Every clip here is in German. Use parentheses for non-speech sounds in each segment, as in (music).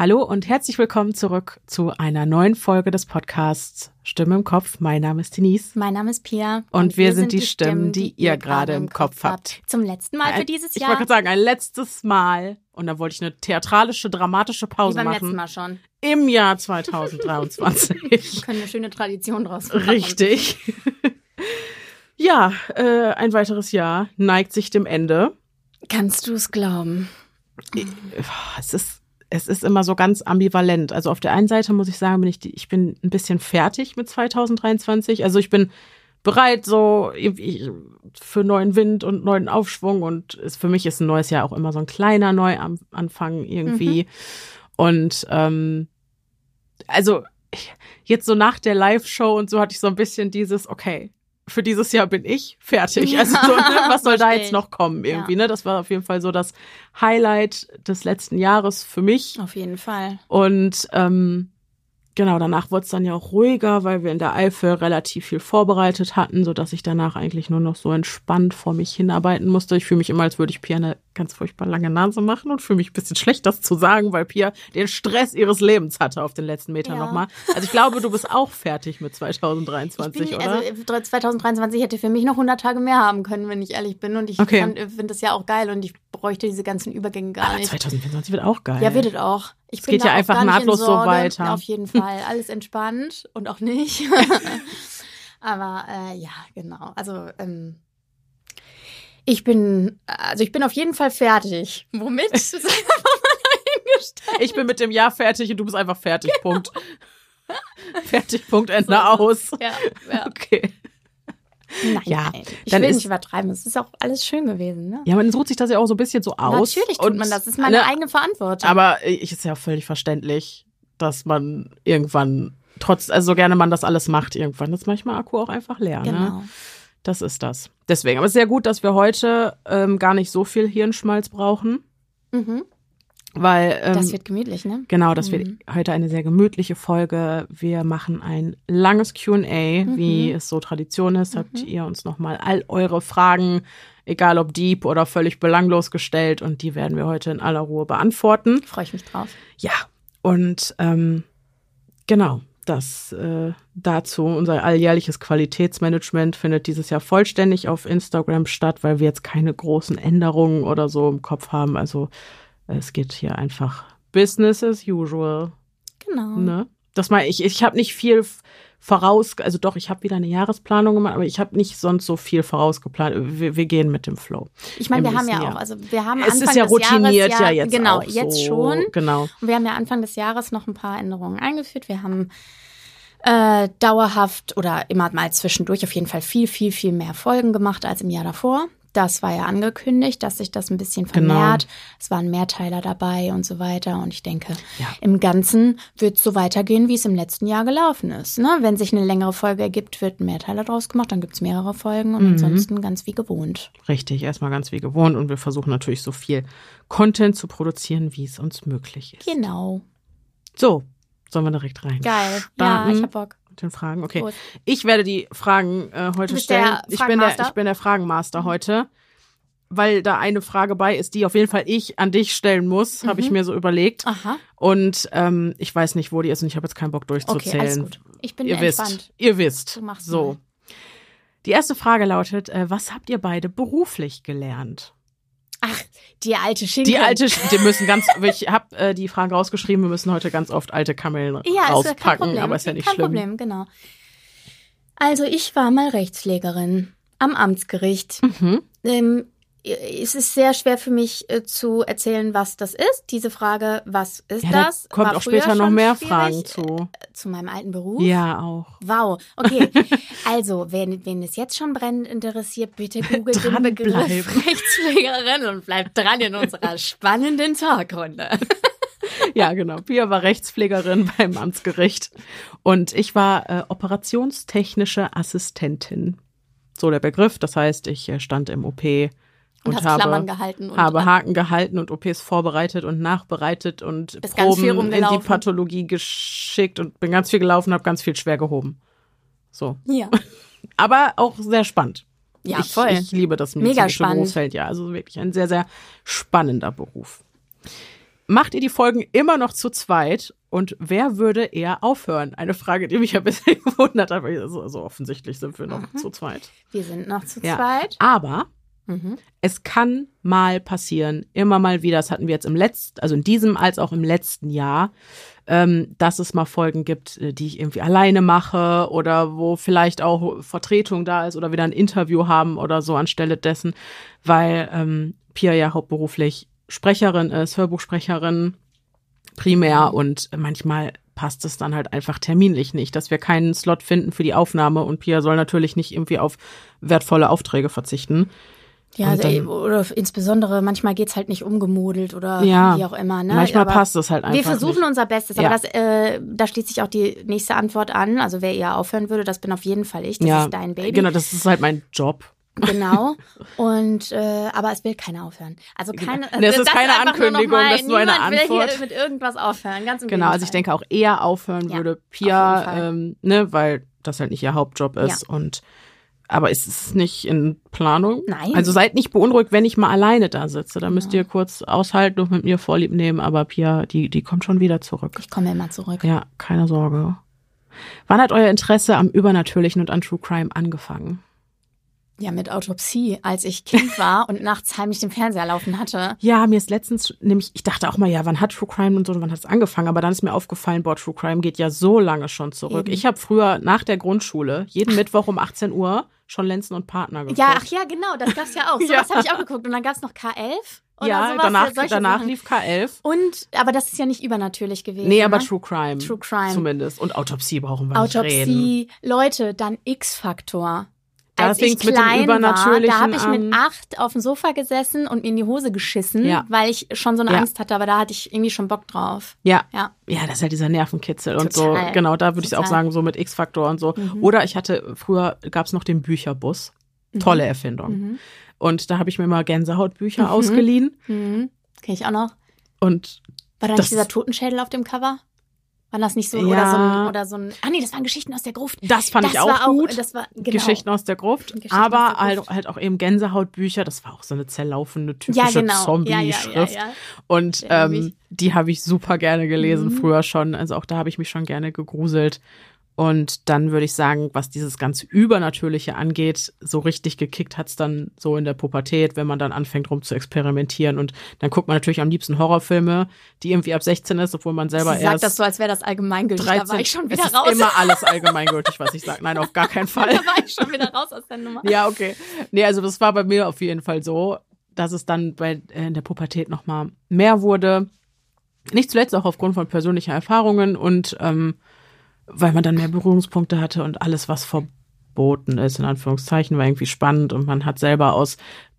Hallo und herzlich willkommen zurück zu einer neuen Folge des Podcasts Stimme im Kopf. Mein Name ist Denise. Mein Name ist Pia. Und, und wir, wir, sind die Stimmen, die, die ihr gerade im Kopf habt. Zum letzten Mal für dieses ich Jahr. Ich wollte gerade sagen, ein letztes Mal. Und da wollte ich eine theatralische, dramatische Pause Wie beim machen. letzten Mal schon. Im Jahr 2023. (laughs) wir können eine schöne Tradition draus machen. Richtig. (laughs) ja, äh, ein weiteres Jahr neigt sich dem Ende. Kannst du es glauben? Es ist es ist immer so ganz ambivalent. Also auf der einen Seite muss ich sagen, bin ich, ich bin ein bisschen fertig mit 2023. Also ich bin bereit so für neuen Wind und neuen Aufschwung und es, für mich ist ein neues Jahr auch immer so ein kleiner Neuanfang irgendwie. Mhm. Und ähm, also jetzt so nach der Live-Show und so hatte ich so ein bisschen dieses, okay, für dieses Jahr bin ich fertig. Also so, ne, (laughs) was soll da jetzt noch kommen irgendwie, ja. ne? Das war auf jeden Fall so das Highlight des letzten Jahres für mich. Auf jeden Fall. Und ähm, genau, danach wurde es dann ja auch ruhiger, weil wir in der Eifel relativ viel vorbereitet hatten, so dass ich danach eigentlich nur noch so entspannt vor mich hinarbeiten musste. Ich fühle mich immer, als würde ich Pia eine ganz furchtbar lange Nase machen und fühle mich ein bisschen schlecht, das zu sagen, weil Pia den Stress ihres Lebens hatte auf den letzten Metern ja. nochmal. Also ich glaube, du bist auch fertig mit 2023, bin, oder? Also 2023 hätte für mich noch 100 Tage mehr haben können, wenn ich ehrlich bin. Und ich okay. finde das ja auch geil und ich bräuchte diese ganzen Übergänge gar Aber nicht. 2024 wird auch geil. Ja, wird es auch. Ich es geht ja einfach nahtlos so weiter. Auf jeden (laughs) Fall. Alles entspannt und auch nicht. (laughs) Aber äh, ja, genau. Also ähm, ich bin, also ich bin auf jeden Fall fertig. Womit? (laughs) ich bin mit dem Jahr fertig und du bist einfach fertig. Punkt. fertig. Punkt. Ende so, aus. Ja, ja. Okay. Nein, ja, nein. ich will nicht übertreiben. Es ist auch alles schön gewesen. Ne? Ja, man sucht sich das ja auch so ein bisschen so aus. Natürlich tut man das. Das ist meine ne, eigene Verantwortung. Aber ich ist ja völlig verständlich, dass man irgendwann trotz, also so gerne man das alles macht, irgendwann ist manchmal Akku auch einfach leer. Genau. Ne? Das ist das. Deswegen. Aber es ist sehr gut, dass wir heute ähm, gar nicht so viel Hirnschmalz brauchen. Mhm. Weil, ähm, das wird gemütlich, ne? Genau, das mhm. wird heute eine sehr gemütliche Folge. Wir machen ein langes QA, mhm. wie es so Tradition ist. Habt mhm. ihr uns nochmal all eure Fragen, egal ob deep oder völlig belanglos gestellt, und die werden wir heute in aller Ruhe beantworten. Freue ich mich drauf. Ja, und ähm, genau, das äh, dazu. Unser alljährliches Qualitätsmanagement findet dieses Jahr vollständig auf Instagram statt, weil wir jetzt keine großen Änderungen oder so im Kopf haben. Also es geht hier einfach Business as usual. Genau. Ne? Das mal, ich, ich habe nicht viel voraus, also doch, ich habe wieder eine Jahresplanung gemacht, aber ich habe nicht sonst so viel vorausgeplant. Wir, wir gehen mit dem Flow. Ich meine, wir haben ja auch, also wir haben es Anfang ist ja des routiniert Jahres, ja jetzt genau, auch jetzt so, schon. Genau. Und wir haben ja Anfang des Jahres noch ein paar Änderungen eingeführt. Wir haben äh, dauerhaft oder immer mal zwischendurch auf jeden Fall viel, viel, viel mehr Folgen gemacht als im Jahr davor. Das war ja angekündigt, dass sich das ein bisschen Genau. vermehrt. Es waren Mehrteiler dabei und so weiter. Und ich denke, Ja. im Ganzen wird es so weitergehen, wie es im letzten Jahr gelaufen ist. Ne? Wenn sich eine längere Folge ergibt, wird ein Mehrteiler draus gemacht, dann gibt es mehrere Folgen und Mhm. ansonsten ganz wie gewohnt. Richtig, erstmal ganz wie gewohnt und wir versuchen natürlich so viel Content zu produzieren, wie es uns möglich ist. Genau. So, sollen wir direkt rein? Geil. Starten Ja, ich hab Bock. Mit den Fragen. Okay. Gut. Ich werde die Fragen äh, heute stellen. ich bin der, Fragenmaster? ich bin der Fragenmaster heute, weil da eine Frage bei ist, die auf jeden Fall ich an dich stellen muss, habe ich mir so überlegt. Aha. Und ähm, ich weiß nicht, wo die ist und ich habe jetzt keinen Bock Okay, durchzuzählen. alles gut. Ich bin Ihr entspannt. wisst, ihr wisst. Du machst so. mal. Die erste Frage lautet: äh, Was habt ihr beide beruflich gelernt? Ach, die alte Schinken. Die alte, die müssen ganz, ich habe äh, die Frage rausgeschrieben, wir müssen heute ganz oft alte Kamellen ja, ist ja kein rauspacken, Problem. aber ist ja nicht kein schlimm. Problem, genau. Also ich war mal Rechtspflegerin am Amtsgericht. Mhm. Ähm, es ist sehr schwer für mich äh, zu erzählen, was das ist. Diese Frage, was ist Ja, da das? kommt war auch später noch mehr Fragen zu. äh, Zu meinem alten Beruf? Ja, auch. Wow, okay. (laughs) Also, wenn, wenn es jetzt schon brennend interessiert, bitte (laughs) googelt den. Begriff (laughs) Rechtspflegerin und bleibt dran in unserer spannenden Talkrunde. Ja, genau. Pia war Rechtspflegerin beim Amtsgericht und ich war äh, operationstechnische Assistentin. So der Begriff. Das heißt, ich äh, stand im OP und, Und hast habe, Klammern gehalten und habe Haken gehalten und OPs vorbereitet und nachbereitet und Proben in die. Pathologie geschickt und bin ganz viel gelaufen, habe ganz viel schwer gehoben. So. ja. (laughs) Aber auch sehr spannend. Ja, ich, voll. ich liebe das medizinische. Berufsfeld, ja. Also wirklich ein sehr, sehr spannender Beruf. Macht ihr die Folgen immer noch zu zweit? Und wer würde eher aufhören? Eine Frage, die mich ein bisschen (laughs) gewundert hat, weil so, so offensichtlich sind wir noch Mhm. zu zweit. Wir sind noch zu Ja. zweit. Aber Mhm. es kann mal passieren, immer mal wieder, das hatten wir jetzt im letzten, also in diesem als auch im letzten Jahr, ähm, dass es mal Folgen gibt, äh, die ich irgendwie alleine mache oder wo vielleicht auch Vertretung da ist oder wieder ein Interview haben oder so anstelle dessen, weil ähm, Pia ja hauptberuflich Sprecherin ist, Hörbuchsprecherin primär und manchmal passt es dann halt einfach terminlich nicht, dass wir keinen Slot finden für die Aufnahme und Pia soll natürlich nicht irgendwie auf wertvolle Aufträge verzichten. Ja, also, dann- oder insbesondere manchmal geht's halt nicht umgemodelt oder Ja. wie auch immer. Ne? Manchmal Aber passt es halt einfach Wir versuchen nicht. unser Bestes, Ja. aber das, äh, da schließt sich auch die nächste Antwort an. Also wer eher aufhören würde, das bin auf jeden Fall ich. Das ja, ist dein Baby. Genau, das ist halt mein Job. Genau. (laughs) Und äh, aber es will keiner aufhören. Also keine. Nee, es ist keine Ankündigung, mal, das ist nur eine niemand will Antwort. hier mit irgendwas aufhören. Ganz im Genau, also ich Gegenteil. denke auch eher aufhören Ja, würde Pia, ähm, ne, weil das halt nicht ihr Hauptjob ist und aber es ist nicht in Planung. Nein. Also seid nicht beunruhigt, wenn ich mal alleine da sitze. Da müsst ihr kurz aushalten und mit mir Vorlieb nehmen, aber Pia, die, die kommt schon wieder zurück. Ich komme immer zurück. Ja, keine Sorge. Wann hat euer Interesse am Übernatürlichen und an True Crime angefangen? Ja, mit Autopsie, als ich Kind war und nachts heimlich den Fernseher laufen hatte. Ja, mir ist letztens nämlich, ich dachte auch mal, ja, wann hat True Crime und so, wann hat es angefangen? Aber dann ist mir aufgefallen, boah, True Crime geht ja so lange schon zurück. Eben. Ich habe früher nach der Grundschule jeden (laughs) Mittwoch um 18 Uhr schon Lenzen und Partner geguckt. Ja, ach ja, genau, das gab's ja auch. (laughs) So Ja. habe ich auch geguckt. Und dann gab's noch K11 oder ja, sowas. danach, danach Sachen. lief K11. Und, aber das ist ja nicht übernatürlich gewesen. Nee, aber ne? True Crime. True Crime. Zumindest. Und Autopsie brauchen wir nicht reden. Autopsie, Leute, dann X-Faktor. Ja, Als das ich fing's mit dem klein war, da habe ich mit acht auf dem Sofa gesessen und mir in die Hose geschissen, Ja. weil ich schon so eine Ja. Angst hatte, aber da hatte ich irgendwie schon Bock drauf. Ja. Ja. Ja, das ist halt dieser Nervenkitzel und so. Total. Genau, da würde ich auch Total. sagen, so mit X-Faktor und so. Mhm. Oder ich hatte, früher gab's noch den Bücherbus. Tolle Erfindung. Mhm. Und da habe ich mir mal Gänsehautbücher Mhm. ausgeliehen. Mhm. Kenn ich auch noch. Und War da Das- nicht dieser Totenschädel auf dem Cover? War das nicht so? Ja. Oder so ein, oder so ein. Ah, nee, das waren Geschichten aus der Gruft. das fand das ich auch gut. Auch, das war, genau. Geschichten aus der Gruft. Aber der halt, Gruft. halt auch eben Gänsehautbücher. Das war auch so eine zerlaufende, typische ja, genau. Zombie-Schrift. Ja. Und ähm, die habe ich super gerne gelesen, Mhm. früher schon. Also auch da habe ich mich schon gerne gegruselt. Und dann würde ich sagen, was dieses ganze Übernatürliche angeht, so richtig gekickt hat's dann so in der Pubertät, wenn man dann anfängt rum zu experimentieren. Und dann guckt man natürlich am liebsten Horrorfilme, die irgendwie ab 16 ist, obwohl man selber Sie sagt erst das so, als wäre das allgemeingültig. 13. Da war ich schon es wieder ist raus. immer alles allgemeingültig, was ich sage. Nein, auf gar keinen (laughs) Fall. da war ich schon wieder raus aus der Nummer. Ja, okay. Nee, also das war bei mir auf jeden Fall so, dass es dann bei äh, in der Pubertät noch mal mehr wurde. Nicht zuletzt auch aufgrund von persönlicher Erfahrungen und ähm, weil man dann mehr Berührungspunkte hatte und alles, was verboten ist, in Anführungszeichen, war irgendwie spannend und man hat selber aus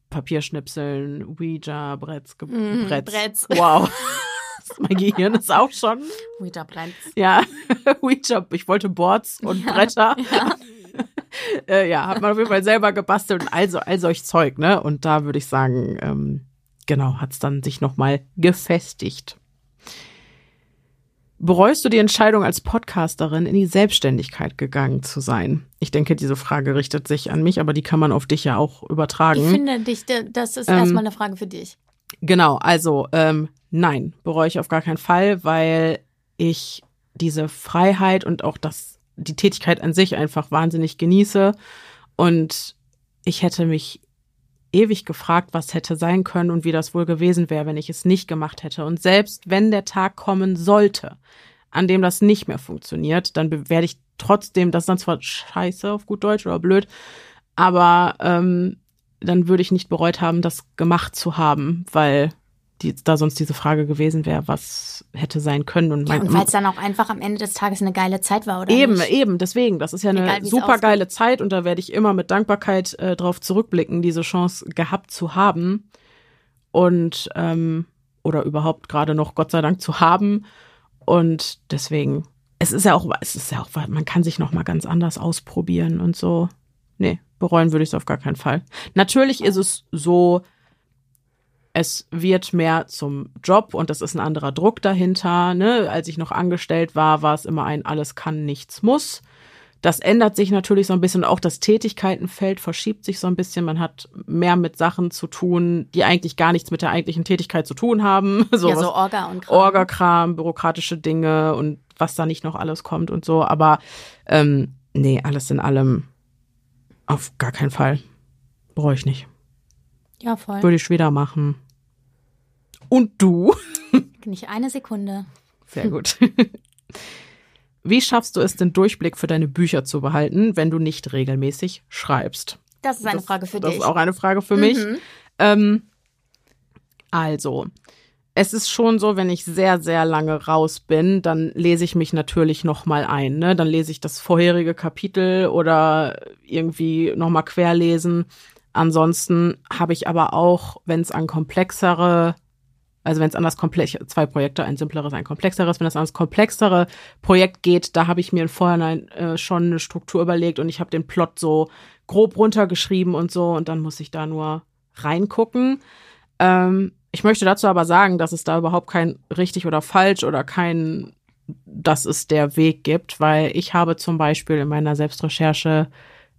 Papierschnipseln, Ouija, Bretts, ge Mhm, Bretts. Bretts. Wow. (laughs) mein Gehirn ist auch schon. Ouija brennt. Ja, (laughs) Ouija, ich wollte Boards und Bretter. Ja. (laughs) äh, ja, hat man auf jeden Fall selber gebastelt und all, so, all solch Zeug, ne? Und da würde ich sagen, ähm, genau, hat's dann sich nochmal gefestigt. Bereust du die Entscheidung, als Podcasterin in die Selbstständigkeit gegangen zu sein? Ich denke, diese Frage richtet sich an mich, aber die kann man auf dich ja auch übertragen. Ich finde dich, das ist Ähm, erstmal eine Frage für dich. Genau, also ähm, nein, bereue ich auf gar keinen Fall, weil ich diese Freiheit und auch das, die Tätigkeit an sich einfach wahnsinnig genieße. Und ich hätte mich ewig gefragt, was hätte sein können und wie das wohl gewesen wäre, wenn ich es nicht gemacht hätte. Und selbst wenn der Tag kommen sollte, an dem das nicht mehr funktioniert, dann werde ich trotzdem, das ist dann zwar scheiße auf gut Deutsch oder blöd, aber ähm, dann würde ich nicht bereut haben, das gemacht zu haben, weil die, da sonst diese Frage gewesen wäre, was hätte sein können. Und Ja, und weil es dann auch einfach am Ende des Tages eine geile Zeit war, oder? Eben, nicht? eben, deswegen. Das ist ja eine Egal, wie's super geile Zeit und da werde ich immer mit Dankbarkeit äh, drauf zurückblicken, diese Chance gehabt zu haben und ähm, oder überhaupt gerade noch Gott sei Dank zu haben. Und deswegen, es ist ja auch, es ist ja auch, man kann sich noch mal ganz anders ausprobieren und so. Nee, bereuen würde ich es auf gar keinen Fall. Natürlich ist es so, es wird mehr zum Job und das ist ein anderer Druck dahinter. Ne? Als ich noch angestellt war, war es immer ein alles kann, nichts muss. Das ändert sich natürlich so ein bisschen. Auch das Tätigkeitenfeld verschiebt sich so ein bisschen. Man hat mehr mit Sachen zu tun, die eigentlich gar nichts mit der eigentlichen Tätigkeit zu tun haben. So (laughs) ja, so Orga und Kram. Orga-Kram, bürokratische Dinge und was da nicht noch alles kommt und so. Aber ähm, nee, alles in allem auf gar keinen Fall. Brauche ich nicht. Ja, voll. Würde ich wieder machen. Und du? (laughs) Nicht eine Sekunde. Sehr gut. (laughs) Wie schaffst du es, den Durchblick für deine Bücher zu behalten, wenn du nicht regelmäßig schreibst? Das ist eine das, Frage für das dich. Das ist auch eine Frage für mhm. mich. Ähm, also, es ist schon so, wenn ich sehr, sehr lange raus bin, dann lese ich mich natürlich nochmal ein. Ne? Dann lese ich das vorherige Kapitel oder irgendwie nochmal querlesen. Ansonsten habe ich aber auch, wenn es an komplexere also wenn es an das komplex zwei Projekte, ein simpleres, ein komplexeres, wenn es an das komplexere Projekt geht, da habe ich mir im Vorhinein äh, schon eine Struktur überlegt und ich habe den Plot so grob runtergeschrieben und so und dann muss ich da nur reingucken. Ähm, ich möchte dazu aber sagen, dass es da überhaupt kein richtig oder falsch oder kein, dass es der Weg gibt, weil ich habe zum Beispiel in meiner Selbstrecherche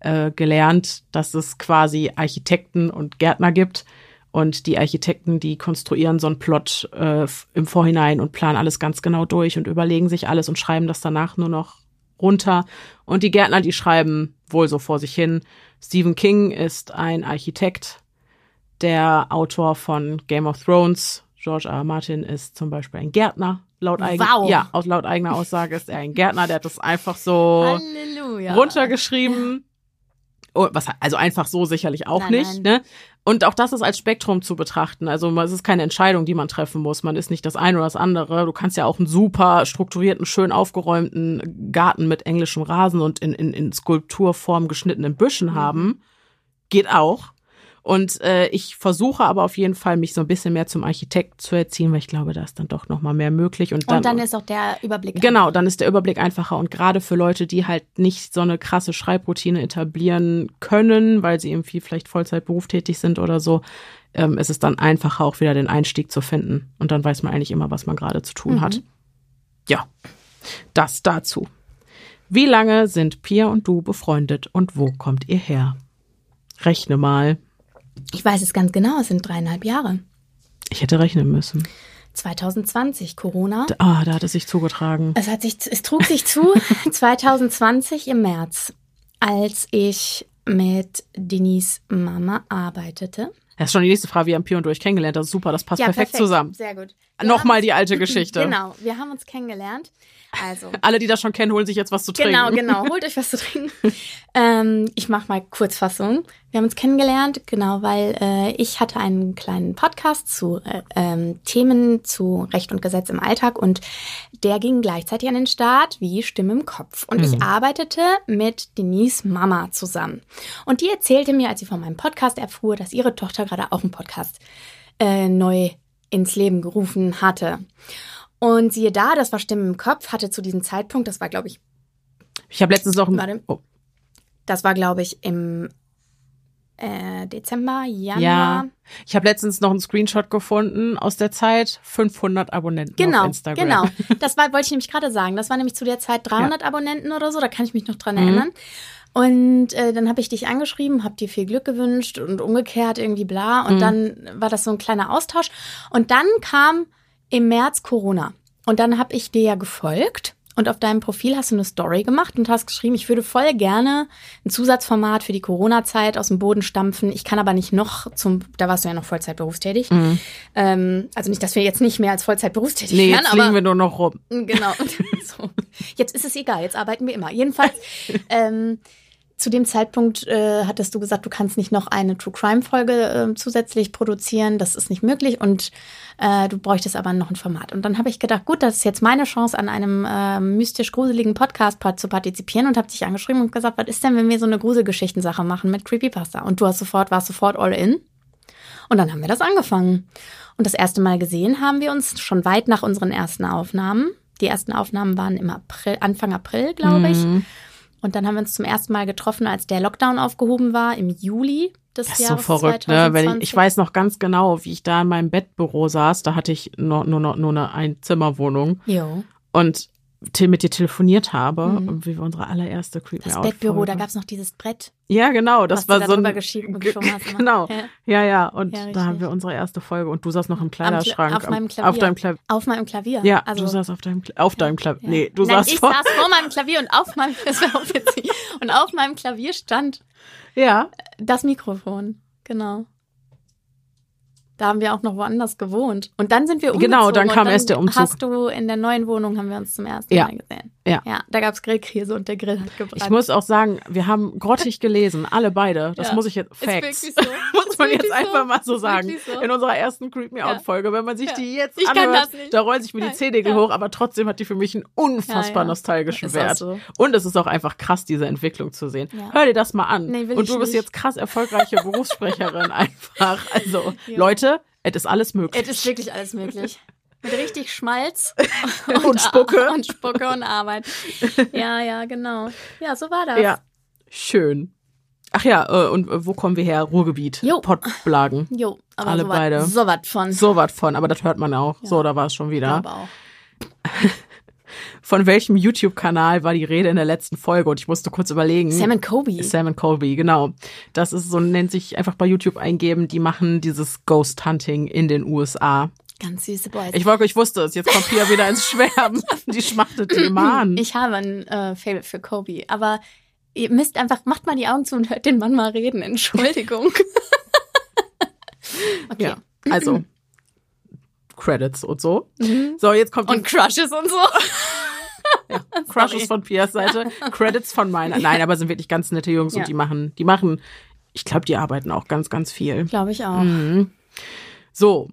äh, gelernt, dass es quasi Architekten und Gärtner gibt und die Architekten, die konstruieren so einen Plot äh, im Vorhinein und planen alles ganz genau durch und überlegen sich alles und schreiben das danach nur noch runter. Und die Gärtner, die schreiben wohl so vor sich hin. Stephen King ist ein Architekt, der Autor von Game of Thrones. George R. R. Martin ist zum Beispiel ein Gärtner. Laut, eigen, wow. ja, laut eigener Aussage ist er ein Gärtner, der hat das einfach so Halleluja. runtergeschrieben. Oh, was, also einfach so sicherlich auch nein, nicht. Nein. Ne? Und auch das ist als Spektrum zu betrachten. Also es ist keine Entscheidung, die man treffen muss. Man ist nicht das eine oder das andere. Du kannst ja auch einen super strukturierten, schön aufgeräumten Garten mit englischem Rasen und in, in, in Skulpturform geschnittenen Büschen mhm. haben. Geht auch. Und äh, ich versuche aber auf jeden Fall, mich so ein bisschen mehr zum Architekt zu erziehen, weil ich glaube, da ist dann doch noch mal mehr möglich. Und dann, und dann ist auch der Überblick. Genau, dann ist der Überblick einfacher. Und gerade für Leute, die halt nicht so eine krasse Schreibroutine etablieren können, weil sie irgendwie vielleicht Vollzeit berufstätig sind oder so, ähm, ist es dann einfacher, auch wieder den Einstieg zu finden. Und dann weiß man eigentlich immer, was man gerade zu tun mhm. hat. Ja, das dazu. Wie lange sind Pia und du befreundet und wo kommt ihr her? Rechne mal. Ich weiß es ganz genau, es sind dreieinhalb Jahre. Ich hätte rechnen müssen. 2020, Corona. Ah, da hat es sich zugetragen. Es, hat sich, es trug sich zu (laughs) 2020 im März, als ich mit Denise Mama arbeitete. Das ist schon die nächste Frage. Wir haben Pio und durch kennengelernt. Das ist super, das passt ja, perfekt, perfekt, zusammen. Sehr gut. Nochmal die alte Geschichte. (laughs) Genau, wir haben uns kennengelernt. Also. (laughs) Alle, die das schon kennen, holen sich jetzt was zu trinken. Genau, genau. Holt euch was zu trinken. ähm, ich mache mal Kurzfassung. Wir haben uns kennengelernt, genau, weil äh, ich hatte einen kleinen Podcast zu äh, ähm, Themen zu Recht und Gesetz im Alltag und der ging gleichzeitig an den Start wie Stimme im Kopf. Und mhm. ich arbeitete mit Denise Mama zusammen. Und die erzählte mir, als sie von meinem Podcast erfuhr, dass ihre Tochter gerade auch einen Podcast äh, neu ins Leben gerufen hatte. Und siehe da, das war Stimmen im Kopf, hatte zu diesem Zeitpunkt, das war, glaube ich. Ich habe letztens noch. Warte, oh. Das war, glaube ich, im äh, Dezember, Januar. Ja, ich habe letztens noch einen Screenshot gefunden aus der Zeit, 500 Abonnenten genau, auf Instagram. Genau, (laughs) das war, wollte ich nämlich gerade sagen. Das war nämlich zu der Zeit 300 ja. Abonnenten oder so, da kann ich mich noch dran mhm. erinnern. Und äh, dann habe ich dich angeschrieben, habe dir viel Glück gewünscht und umgekehrt irgendwie bla. Und mhm. dann war das so ein kleiner Austausch. Und dann kam im März Corona. Und dann habe ich dir ja gefolgt und auf deinem Profil hast du eine Story gemacht und hast geschrieben, ich würde voll gerne ein Zusatzformat für die Corona-Zeit aus dem Boden stampfen. Ich kann aber nicht noch zum, da warst du ja noch Vollzeit berufstätig. Mhm. Ähm, also nicht, dass wir jetzt nicht mehr als Vollzeit berufstätig nee, werden, jetzt liegen wir nur noch rum. Genau. (laughs) so. Jetzt ist es egal, jetzt arbeiten wir immer. Jedenfalls, (laughs) ähm, zu dem Zeitpunkt äh, hattest du gesagt, du kannst nicht noch eine True Crime Folge äh, zusätzlich produzieren. Das ist nicht möglich und äh, du bräuchtest aber noch ein Format. Und dann habe ich gedacht, gut, das ist jetzt meine Chance, an einem äh, mystisch gruseligen Podcast zu partizipieren und habe dich angeschrieben und gesagt, was ist denn, wenn wir so eine Gruselgeschichtensache machen mit Creepypasta? Und du hast sofort, warst sofort all in. Und dann haben wir das angefangen. Und das erste Mal gesehen haben wir uns schon weit nach unseren ersten Aufnahmen. Die ersten Aufnahmen waren im April, Anfang April, glaube ich. Mhm. Und dann haben wir uns zum ersten Mal getroffen, als der Lockdown aufgehoben war, im Juli des das ist Jahres so verrückt, 2020. ne? Ich, ich weiß noch ganz genau, wie ich da in meinem Bettbüro saß. Da hatte ich nur, nur, nur, nur eine Einzimmerwohnung. Jo. Und mit dir telefoniert habe und wie wir unsere allererste Creep Mhm. Das Bettbüro, da gab's noch dieses Brett. Ja, genau, das war so ein immer. (laughs) Genau. Ja. Ja, ja, und Ja, da haben wir unsere erste Folge und du saßt noch im Kleiderschrank auf meinem Klavier. auf deinem Klavier. Auf meinem Klavier. Ja, also, du saßt auf deinem auf deinem Klavier. Nee, du Nein, saßt ich vor. saß vor meinem Klavier und auf meinem, das war auch witzig, (laughs) und auf meinem Klavier stand Ja. das Mikrofon. Genau. Da haben wir auch noch woanders gewohnt. Und dann sind wir umgezogen. Genau, dann kam erst der Umzug. Hast du in der neuen Wohnung haben wir uns zum ersten Ja. Mal gesehen. Ja. Ja, da gab's Grillkäse und der Grill hat gebrannt. Ich muss auch sagen, wir haben grottig gelesen, alle beide. Das Ja. muss ich jetzt, Ist Facts. wirklich so. (laughs) muss Ist man jetzt einfach so. mal so Ist sagen. so. In unserer ersten Creep Me. Out Folge, wenn man sich die jetzt Ich kann anhört, das nicht. da rollen sich mir die. Zehennägel hoch, aber trotzdem hat die für mich einen unfassbar nostalgischen Ist Wert. Und es ist auch einfach krass, diese Entwicklung zu sehen. Hör dir das mal an. Nee, Und du bist nicht. jetzt krass erfolgreiche Berufssprecherin (laughs) einfach. Also. Leute, es ist alles möglich. Es ist wirklich alles möglich. Mit richtig Schmalz (laughs) Und Spucke. und Spucke und Arbeit. Ja, ja, genau. Ja, so war das. ja, schön. Ach ja, äh, und äh, wo kommen wir her? Ruhrgebiet. Jo. Pottblagen. Jo, aber Alle so wat- beide. So was von. So was von, aber das hört man auch. So, da war es schon wieder. Aber auch. (laughs) Von welchem YouTube-Kanal war die Rede in der letzten Folge? Und ich musste kurz überlegen. Sam and Kobe. Sam and Colby, genau. Das ist so, nennt sich einfach bei YouTube eingeben. Die machen dieses Ghost Hunting in den USA. Ganz süße Boys. Ich wollte, ich wusste es. Jetzt kommt Pia wieder ins Schwärmen. Die schmachtet immer (clears throat) an. Ich habe ein äh, Fable für Kobe, aber ihr müsst einfach, macht mal die Augen zu und hört den Mann mal reden. (laughs) Entschuldigung. (laughs) okay. Ja, also Credits und so. So, jetzt kommt Mhm. Und Crushes und so. Die (laughs) Crushes von Pias Seite, Credits von meiner. Nein, aber sind wirklich ganz nette Jungs Ja. und die machen, die machen, ich glaube, die arbeiten auch ganz, ganz viel. Glaube ich auch. Mhm. So.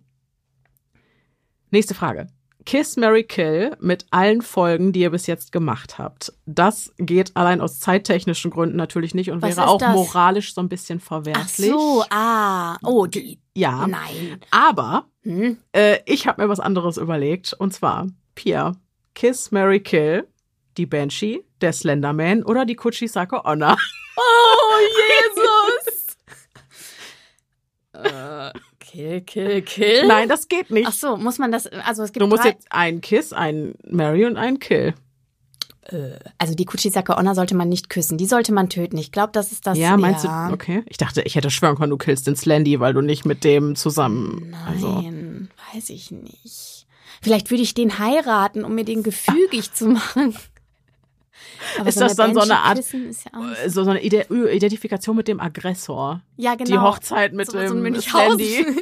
Nächste Frage. Kiss, Mary Kill mit allen Folgen, die ihr bis jetzt gemacht habt. Das geht allein aus zeittechnischen Gründen natürlich nicht und Was wäre auch das? moralisch so ein bisschen Ach verwerflich. so, ah. Oh, die. Ja. Nein. Aber Hm? äh, ich habe mir was anderes überlegt. Und zwar, Pia, Kiss, Mary Kill, die Banshee, der Slenderman oder die Kuchisake Onna. Oh, (laughs) Jesus. (laughs) äh, kill, kill, kill. Nein, das geht nicht. Ach so, muss man das, also es gibt du musst drei, jetzt einen Kiss, einen Mary und einen Kill. also die Kuchisake Onna sollte man nicht küssen, die sollte man töten. Ich glaube, das ist das. ja, meinst ja. du? Okay. Ich dachte, ich hätte schwören können, du killst den Slendy, weil du nicht mit dem zusammen. Also. Nein, weiß ich nicht. Vielleicht würde ich den heiraten, um mir den gefügig zu machen. Aber Ist das dann so eine Art- ja auch nicht- So, so eine Ide Identifikation mit dem Aggressor. ja, genau. Die Hochzeit mit so, dem so ein Münchhausen (laughs)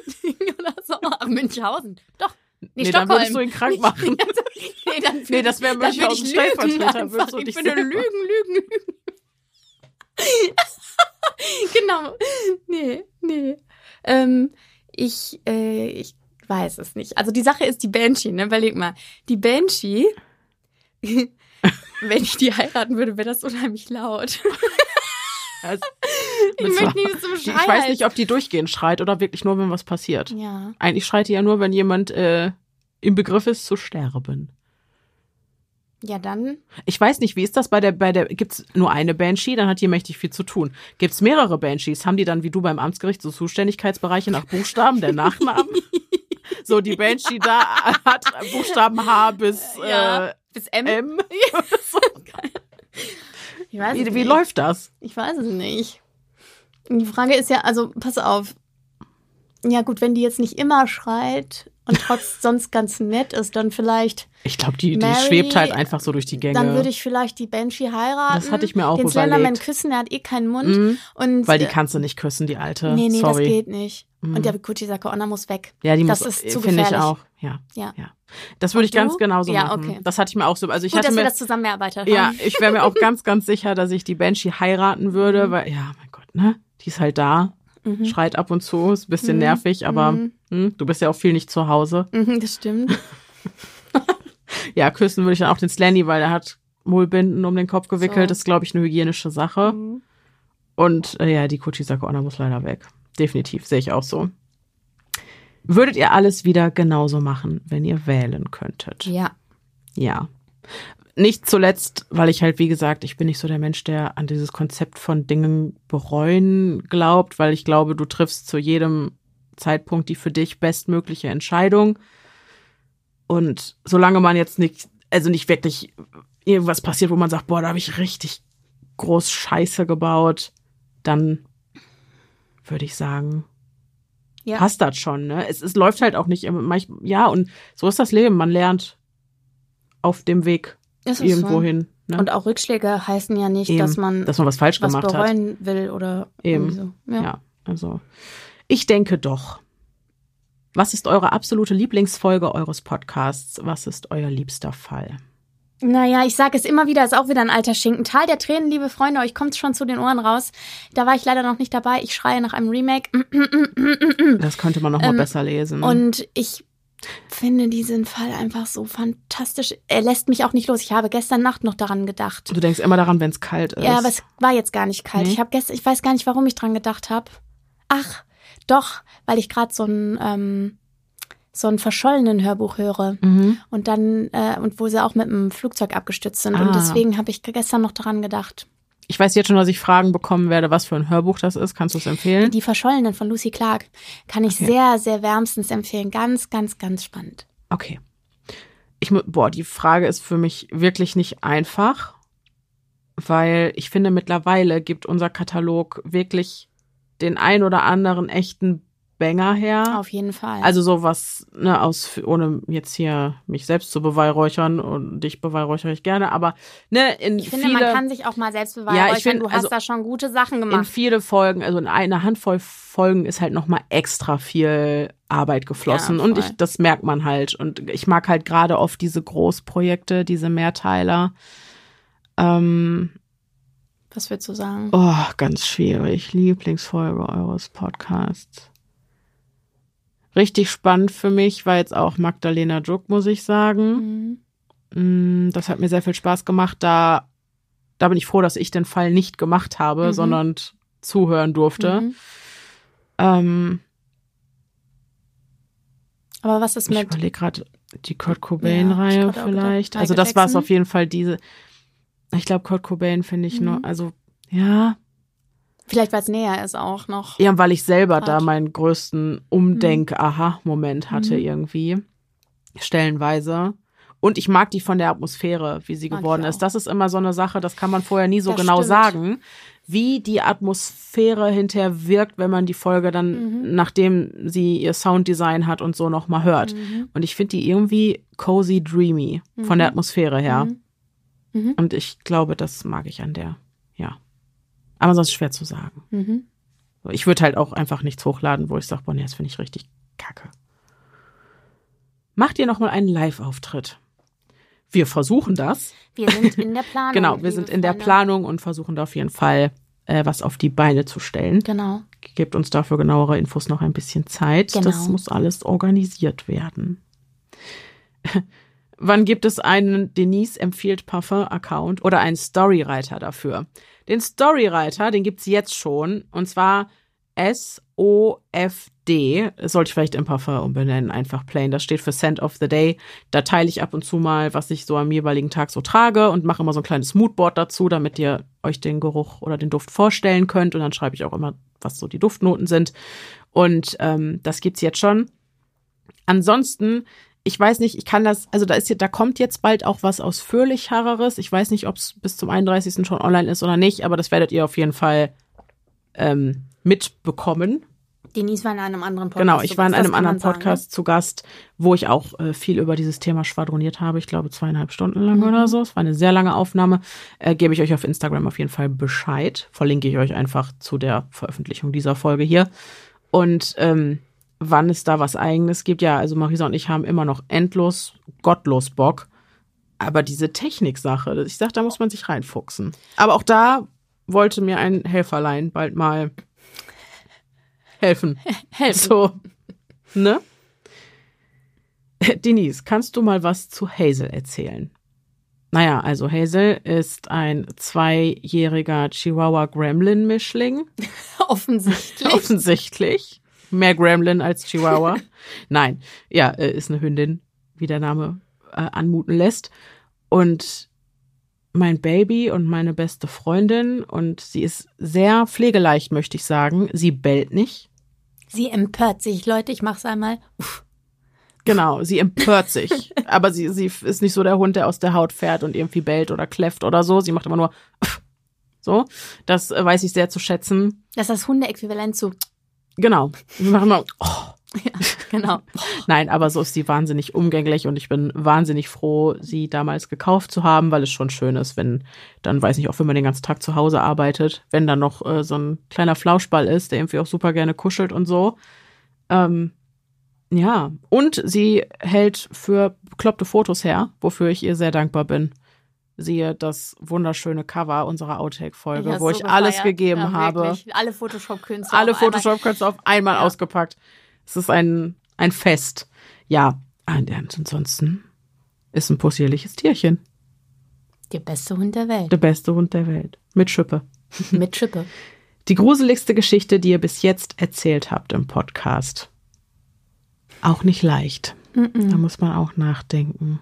oder so. Münchhausen. Doch. Nee, Nee, dann Stockholm. würdest du ihn krank machen. (laughs) nee, dann Nee, das wäre dann Münchhausen Stellvertreter. einfach. Würdest du Ich würde lügen, lügen, lügen. (laughs) genau. Nee, nee. Ähm, ich, äh, ich weiß es nicht. Also die Sache ist die Banshee, ne? Überleg mal. Die Banshee, (laughs) wenn ich die heiraten würde, wäre das unheimlich laut. Also, (laughs) Ich zum die, ich weiß nicht, ob die durchgehend schreit oder wirklich nur, wenn was passiert. Ja. Eigentlich schreit die ja nur, wenn jemand äh, im Begriff ist zu sterben. Ja, dann. Ich weiß nicht, wie ist das bei der, bei der, gibt's nur eine Banshee, dann hat die mächtig viel zu tun. Gibt's mehrere Banshees? Haben die dann, wie du beim Amtsgericht, so Zuständigkeitsbereiche nach Buchstaben, der Nachnamen? (laughs) so, die Banshee da hat Buchstaben H bis Ja. äh, Bis M. M. (laughs) Ich weiß Wie, wie nicht. läuft das? Ich weiß es nicht. Die Frage ist ja, also pass auf. Ja gut, wenn die jetzt nicht immer schreit und trotz (laughs) sonst ganz nett ist, dann vielleicht, Ich glaube, die, die Mary, schwebt halt einfach so durch die Gänge. dann würde ich vielleicht die Banshee heiraten. Das hatte ich mir auch Den Slenderman überlegt. küssen, der hat eh keinen Mund. Mhm. Und, Weil die äh, kannst du nicht küssen, die alte. Nee, nee, Sorry. das geht nicht. Mhm. Und der Kuchisake Onna muss weg. Ja, die Das muss, ist zu finde ich auch. Ja, Ja. ja. Das würde ich du? ganz genauso Ja, machen. okay. Das hatte ich mir auch so. Also ich Gut, hatte dass wir mir, das zusammen erarbeitet ja, haben. ich wäre mir auch (laughs) ganz, ganz sicher, dass ich die Banshee heiraten würde, Mhm. weil, ja, mein Gott, ne? Die ist halt da, Mhm. schreit ab und zu, ist ein bisschen Mhm. nervig, aber Mhm. hm, du bist ja auch viel nicht zu Hause. Mhm, das stimmt. (laughs) Ja, küssen würde ich dann auch den Slendy, weil er hat Mullbinden um den Kopf gewickelt. So. Das ist, glaube ich, eine hygienische Sache. Mhm. Und äh, ja, die Kuchisake Onna muss leider weg. Definitiv, sehe ich auch so. Würdet ihr alles wieder genauso machen, wenn ihr wählen könntet? Ja. Ja. Nicht zuletzt, weil ich halt, wie gesagt, ich bin nicht so der Mensch, der an dieses Konzept von Dingen bereuen glaubt, weil ich glaube, du triffst zu jedem Zeitpunkt die für dich bestmögliche Entscheidung. Und solange man jetzt nicht also nicht wirklich irgendwas passiert, wo man sagt, boah, da habe ich richtig groß Scheiße gebaut, dann würde ich sagen, Ja. passt das schon. Ne? Es, es läuft halt auch nicht immer. Ja, und so ist das Leben. Man lernt auf dem Weg irgendwo hin. Ne? Und auch Rückschläge heißen ja nicht, Eben, dass man dass man was falsch was gemacht hat. bereuen will oder Eben. irgendwie so. Ja. Ja, also ich denke doch. Was ist eure absolute Lieblingsfolge eures Podcasts? Was ist euer liebster Fall? Naja, ich sage es immer wieder, ist auch wieder ein alter Schinken. Tal der Tränen, liebe Freunde, euch kommt's schon zu den Ohren raus. Da war ich leider noch nicht dabei. Ich schreie nach einem Remake. (clears throat) Das könnte man noch mal Ähm, besser lesen. Und ich finde diesen Fall einfach so fantastisch. Er lässt mich auch nicht los. Ich habe gestern Nacht noch daran gedacht. du denkst immer daran, wenn es kalt ist. Ja, aber es war jetzt gar nicht kalt. Nee? Ich habe gestern, ich weiß gar nicht, warum ich dran gedacht habe. Ach, doch, weil ich gerade so ein ähm, so ein verschollenen Hörbuch höre mhm. und dann äh, und wo sie auch mit dem Flugzeug abgestützt sind und Ah. deswegen habe ich gestern noch daran gedacht. Ich weiß jetzt schon, dass ich Fragen bekommen werde, was für ein Hörbuch das ist. Kannst du es empfehlen? Die verschollenen von Lucy Clark kann ich Okay. sehr sehr wärmstens empfehlen. Ganz ganz ganz spannend. Okay. Ich, boah, die Frage ist für mich wirklich nicht einfach, weil ich finde, mittlerweile gibt unser Katalog wirklich den ein oder anderen echten Banger her. Auf jeden Fall. Also sowas, ne, aus, ohne jetzt hier mich selbst zu beweihräuchern und dich beweihräuchere ich gerne, aber ne, in ich finde, viele, man kann sich auch mal selbst Ja, beweihräuchern. ich find, du hast also da schon gute Sachen in gemacht. viele Folgen, also in einer Handvoll Folgen ist halt nochmal extra viel Arbeit geflossen Ja, und ich, das merkt man halt und ich mag halt gerade oft diese Großprojekte, diese Mehrteiler. Ähm, Was würdest du sagen? oh, ganz schwierig. Lieblingsfolge eures Podcasts. Richtig spannend für mich war jetzt auch Magdalena Druck, muss ich sagen. Mhm. Mm, Das hat mir sehr viel Spaß gemacht. Da, da bin ich froh, dass ich den Fall nicht gemacht habe, Mhm. sondern zuhören durfte. Mhm. Ähm, Aber was ist ich mit überlege gerade die Kurt Ja, Cobain-Reihe ich auch vielleicht. Also das war es auf jeden Fall diese. Ich glaube, Kurt Cobain finde ich Mhm. noch, also ja, vielleicht weil es näher ist auch noch. ja, weil ich selber da Hart. meinen größten Umdenk-Aha-Moment hatte Mhm. irgendwie, stellenweise. Und ich mag die von der Atmosphäre, wie sie Mag geworden ist. Das ist immer so eine Sache, das kann man vorher nie so Das genau stimmt. sagen, wie die Atmosphäre hinterher wirkt, wenn man die Folge dann, Mhm. nachdem sie ihr Sounddesign hat und so nochmal hört. Mhm. Und ich finde die irgendwie cozy, dreamy von Mhm. der Atmosphäre her. Mhm. Mhm. Und ich glaube, das mag ich an der, ja. Aber sonst schwer zu sagen. Mhm. Ich würde halt auch einfach nichts hochladen, wo ich sage, boah, nee, das finde ich richtig kacke. Macht ihr nochmal einen Live-Auftritt? Wir versuchen das. Wir sind in der (laughs) Planung. Genau, wir sind in der. Planung und versuchen da auf jeden Fall äh, was auf die Beine zu stellen. Genau. Gebt uns dafür genauere Infos noch ein bisschen Zeit. Genau. Das muss alles organisiert werden. Wann gibt es einen Denise empfiehlt Parfum-Account oder einen Storyreiter dafür? Den Storyreiter, den gibt's jetzt schon. Und zwar S-O-F-D. Das sollte ich vielleicht im Parfum umbenennen, einfach plain. Das steht für Scent of the Day. Da teile ich ab und zu mal, was ich so am jeweiligen Tag so trage und mache immer so ein kleines Moodboard dazu, damit ihr euch den Geruch oder den Duft vorstellen könnt. Und dann schreibe ich auch immer, was so die Duftnoten sind. Und ähm, das gibt's jetzt schon. Ansonsten, ich weiß nicht, ich kann das, also da ist da kommt jetzt bald auch was ausführlicheres. Ich weiß nicht, ob es bis zum 31. schon online ist oder nicht, aber das werdet ihr auf jeden Fall ähm, mitbekommen. Denise war in einem anderen Podcast. Genau, ich zu war in einem anderen sagen, ne? Podcast zu Gast, wo ich auch äh, viel über dieses Thema schwadroniert habe. Ich glaube zweieinhalb Stunden lang Mhm. oder so. Es war eine sehr lange Aufnahme. Äh, Gebe ich euch auf Instagram auf jeden Fall Bescheid. Verlinke ich euch einfach zu der Veröffentlichung dieser Folge hier. Und ähm, wann es da was Eigenes gibt, ja, also Marisa und ich haben immer noch endlos, gottlos Bock. Aber diese Techniksache, ich sag, da muss man sich reinfuchsen. Aber auch da wollte mir ein Helferlein bald mal helfen. (laughs) Helfen. So, ne? Denise, kannst du mal was zu Hazel erzählen? Naja, also Hazel ist ein zweijähriger Chihuahua-Gremlin-Mischling. (laughs) Offensichtlich. Offensichtlich. Mehr Gremlin als Chihuahua. (laughs) Nein, ja, äh, ist eine Hündin, wie der Name äh, anmuten lässt. Und mein Baby und meine beste Freundin und sie ist sehr pflegeleicht, möchte ich sagen. Sie bellt nicht. Sie empört sich, Leute. Ich mach's einmal. Uff. Genau, sie empört sich. (laughs) aber sie, sie ist nicht so der Hund, der aus der Haut fährt und irgendwie bellt oder kläfft oder so. Sie macht immer nur so. Das äh, weiß ich sehr zu schätzen. Das ist das Hundeäquivalent zu. Genau. Wir machen mal. Oh. Ja, genau. (laughs) Nein, aber so ist sie wahnsinnig umgänglich und ich bin wahnsinnig froh, sie damals gekauft zu haben, weil es schon schön ist, wenn dann, weiß nicht, auch wenn man den ganzen Tag zu Hause arbeitet, wenn dann noch äh, so ein kleiner Flauschball ist, der irgendwie auch super gerne kuschelt und so. Ähm, ja, und sie hält für bekloppte Fotos her, wofür ich ihr sehr dankbar bin. Siehe das wunderschöne Cover unserer Outtake-Folge, Ja, wo so ich alles gefeiert. gegeben ja, habe. Alle Photoshop-Künstler. Alle auf einmal. Photoshop-Künste auf einmal Ja. ausgepackt. Es ist ein, ein Fest. Ja, ansonsten ist ein possierliches Tierchen. Der beste Hund der Welt. Der beste Hund der Welt. Mit Schippe. (laughs) Mit Schippe. Die gruseligste Geschichte, die ihr bis jetzt erzählt habt im Podcast. Auch nicht leicht. Da muss man auch nachdenken.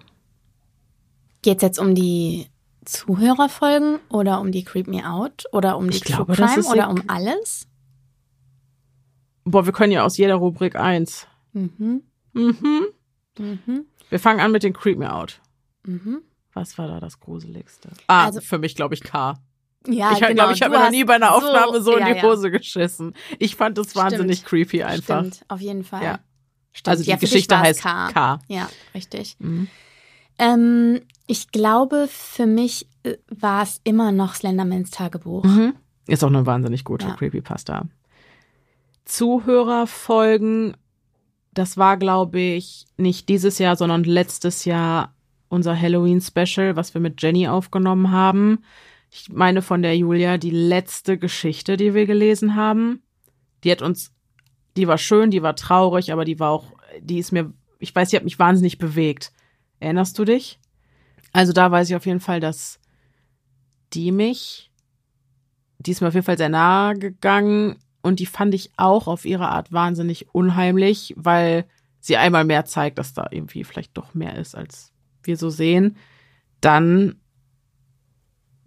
Geht es jetzt um die Zuhörerfolgen oder um die Creep Me Out oder um die Ich True glaube, Crime oder um alles? Boah, wir können ja aus jeder Rubrik eins. Mhm. Mhm. Mhm. Wir fangen an mit den Creep Me Out. Mhm. Was war da das Gruseligste? Ah, Also- für mich glaube ich K. Ja, ich glaube, genau. ich habe noch nie bei einer Aufnahme so, in ja, die ja. Hose geschissen. Ich fand das wahnsinnig creepy einfach. Stimmt, auf jeden Fall. Ja. Stimmt. Also die ja, Geschichte heißt K. K. Ja, richtig. Mhm. Ähm, ich glaube, für mich äh, war es immer noch Slendermans Tagebuch. Mhm. Ist auch eine wahnsinnig gute Ja. Creepypasta. Zuhörerfolgen, das war, glaube ich, nicht dieses Jahr, sondern letztes Jahr unser Halloween-Special, was wir mit Jenny aufgenommen haben. Ich meine von der Julia die letzte Geschichte, die wir gelesen haben. Die hat uns, die war schön, die war traurig, aber die war auch, die ist mir, ich weiß, die hat mich wahnsinnig bewegt. Erinnerst du dich? Also da weiß ich auf jeden Fall, dass die mich, die ist mir auf jeden Fall sehr nahe gegangen und die fand ich auch auf ihre Art wahnsinnig unheimlich, weil sie einmal mehr zeigt, dass da irgendwie vielleicht doch mehr ist, als wir so sehen. Dann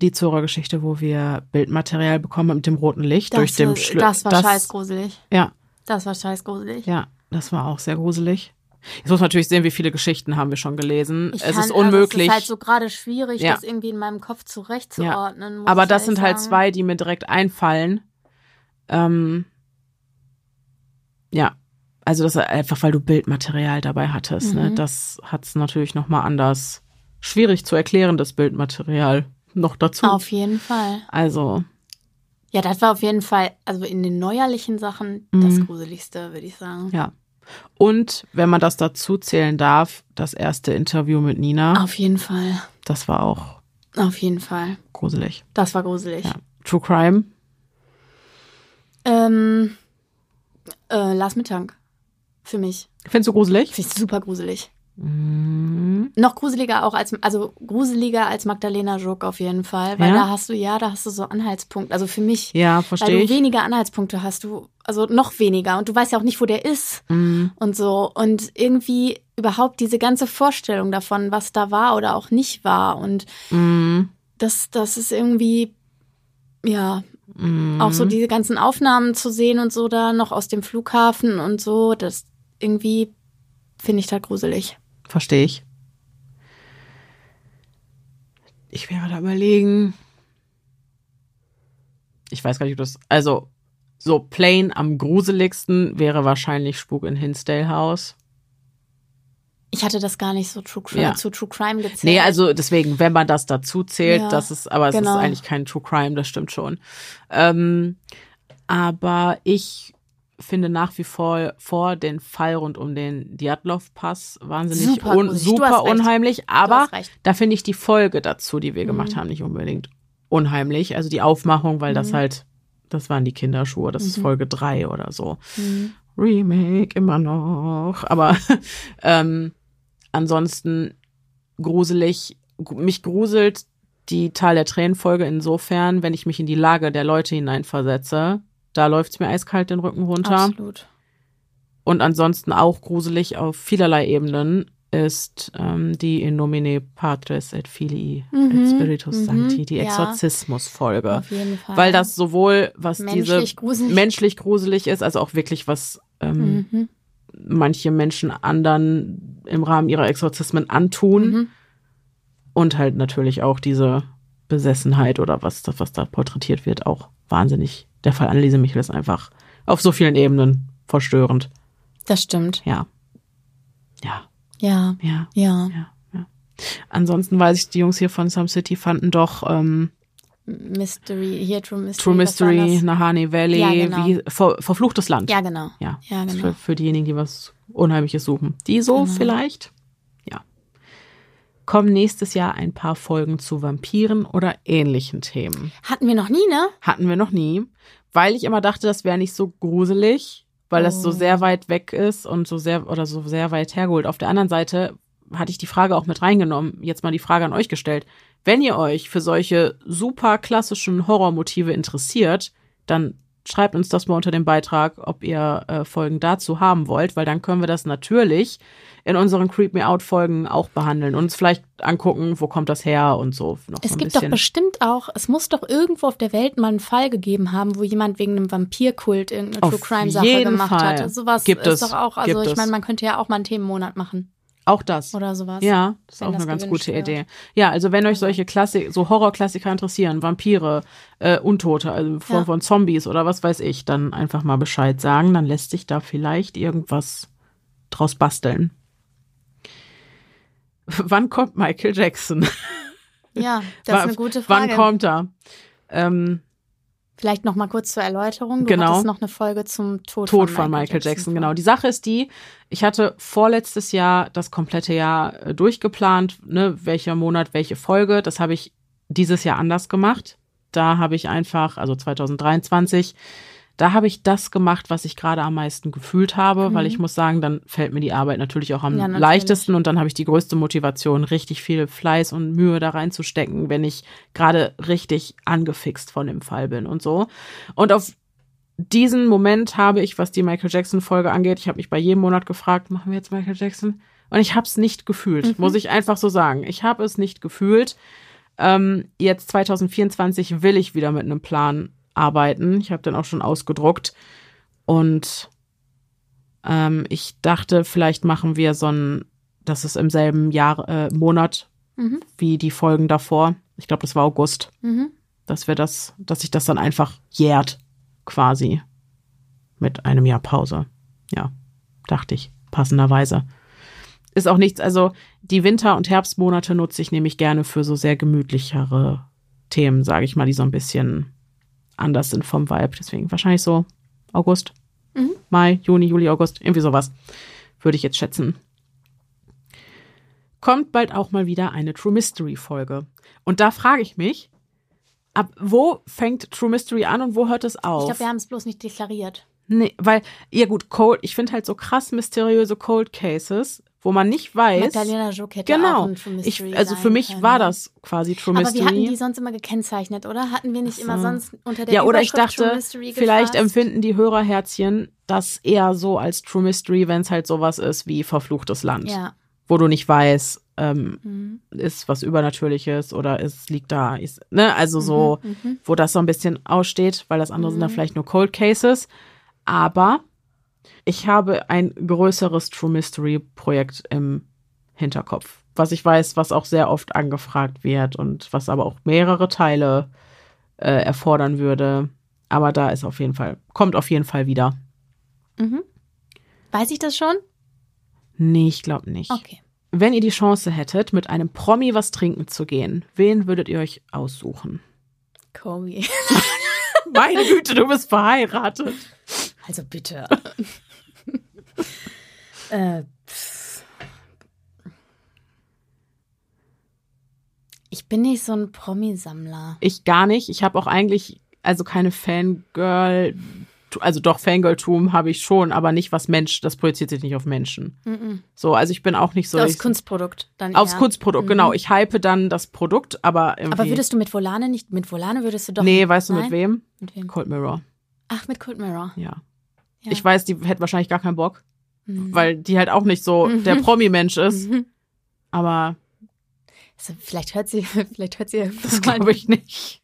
die Zora-Geschichte, wo wir Bildmaterial bekommen mit dem roten Licht durch dem war- Schlü das war scheiß gruselig. Ja, Das war scheiß gruselig. ja, das war auch sehr gruselig. Jetzt muss man natürlich sehen, wie viele Geschichten haben wir schon gelesen. Ich es kann- ist unmöglich. Also es ist halt so gerade schwierig, Ja. das irgendwie in meinem Kopf zurechtzuordnen. muss Aber das sind halt sagen. zwei, die mir direkt einfallen. Ähm, ja, also das einfach, weil du Bildmaterial dabei hattest. Ne? Mhm. Das hat es natürlich noch mal anders schwierig zu erklären, das Bildmaterial noch dazu. Auf jeden Fall. Also Ja, das war auf jeden Fall, also in den neuerlichen Sachen, das Mhm. Gruseligste, würde ich sagen. ja. Und wenn man das dazu zählen darf, das erste Interview mit Nina, Auf jeden Fall. das war auch Auf jeden Fall. gruselig. Das war gruselig. Ja. True Crime, Ähm, äh, Lars Mittank. Für mich. findest du gruselig? Finde ich super gruselig. Mhm. Noch gruseliger auch als, also gruseliger als Magdalena Jook auf jeden Fall. Weil Ja? da hast du, ja, da hast du so Anhaltspunkte. Also für mich, Ja, weil verstehe du ich. weniger Anhaltspunkte hast, du, also noch weniger. Und du weißt ja auch nicht, wo der ist Mhm. und so. Und irgendwie überhaupt diese ganze Vorstellung davon, was da war oder auch nicht war. Und Mhm. das, das ist irgendwie, ja, Mhm. auch so diese ganzen Aufnahmen zu sehen und so da noch aus dem Flughafen und so, das irgendwie finde ich da gruselig. Verstehe ich. Ich wäre da überlegen. Ich weiß gar nicht, ob das. Also, so plain am gruseligsten wäre wahrscheinlich Spuk in Hinsdale House. Ich hatte das gar nicht so True Crime, Ja. zu True Crime gezählt. Nee, also deswegen, wenn man das dazu zählt, Ja, das ist, aber es genau. ist eigentlich kein True Crime, das stimmt schon. Ähm, aber ich finde nach wie vor vor den Fall rund um den Djatlov-Pass wahnsinnig Super un, super recht. unheimlich, aber da finde ich die Folge dazu, die wir gemacht Mhm. haben, nicht unbedingt unheimlich. Also die Aufmachung, weil das Mhm. halt, das waren die Kinderschuhe, das ist Mhm. Folge drei oder so. Mhm. Remake immer noch. Aber (laughs) ähm, ansonsten gruselig, gru- mich gruselt die Tal der Tränen-Folge insofern, wenn ich mich in die Lage der Leute hineinversetze. Da läuft's mir eiskalt den Rücken runter. Absolut. Und ansonsten auch gruselig auf vielerlei Ebenen ist ähm, die In nomine Patres et Filii Mhm, et Spiritus mhm, Sancti, die. Exorzismus-Folge. Auf jeden Fall. Weil das sowohl, was menschlich diese gruselig. menschlich gruselig ist, also auch wirklich was ähm, Mhm. manche Menschen anderen im Rahmen ihrer Exorzismen antun. Mhm. Und halt natürlich auch diese Besessenheit oder was, das, was da porträtiert wird, auch wahnsinnig. Der Fall Anneliese Michel ist einfach auf so vielen Ebenen verstörend. Das stimmt. Ja. Ja, Ja, ja, ja. ja, ja. Ansonsten weiß ich, die Jungs hier von Some City fanden doch ähm, Mystery, hier True Mystery. True Mystery? Nahani Valley, Ja, genau. wie, ver, verfluchtes Land. Ja, genau. Ja, Ja, genau. für, für diejenigen, die was Unheimliches suchen. Die so Genau. vielleicht? Kommen nächstes Jahr ein paar Folgen zu Vampiren oder ähnlichen Themen. Hatten wir noch nie, ne? Hatten wir noch nie, weil ich immer dachte, das wäre nicht so gruselig, weil das so Oh. sehr weit weg ist und so sehr oder so sehr weit hergeholt. Auf der anderen Seite hatte ich die Frage auch mit reingenommen, jetzt mal die Frage an euch gestellt. Wenn ihr euch für solche super klassischen Horrormotive interessiert, dann schreibt uns das mal unter dem Beitrag, ob ihr äh, Folgen dazu haben wollt, weil dann können wir das natürlich in unseren Creep Me Out Folgen auch behandeln und uns vielleicht angucken, wo kommt das her und so. Noch Es so gibt doch bisschen. bestimmt auch, es muss doch irgendwo auf der Welt mal einen Fall gegeben haben, wo jemand wegen einem Vampirkult irgendeine Auf True Crime Sache gemacht Fall. hat. Sowas Gibt ist es. doch auch, also Gibt ich meine, man könnte ja auch mal einen Themenmonat machen auch das. oder sowas. Ja, ist wenn auch das eine ganz gute wird. Idee. Ja, also wenn euch solche Klassik, so Horrorklassiker interessieren, Vampire, äh, Untote, also in Form Ja. von Zombies oder was weiß ich, dann einfach mal Bescheid sagen, dann lässt sich da vielleicht irgendwas draus basteln. (laughs) Wann kommt Michael Jackson? Ja, das ist eine gute Frage. Wann kommt er? Ähm, Vielleicht noch mal kurz zur Erläuterung. Du Genau. hattest noch eine Folge zum Tod, Tod von Michael Jackson, genau. Die Sache ist die, ich hatte vorletztes Jahr das komplette Jahr äh, durchgeplant, ne, welcher Monat, welche Folge. Das habe ich dieses Jahr anders gemacht. Da habe ich einfach, also 2023, da habe ich das gemacht, was ich gerade am meisten gefühlt habe, weil ich muss sagen, dann fällt mir die Arbeit natürlich auch am Ja, natürlich. leichtesten und dann habe ich die größte Motivation, richtig viel Fleiß und Mühe da reinzustecken, wenn ich gerade richtig angefixt von dem Fall bin und so. Und auf diesen Moment habe ich, was die Michael Jackson Folge angeht, ich habe mich bei jedem Monat gefragt, machen wir jetzt Michael Jackson? Und ich habe es nicht gefühlt, muss ich einfach so sagen. Ich habe es nicht gefühlt. Ähm, jetzt 2024 will ich wieder mit einem Plan arbeiten. Ich habe den auch schon ausgedruckt und ähm, ich dachte, vielleicht machen wir so ein, das ist im selben Jahr äh, Monat Mhm. wie die Folgen davor. Ich glaube, das war August Mhm. dass wir das, dass sich das dann einfach jährt, quasi. Mit einem Jahr Pause. Ja, dachte ich, passenderweise. Ist auch nichts, also die Winter- und Herbstmonate nutze ich nämlich gerne für so sehr gemütlichere Themen, sage ich mal, die so ein bisschen anders sind vom Vibe. Deswegen wahrscheinlich so August, Mhm. Mai, Juni, Juli, August, irgendwie sowas. Würde ich jetzt schätzen. Kommt bald auch mal wieder eine True Mystery Folge. Und da frage ich mich, ab wo fängt True Mystery an und wo hört es auf? Ich glaube, wir haben es bloß nicht deklariert. Nee, weil, ja gut, Cold, ich finde halt so krass mysteriöse Cold Cases, wo man nicht weiß. Magdalena Joke hätte auch genau. ein True Ich, also für mich können. war das quasi True Aber Mystery. wir hatten die sonst immer gekennzeichnet, oder? Hatten wir nicht Ach immer so. sonst unter der ja, oder ich dachte, vielleicht empfinden die Hörerherzchen das eher so als True Mystery, wenn es halt sowas ist wie verfluchtes Land, Ja. wo du nicht weißt, ähm, Mhm. ist was Übernatürliches oder es liegt da, ist, ne, also so, Mhm. wo das so ein bisschen aussteht, weil das andere sind dann Mhm. vielleicht nur Cold Cases. Aber ich habe ein größeres True Mystery Projekt im Hinterkopf, was ich weiß, was auch sehr oft angefragt wird und was aber auch mehrere Teile äh, erfordern würde. Aber da ist auf jeden Fall, kommt auf jeden Fall wieder. Mhm. Weiß ich das schon? Nee, ich glaube nicht. Okay. Wenn ihr die Chance hättet, mit einem Promi was trinken zu gehen, wen würdet ihr euch aussuchen? Kobe. (laughs) Meine Güte, du bist verheiratet. Also bitte. (laughs) äh, ich bin nicht so ein Promi-Sammler. Ich gar nicht. Ich habe auch eigentlich, also keine Fangirl, also doch Fangirl-Tum habe ich schon, aber nicht was Mensch, das projiziert sich nicht auf Menschen. Mhm. So, also ich bin auch nicht so. aufs Kunstprodukt dann aufs eher. Kunstprodukt, Mhm. genau. Ich hype dann das Produkt, aber irgendwie. Aber würdest du mit Volane nicht, mit Volane würdest du doch. nee, weißt du mit Nein? wem? Mit wem? Cold Mirror. Ach, mit Cold Mirror. Ja. Ja. Ich weiß, die hätte wahrscheinlich gar keinen Bock, Mhm. weil die halt auch nicht so Mhm. der Promi-Mensch ist. Mhm. Aber Also, vielleicht hört sie, (laughs) vielleicht hört sie das glaube ich nicht.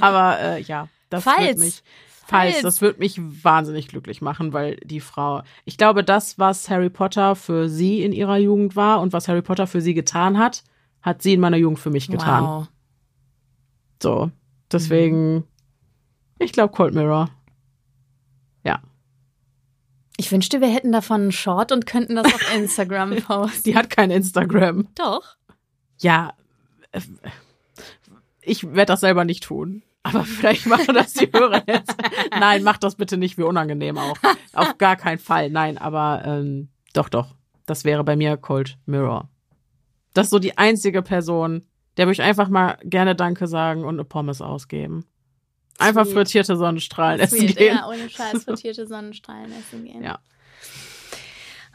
aber äh, ja, Das Falls. Wird mich, falls. Falls. Das wird mich wahnsinnig glücklich machen, weil die Frau, ich glaube, das, was Harry Potter für sie in ihrer Jugend war und was Harry Potter für sie getan hat, hat sie in meiner Jugend für mich getan. Wow. So. Deswegen, ich glaube Cold Mirror. Ich wünschte, wir hätten davon einen Short und könnten das auf (laughs) Instagram posten. Die hat kein Instagram. Doch. Ja. äh, Ich werde das selber nicht tun. Aber vielleicht machen das die Hörer jetzt. (laughs) Nein, mach das bitte nicht, wie unangenehm auch. Auf gar keinen Fall. Nein, aber ähm, doch, doch. Das wäre bei mir Cold Mirror. Das ist so die einzige Person, der würde ich einfach mal gerne Danke sagen und eine Pommes ausgeben. Einfach Sweet. frittierte Sonnenstrahlen essen Sweet, gehen. Ja, ohne Scheiß (laughs) frittierte Sonnenstrahlen essen gehen. Ja.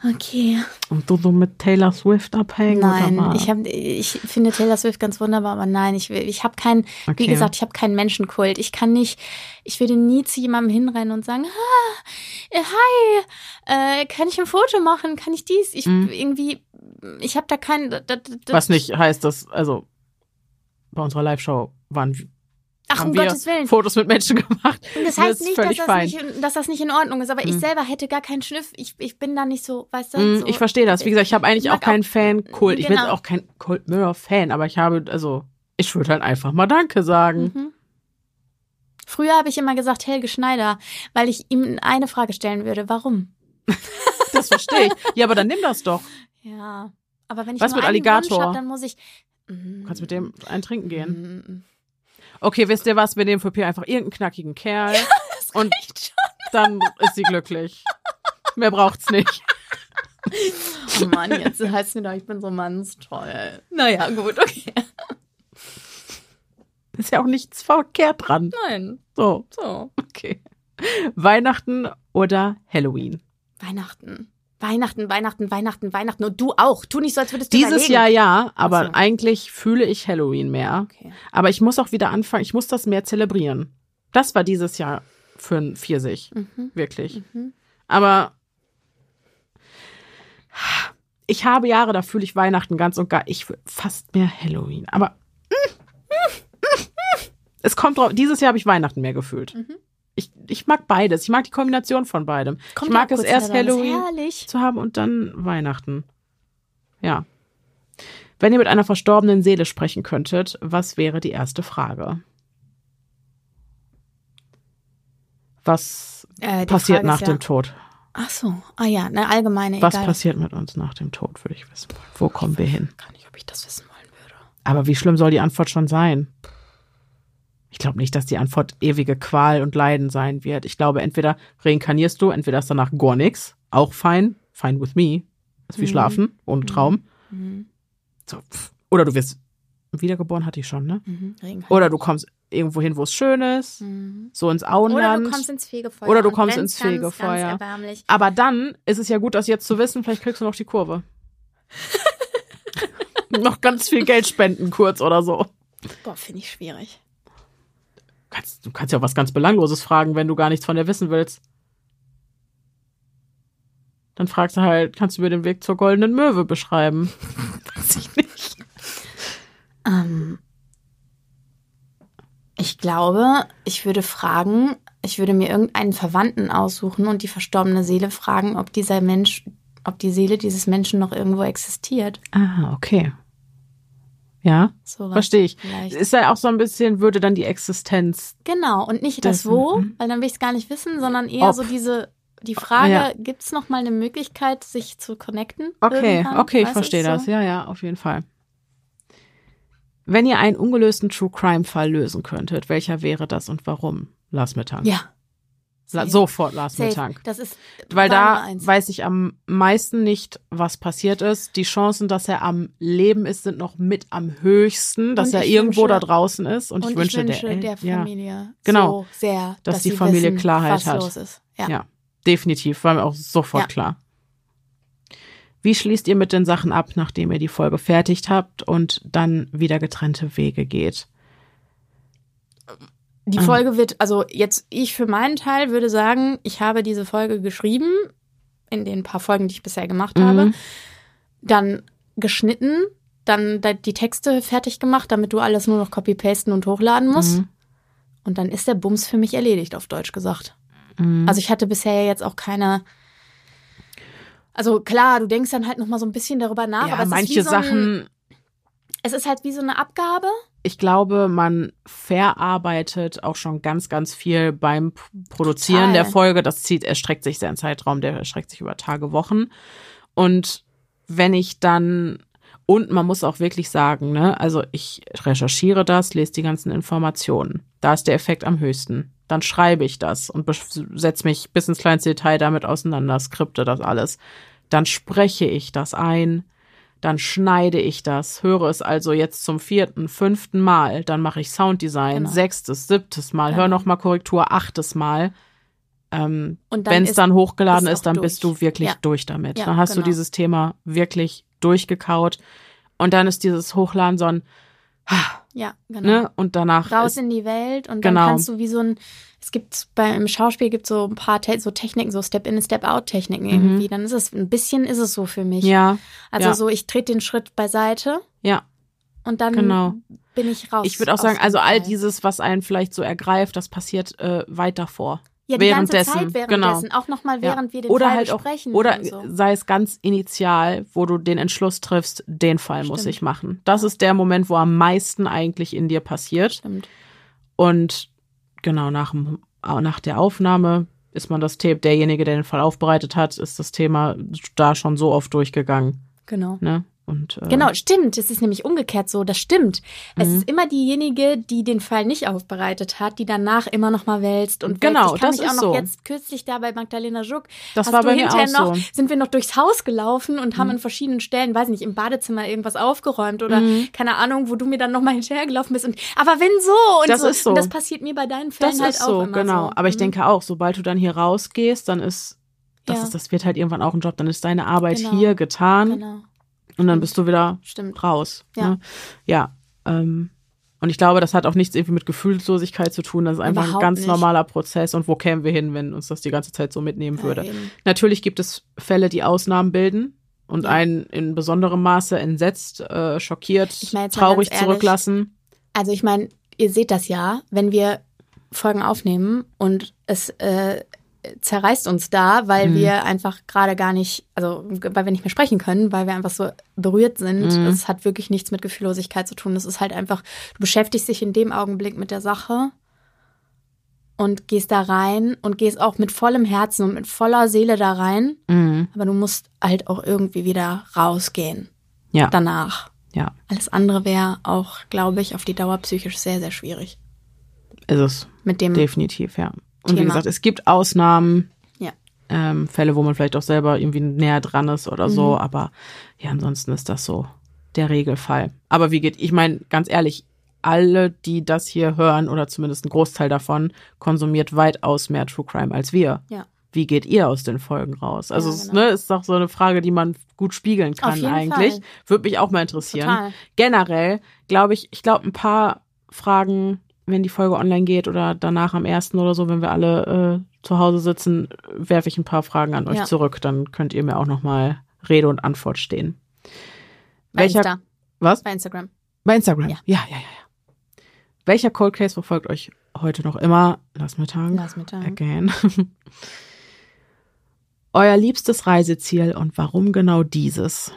Okay. Und du so mit Taylor Swift abhängen? Nein, oder was? ich, hab, ich finde Taylor Swift ganz wunderbar, aber nein, ich, will- ich habe keinen, wie Okay. gesagt, ich habe keinen Menschenkult. Ich kann nicht, ich würde nie zu jemandem hinrennen und sagen, ah, hi, äh, kann ich ein Foto machen, kann ich dies? Ich Mhm. irgendwie, ich habe da keinen, das, das, Was nicht heißt, dass, also bei unserer Live-Show waren Ach, haben um wir Gottes Willen. Fotos mit Menschen (laughs) gemacht. Und das Das heißt ist nicht dass, das nicht, dass das nicht in Ordnung ist, aber ich Mhm. selber hätte gar keinen Schniff. Ich, ich bin da nicht so, weißt du? Mm, so, Ich verstehe das. Wie gesagt, ich habe eigentlich Ich auch keinen Fan-Kult. Ich bin Genau. auch kein Cold Mirror-Fan, aber ich habe, also, ich würde halt einfach mal Danke sagen. Mhm. Früher habe ich immer gesagt Helge Schneider, weil ich ihm eine Frage stellen würde. Warum? (laughs) Das verstehe ich. Ja, aber dann nimm das doch. Ja, aber wenn ich Was nur mit einen Alligator? Wunsch hab, dann muss ich. Du kannst mit dem ein Trinken gehen. Mm, Okay, wisst ihr was? Wir nehmen für P einfach irgendeinen knackigen Kerl und dann ist sie glücklich. Mehr braucht's nicht. Oh Mann, jetzt heißt mir doch, ich bin so mannstoll. Naja, gut, okay. Ist ja auch nichts verkehrt dran. Nein, So, so. okay. Weihnachten oder Halloween? Weihnachten. Weihnachten, Weihnachten, Weihnachten, Weihnachten. Und du auch. Tu nicht so, als würdest du Dieses überlegen. Jahr ja, aber so. eigentlich fühle ich Halloween mehr. Okay. Aber ich muss auch wieder anfangen, ich muss das mehr zelebrieren. Das war dieses Jahr für ein Pfirsich. Mhm. Wirklich. Mhm. Aber ich habe Jahre, da fühle ich Weihnachten ganz und gar. Ich fast mehr Halloween. Aber es kommt drauf. Dieses Jahr habe ich Weihnachten mehr gefühlt. Mhm. Ich, ich mag beides. Ich mag die Kombination von beidem. Kommt ich mag ja es erst. Halloween zu haben und dann Weihnachten. Ja. Wenn ihr mit einer verstorbenen Seele sprechen könntet, was wäre die erste Frage? Was Äh, passiert Frage nach ist dem ja, Tod? Ach so. Ah ja, eine allgemeine. Was egal. passiert mit uns nach dem Tod, würde ich wissen wollen. Wo kommen wir hin? Gar nicht, ob ich das wissen wollen würde. Aber wie schlimm soll die Antwort schon sein? Ich glaube nicht, dass die Antwort ewige Qual und Leiden sein wird. Ich glaube, entweder reinkarnierst du, entweder ist danach gar nichts, auch fein, fine with me, ist wie Mhm. schlafen, ohne Traum. Mhm. So, pff. Oder du wirst wiedergeboren, hatte ich schon, ne? Mhm. Oder du kommst irgendwo hin, wo es schön ist, Mhm. so ins Oder Auenland. du kommst ins Fegefeuer. Oder du kommst ins Fegefeuer. Ganz, ganz erbärmlich. Aber dann ist es ja gut, das jetzt zu wissen, vielleicht kriegst du noch die Kurve. (laughs) noch ganz viel Geld spenden, kurz oder so. Boah, finde ich schwierig. Kannst, du kannst ja was ganz Belangloses fragen, wenn du gar nichts von der wissen willst. Dann fragst du halt, kannst du mir den Weg zur goldenen Möwe beschreiben? (laughs) Weiß ich nicht. Ähm, ich glaube, ich würde fragen, ich würde mir irgendeinen Verwandten aussuchen und die verstorbene Seele fragen, ob dieser Mensch, ob die Seele dieses Menschen noch irgendwo existiert. Ah, okay. Ja, So verstehe ich. Vielleicht. Ist ja auch so ein bisschen, würde dann die Existenz. Genau, und nicht das Dessen, Wo, mhm. weil dann will ich es gar nicht wissen, sondern eher Ob. so diese, die Frage, Ja. gibt es noch mal eine Möglichkeit, sich zu connecten? Okay, okay, ich verstehe so? das. Ja, ja, auf jeden Fall. Wenn ihr einen ungelösten True Crime Fall lösen könntet, welcher wäre das und warum? Lars Mittank. Ja. Safe. sofort Lars Safe. Mittank. Das ist Weil da eins. weiß ich am meisten nicht, was passiert ist. Die Chancen, dass er am Leben ist, sind noch mit am höchsten, dass er irgendwo wünsche- da draußen ist. Und, Und ich wünsche, ich wünsche der, der, El- ja, Familie Genau. so sehr, Dass dass, die Familie wissen, Klarheit hat. Ja. ja, definitiv. War mir auch sofort Ja. klar. Wie schließt ihr mit den Sachen ab, nachdem ihr die Folge fertigt habt und dann wieder getrennte Wege geht? Die Ah. Folge wird, also jetzt ich für meinen Teil würde sagen, ich habe diese Folge geschrieben, in den paar Folgen, die ich bisher gemacht habe, Mhm. dann geschnitten, dann da- die Texte fertig gemacht, damit du alles nur noch copy-pasten und hochladen musst. Mhm. Und dann ist der Bums für mich erledigt, auf Deutsch gesagt. Mhm. Also ich hatte bisher jetzt auch keine. Also klar, du denkst dann halt noch mal so ein bisschen darüber nach, ja, aber es manche so ein, Sachen, es ist halt wie so eine Abgabe. Ich glaube, man verarbeitet auch schon ganz, ganz viel beim Produzieren Total. der Folge. Das zieht, erstreckt sich sehr ein Zeitraum, der erstreckt sich über Tage, Wochen. Und wenn ich dann, und man muss auch wirklich sagen, ne, also ich recherchiere das, lese die ganzen Informationen. Da ist der Effekt am höchsten. Dann schreibe ich das und setze mich bis ins kleinste Detail damit auseinander, skripte das alles. Dann spreche ich das ein, dann schneide ich das, höre es also jetzt zum vierten, fünften Mal, dann mache ich Sounddesign, Genau. sechstes, siebtes Mal, Genau. hör noch mal Korrektur, achtes Mal. Ähm, Wenn es dann hochgeladen ist dann durch. bist du wirklich Ja. durch damit. Ja, dann hast du genau. dieses Thema wirklich durchgekaut. Und dann ist dieses Hochladen so ein, Ja, genau. ne? Und danach Raus in die Welt und Genau. dann kannst du wie so ein, es gibt beim Schauspiel gibt so ein paar Te so Techniken, so Step-in, Step-out-Techniken irgendwie. Dann ist es, ein bisschen ist es so für mich. Mhm. ja, Also ja. so, ich trete den Schritt beiseite ja. und dann Genau. bin ich raus. Ich würde auch sagen, also all dieses, was einen vielleicht so ergreift, das passiert äh, weit davor. ja, die ganze währenddessen, Zeit währenddessen, genau. auch nochmal Ja. während wir den oder Fall halt auch, besprechen. oder so. sei es ganz initial, wo du den Entschluss triffst, den Fall muss Stimmt. ich machen. Das ist der Moment, wo am meisten eigentlich in dir passiert. Stimmt. Und genau nach, dem, nach der Aufnahme ist man das Tape, derjenige, der den Fall aufbereitet hat, ist das Thema da schon so oft durchgegangen. Genau. Ne? Und, äh, Genau, stimmt. Es ist nämlich umgekehrt so. Das stimmt. Es Mhm. ist immer diejenige, die den Fall nicht aufbereitet hat, die danach immer noch mal wälzt und Genau, wälzt. Ich kann das mich auch ist noch so. jetzt kürzlich da bei Magdalena Schuck. Das hast war du bei mir hinterher auch noch, so. sind wir noch durchs Haus gelaufen und Mhm. haben an verschiedenen Stellen, weiß nicht, im Badezimmer irgendwas aufgeräumt oder Mhm. keine Ahnung, wo du mir dann noch mal hinterhergelaufen bist. Und aber wenn so und Das so. ist so. Und das passiert mir bei deinen Fällen Das halt ist auch so, genau. so. Aber ich Mhm. denke auch, sobald du dann hier rausgehst, dann ist das, Ja. ist, das wird halt irgendwann auch ein Job. Dann ist deine Arbeit Genau. hier getan genau, und dann bist du wieder stimmt. raus. Ja. Ne? Ja. Ähm, und ich glaube, das hat auch nichts irgendwie mit Gefühlslosigkeit zu tun. Das ist einfach Überhaupt ein ganz nicht. normaler Prozess. Und wo kämen wir hin, wenn uns das die ganze Zeit so mitnehmen Ja, würde? eben. Natürlich gibt es Fälle, die Ausnahmen bilden und Ja. einen in besonderem Maße entsetzt, äh, schockiert, Ich mal traurig ehrlich, zurücklassen. Also ich meine, ihr seht das ja, wenn wir Folgen aufnehmen und es äh, zerreißt uns da, weil Mhm. wir einfach gerade gar nicht, also weil wir nicht mehr sprechen können, weil wir einfach so berührt sind. Mhm. Es hat wirklich nichts mit Gefühllosigkeit zu tun. Es ist halt einfach, du beschäftigst dich in dem Augenblick mit der Sache und gehst da rein und gehst auch mit vollem Herzen und mit voller Seele da rein, Mhm. aber du musst halt auch irgendwie wieder rausgehen Ja, danach. ja, Alles andere wäre auch, glaube ich, auf die Dauer psychisch sehr, sehr schwierig. ist es. Mit dem Definitiv, ja. Und wie gesagt, es gibt Ausnahmen, Ja. ähm, Fälle, wo man vielleicht auch selber irgendwie näher dran ist oder so, Mhm. aber ja, ansonsten ist das so der Regelfall. Aber wie geht, ich meine, ganz ehrlich, alle, die das hier hören oder zumindest ein Großteil davon, konsumiert weitaus mehr True Crime als wir. Ja. Wie geht ihr aus den Folgen raus? Also Ja, es genau. ne, ist doch so eine Frage, die man gut spiegeln kann eigentlich. Fall. Würde mich auch mal interessieren. Total. Generell glaube ich, ich glaube ein paar Fragen, wenn die Folge online geht oder danach am ersten oder so, wenn wir alle äh, zu Hause sitzen, werfe ich ein paar Fragen an euch Ja. zurück. Dann könnt ihr mir auch noch mal Rede und Antwort stehen. Bei Welcher Insta, was? bei Instagram. Bei Instagram. Ja. Ja, ja, ja, ja. Welcher Cold Case verfolgt euch heute noch immer? Lass mir tagen. Lass mich da. Again. (laughs) Euer liebstes Reiseziel und warum genau dieses?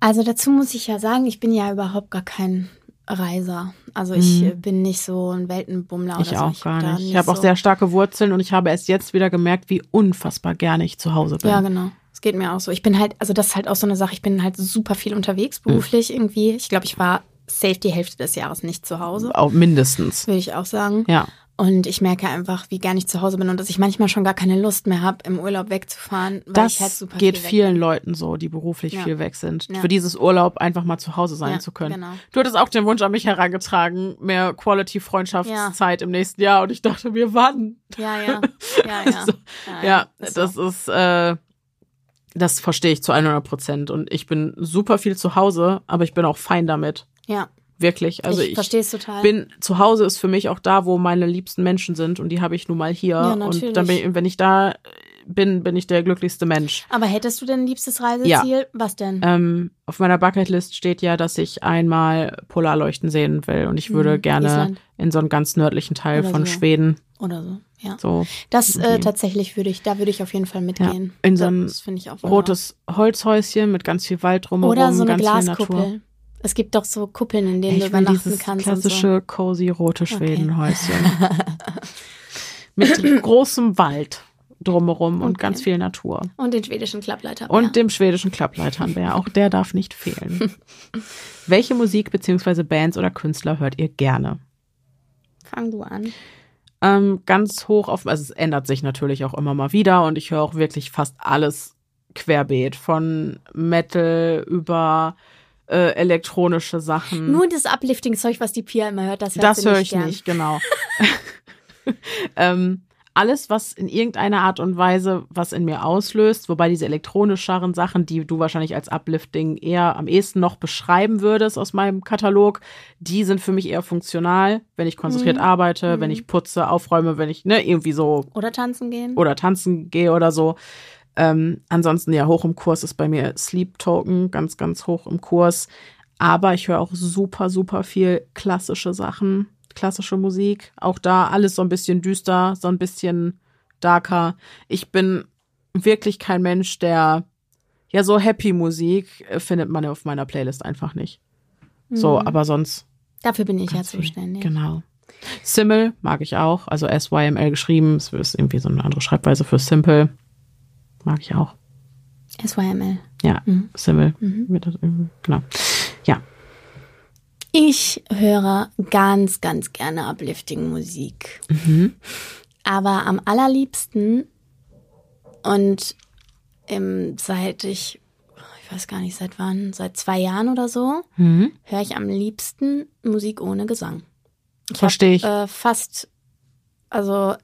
Also dazu muss ich ja sagen, ich bin ja überhaupt gar kein Reiser. Also ich Mhm. bin nicht so ein Weltenbummler Ich oder so. auch gar da nicht. Ich habe auch so- sehr starke Wurzeln und ich habe erst jetzt wieder gemerkt, wie unfassbar gerne ich zu Hause bin. Ja, genau. Es geht mir auch so. Ich bin halt, also das ist halt auch so eine Sache, ich bin halt super viel unterwegs beruflich irgendwie. Ich glaube, ich war safe die Hälfte des Jahres nicht zu Hause, Auch mindestens. würde ich auch sagen. Ja. Und ich merke einfach, wie gern ich zu Hause bin und dass ich manchmal schon gar keine Lust mehr habe, im Urlaub wegzufahren, weil Das ich halt super geht viel vielen. Leuten so, die beruflich Ja. viel weg sind. Ja. Für dieses Urlaub einfach mal zu Hause sein Ja, zu können. genau. Du hattest auch den Wunsch an mich herangetragen, mehr Quality-Freundschaftszeit im nächsten Jahr und ich dachte mir, wann? Ja, ja. (laughs) Ja, ja. So, ja, Ja, das so. ist, äh, das verstehe ich zu 100 Prozent. Und ich bin super viel zu Hause, aber ich bin auch fein damit. Ja, Wirklich. Also ich, ich, verstehe es total. bin zu Hause ist für mich auch da, wo meine liebsten Menschen sind und die habe ich nun mal hier. Ja, und natürlich. dann bin ich, wenn ich da bin, bin ich der glücklichste Mensch. Aber hättest du denn ein liebstes Reiseziel? Was denn? Ähm, auf meiner Bucketlist steht ja, dass ich einmal Polarleuchten sehen will und ich würde Mhm, gerne Island. in so einen ganz nördlichen Teil Oder von so. Schweden. Oder so, ja. So Das äh, tatsächlich würde ich, da würde ich auf jeden Fall mitgehen. in so ein rotes Holzhäuschen mit ganz viel Wald drumherum, Oder so eine ganz viel Natur. Glaskuppel. Es gibt doch so Kuppeln, in denen du Ich will übernachten dieses kannst. und klassische, cozy rote Okay. Schwedenhäuschen. (laughs) Mit großem Wald drumherum und Okay. ganz viel Natur. So. Und den schwedischen Klappleiter. Und dem schwedischen Klappleiternbär. Auch der darf nicht fehlen. (laughs) Welche Musik bzw. Bands oder Künstler hört ihr gerne? Fang du an. Ähm, ganz hoch auf, also es ändert sich natürlich auch immer mal wieder und ich höre auch wirklich fast alles querbeet. Von Metal über äh, elektronische Sachen. Nur das Uplifting-Zeug, was die Pia immer hört, das hört Das höre ich gern. nicht, genau. (laughs) (laughs) ähm, alles, was in irgendeiner Art und Weise was in mir auslöst, wobei diese elektronischeren Sachen, die du wahrscheinlich als Uplifting eher am ehesten noch beschreiben würdest aus meinem Katalog, die sind für mich eher funktional, wenn ich konzentriert Mhm. arbeite, wenn Mhm. ich putze, aufräume, wenn ich, ne, irgendwie so Oder tanzen gehen. oder tanzen gehe oder so. Ähm, ansonsten ja, hoch im Kurs ist bei mir Sleep Token, ganz, ganz hoch im Kurs. Aber ich höre auch super, super viel klassische Sachen, klassische Musik. Auch da alles so ein bisschen düster, so ein bisschen darker. Ich bin wirklich kein Mensch, der ja so Happy Musik äh, findet man auf meiner Playlist einfach nicht. So, Mhm. aber sonst Dafür bin ich ja zuständig. Genau. Simmel mag ich auch, also SYML geschrieben. Es ist irgendwie so eine andere Schreibweise für Simple. Mag ich auch. SYML. Ja, Mhm. Simmel. Mhm. Genau. Ja. Ich höre ganz, ganz gerne Uplifting-Musik. Mhm. Aber am allerliebsten und ähm, seit ich, ich weiß gar nicht seit wann, seit zwei Jahren oder so, Mhm. höre ich am liebsten Musik ohne Gesang. Verstehe ich. Äh, fast, also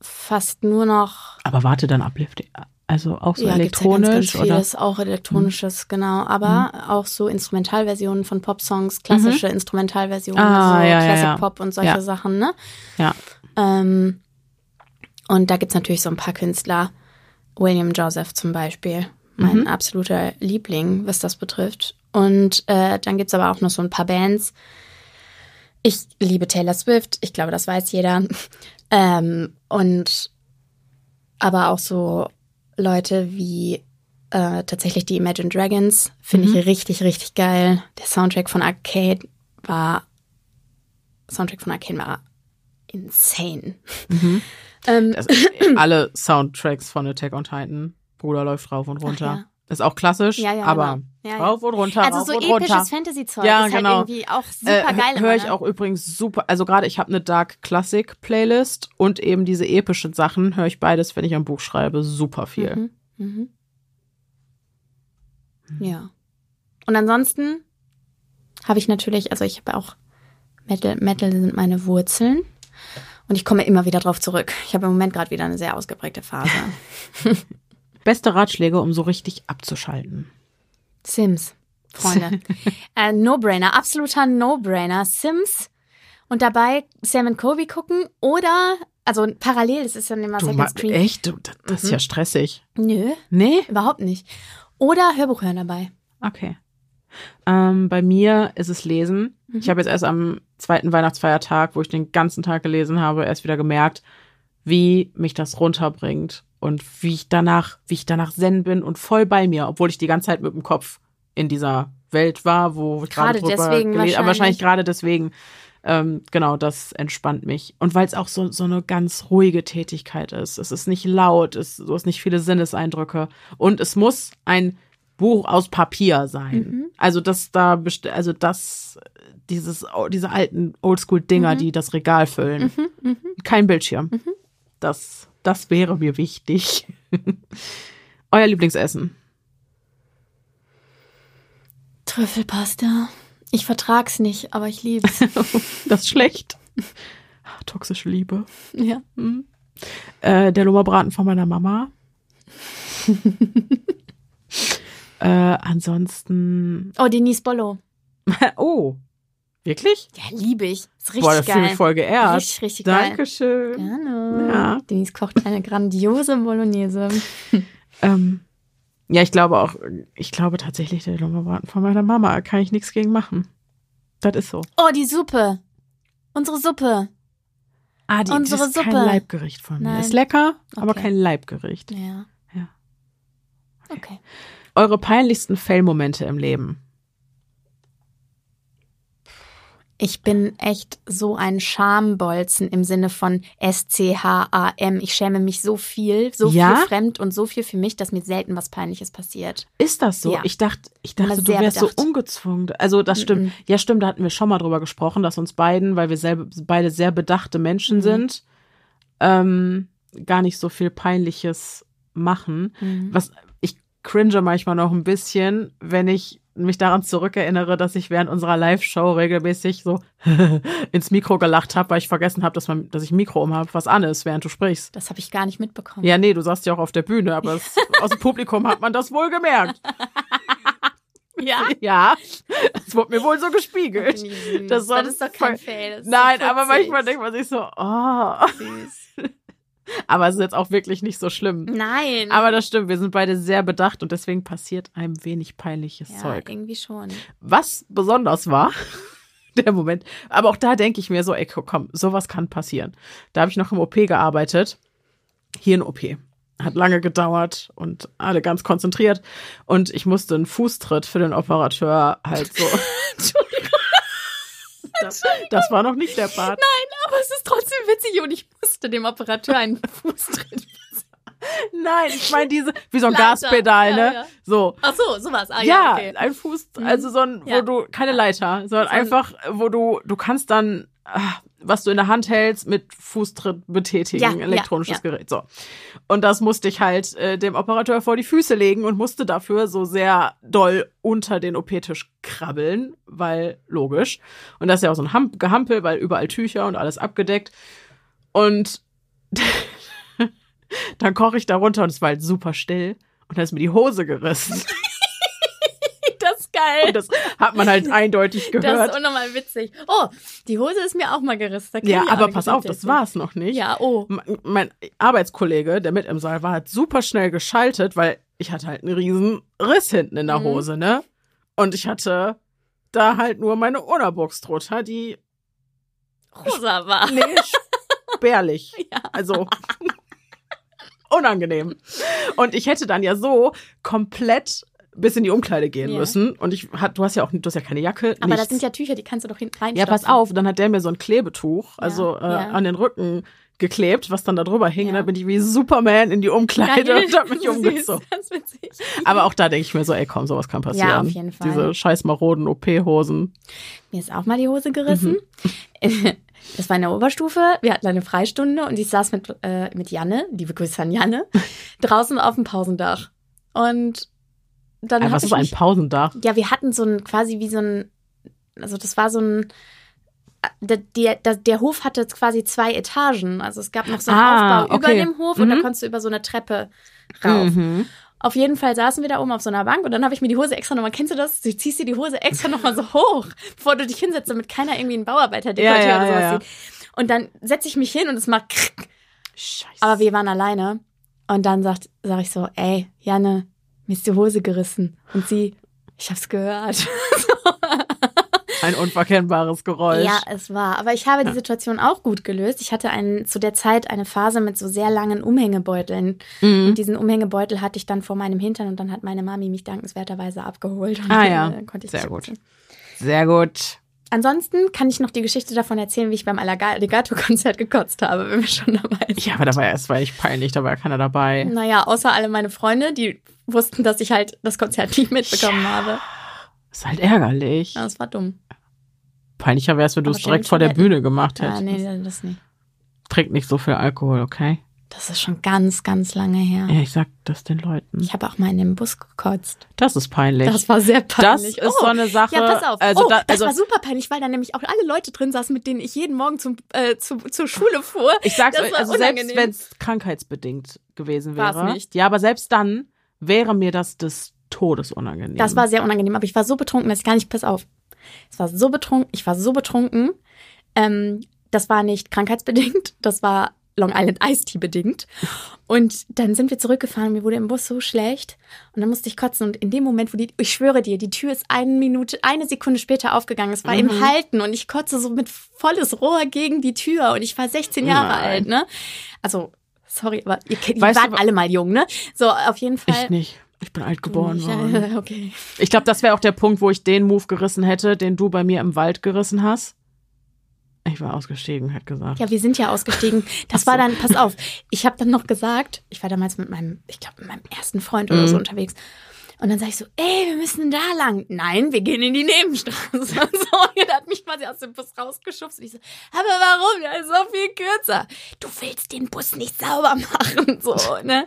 fast nur noch Aber warte, dann Uplifting. Also auch so ja, gibt's ja elektronisch ganz, ganz oder? vieles, auch elektronisches, genau, aber auch so Instrumentalversionen von Popsongs, klassische Instrumentalversionen, Mhm. Ah, so ja, ja, Classic ja. Pop und solche. Sachen, ne? Ja. Ähm, und da gibt's natürlich so ein paar Künstler, William Joseph zum Beispiel, mein Mhm. absoluter Liebling, was das betrifft. Und äh, dann gibt's aber auch noch so ein paar Bands. Ich liebe Taylor Swift, ich glaube, das weiß jeder. (laughs) Ähm, und aber auch so Leute wie äh, tatsächlich die Imagine Dragons finde Mhm. ich richtig, richtig geil. Der Soundtrack von Arcade war Soundtrack von Arcade war insane. Mhm. Ähm, (clears throat) alle Soundtracks von Attack on Titan. Bruder läuft rauf und runter. Ist auch klassisch, Ja, ja, aber genau. Ja, rauf und runter, also so episches. Fantasy-Zeug Ja, ist genau. halt irgendwie auch super geil. Äh, Höre ich auch übrigens super, also gerade ich habe eine Dark Classic Playlist und eben diese epischen Sachen höre ich beides, wenn ich ein Buch schreibe, super viel. Mhm. Mhm. Ja. Und ansonsten habe ich natürlich, also ich habe auch Metal, Metal sind meine Wurzeln. Und ich komme immer wieder drauf zurück. Ich habe im Moment gerade wieder eine sehr ausgeprägte Phase. (laughs) Beste Ratschläge, um so richtig abzuschalten. Sims, Freunde. (laughs) äh, No-Brainer, absoluter No-Brainer. Sims und dabei Sam und Kobe gucken oder, also parallel, das ist dann immer Du, Second Screen. echt? Das, das ist Mhm. ja stressig. Nö, Nee? überhaupt nicht. Oder Hörbuch hören dabei. Okay. Ähm, bei mir ist es Lesen. Mhm. Ich habe jetzt erst am zweiten Weihnachtsfeiertag, wo ich den ganzen Tag gelesen habe, erst wieder gemerkt, wie mich das runterbringt und wie ich danach, wie ich danach zen bin und voll bei mir, obwohl ich die ganze Zeit mit dem Kopf in dieser Welt war, wo ich gerade drüber deswegen gelesen, aber wahrscheinlich. wahrscheinlich gerade deswegen. Ähm, genau, das entspannt mich. Und weil es auch so, so eine ganz ruhige Tätigkeit ist. Es ist nicht laut, es, du hast nicht viele Sinneseindrücke. Und es muss ein Buch aus Papier sein. Mhm. Also das da, also das, dieses, diese alten Oldschool-Dinger, Mhm. die das Regal füllen. Mhm, mhm. Kein Bildschirm. Das, das wäre mir wichtig. (laughs) Euer Lieblingsessen. Trüffelpasta. Ich vertrag's nicht, aber ich lieb's. (laughs) Das ist schlecht. Ah, Toxische Liebe. ja. Hm. Äh, der Lummerbraten von meiner Mama. (laughs) äh, ansonsten. Oh, Denise Bollo. Oh. Wirklich? Ja, liebe ich. Ist richtig Boah, da fühle geil. ich voll geehrt. Richtig, richtig geil. Dankeschön. Gerne. Ja. Denise kocht eine grandiose Bolognese. (laughs) Ähm, ja, ich glaube auch, ich glaube tatsächlich, der Lungenbraten von meiner Mama, kann ich nichts gegen machen. Das ist so. Oh, die Suppe. Unsere Suppe. Ah, die, Unsere das ist kein Suppe. Leibgericht von mir. Nein. Ist lecker, aber Okay. kein Leibgericht. Ja. Ja. Okay. Eure peinlichsten Fail-Momente im Leben. Ich bin echt so ein Schambolzen im Sinne von S-C-H-A-M. Ich schäme mich so viel, so Ja? viel fremd und so viel für mich, dass mir selten was Peinliches passiert. Ist das so? Ja. Ich dachte, ich dachte, du wärst bedacht. so ungezwungen. Also das stimmt. Mhm. Ja, stimmt, da hatten wir schon mal drüber gesprochen, dass uns beiden, weil wir selber, beide sehr bedachte Menschen Mhm. sind, ähm, gar nicht so viel Peinliches machen. Mhm. Was ich cringe manchmal noch ein bisschen, wenn ich mich daran zurückerinnere, dass ich während unserer Live-Show regelmäßig so (laughs) ins Mikro gelacht habe, weil ich vergessen habe, dass, man, dass ich ein Mikro um habe, was an ist, während du sprichst. Das habe ich gar nicht mitbekommen. Ja, nee, du saßt ja auch auf der Bühne, aber es, (laughs) aus dem Publikum hat man das wohl gemerkt. (laughs) Ja? Ja, es wurde mir wohl so gespiegelt. Das Das, ist doch kein Fail. das Nein, aber manchmal denkt man sich so, oh. Süß. Aber es ist jetzt auch wirklich nicht so schlimm. Nein. Aber das stimmt, wir sind beide sehr bedacht und deswegen passiert einem wenig peinliches ja, Zeug. irgendwie schon. Was besonders war, (laughs) der Moment, aber auch da denke ich mir so, ey, komm, sowas kann passieren. Da habe ich noch im OP gearbeitet. Hier ein OP. Hat lange gedauert und alle ganz konzentriert. Und ich musste einen Fußtritt für den Operateur halt so. (laughs) (laughs) Das, das war noch nicht der Part. Aber es ist trotzdem witzig und ich musste dem Operateur einen (laughs) Fußtritt. Nein, ich meine diese, wie so ein Leiter. Gaspedal, Ja, ne? ja. So. Ach so, sowas. Ah, ja, ja, okay. ein Fuß, Mhm. also so ein, wo Ja. du, keine Leiter, sondern So ein- einfach, wo du, du kannst dann, ah, was du in der Hand hältst, mit Fußtritt betätigen, Ja, ein ja, elektronisches ja. Gerät, so. Und das musste ich halt äh, dem Operateur vor die Füße legen und musste dafür so sehr doll unter den OP-Tisch krabbeln, weil logisch. Und das ist ja auch so ein Hamp Gehampel, weil überall Tücher und alles abgedeckt. Und (laughs) dann koche ich da runter und es war halt super still. Und dann ist mir die Hose gerissen. Das geil. Und das hat man halt eindeutig Das gehört. ist unnormal witzig. Oh, die Hose ist mir auch mal gerissen. Ja, aber pass auf, das war's noch nicht. Ja, oh. Mein Arbeitskollege, der mit im Saal war, hat super schnell geschaltet, weil ich hatte halt einen riesen Riss hinten in der Mhm. Hose, ne? Und ich hatte da halt nur meine Unterbox drunter, die Rosa war. nee, spärlich. (laughs) Ja. Also (laughs) unangenehm. Und ich hätte dann ja so komplett bis in die Umkleide gehen Ja. müssen. Und ich hat, du hast ja auch, du hast ja keine Jacke. Aber nichts. das sind ja Tücher, die kannst du doch hinten rein. Ja, pass auf, dann hat der mir so ein Klebetuch, also äh, ja. an den Rücken geklebt, was dann da drüber hing. Ja. Und dann bin ich wie Superman in die Umkleide (laughs) und hab mich (laughs) umgezogen. Aber auch da denke ich mir so, ey komm, sowas kann passieren. Ja, auf jeden Fall. Diese scheiß maroden OP-Hosen. Mir ist auch mal die Hose gerissen. (laughs) Das war in der Oberstufe. Wir hatten eine Freistunde und ich saß mit, äh, mit Janne, liebe Grüße an Janne, draußen auf dem Pausendach. Und dann hab was ist ein mich, Pausendach? Ja, wir hatten so ein, quasi wie so ein, also das war so ein, der, der, der, Hof hatte quasi zwei Etagen. Also es gab noch so einen Ah, Aufbau okay. über dem Hof und da Mhm. konntest du über so eine Treppe rauf. Mhm. Auf jeden Fall saßen wir da oben auf so einer Bank und dann habe ich mir die Hose extra nochmal, kennst du das? Du ziehst dir die Hose extra nochmal so hoch, bevor du dich hinsetzt, damit keiner irgendwie einen Bauarbeiter Ja, ja, oder sowas ja, ja. sieht. Und dann setze ich mich hin und es macht. Scheiße. Aber wir waren alleine. Und dann sagt, sag ich so, ey, Janne, mir ist die Hose gerissen. Und sie, ich hab's gehört. (laughs) ein unverkennbares Geräusch. Ja, es war. Aber ich habe die Ja. Situation auch gut gelöst. Ich hatte einen, zu der Zeit eine Phase mit so sehr langen Umhängebeuteln. Mhm. Und diesen Umhängebeutel hatte ich dann vor meinem Hintern und dann hat meine Mami mich dankenswerterweise abgeholt. Und Ah ja, äh, konnte ich sehr gut. Sehr gut. Ansonsten kann ich noch die Geschichte davon erzählen, wie ich beim Alligator-Konzert gekotzt habe, wenn wir schon dabei sind. Ja, aber da war ja, es war echt peinlich, da war ja keiner dabei. Naja, außer alle meine Freunde, die wussten, dass ich halt das Konzert nicht mitbekommen habe. Ist halt ärgerlich. Ja, das war dumm. Peinlicher wäre es, wenn du es direkt vor der. Bühne gemacht Ja, hättest. nee, das nicht. Trink nicht so viel Alkohol, okay? Das ist schon ganz, ganz lange her. Ja, ich sag das den Leuten. Ich habe auch mal in dem Bus gekotzt. Das ist peinlich. Das war sehr Das peinlich. ist so eine Sache. Ja, pass auf. Also, oh, da, das also war super peinlich, weil da nämlich auch alle Leute drin saßen, mit denen ich jeden Morgen zum, äh, zu, zur Schule fuhr. ich sag's das euch, also selbst wenn es krankheitsbedingt gewesen War's wäre. nicht. Ja, aber selbst dann wäre mir das des Todes unangenehm. Das war sehr unangenehm, aber ich war so betrunken, dass ich gar nicht, pass auf. Es war so betrunken, ich war so betrunken. Ähm, das war nicht krankheitsbedingt, das war Long Island Ice Tea bedingt. Und dann sind wir zurückgefahren, mir wurde im Bus so schlecht und dann musste ich kotzen und in dem Moment, wo die, ich schwöre dir, die Tür ist eine Minute, eine Sekunde später aufgegangen. Es war Mhm. im Halten und ich kotze so mit volles Rohr gegen die Tür und ich war 16 Jahre Nein. alt, ne? Also, sorry, aber ihr, ihr Weißt wart du, alle mal jung, ne? So, auf jeden Fall. Ich nicht. Ich bin alt geboren Ich, worden. (laughs) okay. Ich glaube, das wäre auch der Punkt, wo ich den Move gerissen hätte, den du bei mir im Wald gerissen hast. Ich war ausgestiegen, hat gesagt. Ja, wir sind ja ausgestiegen. (laughs) Das so. war dann, pass auf, (laughs) ich habe dann noch gesagt, ich war damals mit meinem, ich glaube, mit meinem ersten Freund oder Mhm. so unterwegs. Und dann sage ich so, ey, wir müssen da lang. Nein, wir gehen in die Nebenstraße. so, und er hat mich quasi aus dem Bus rausgeschubst. Und ich so, aber warum? Der ist so viel kürzer. Du willst den Bus nicht sauber (laughs) machen. So, ne?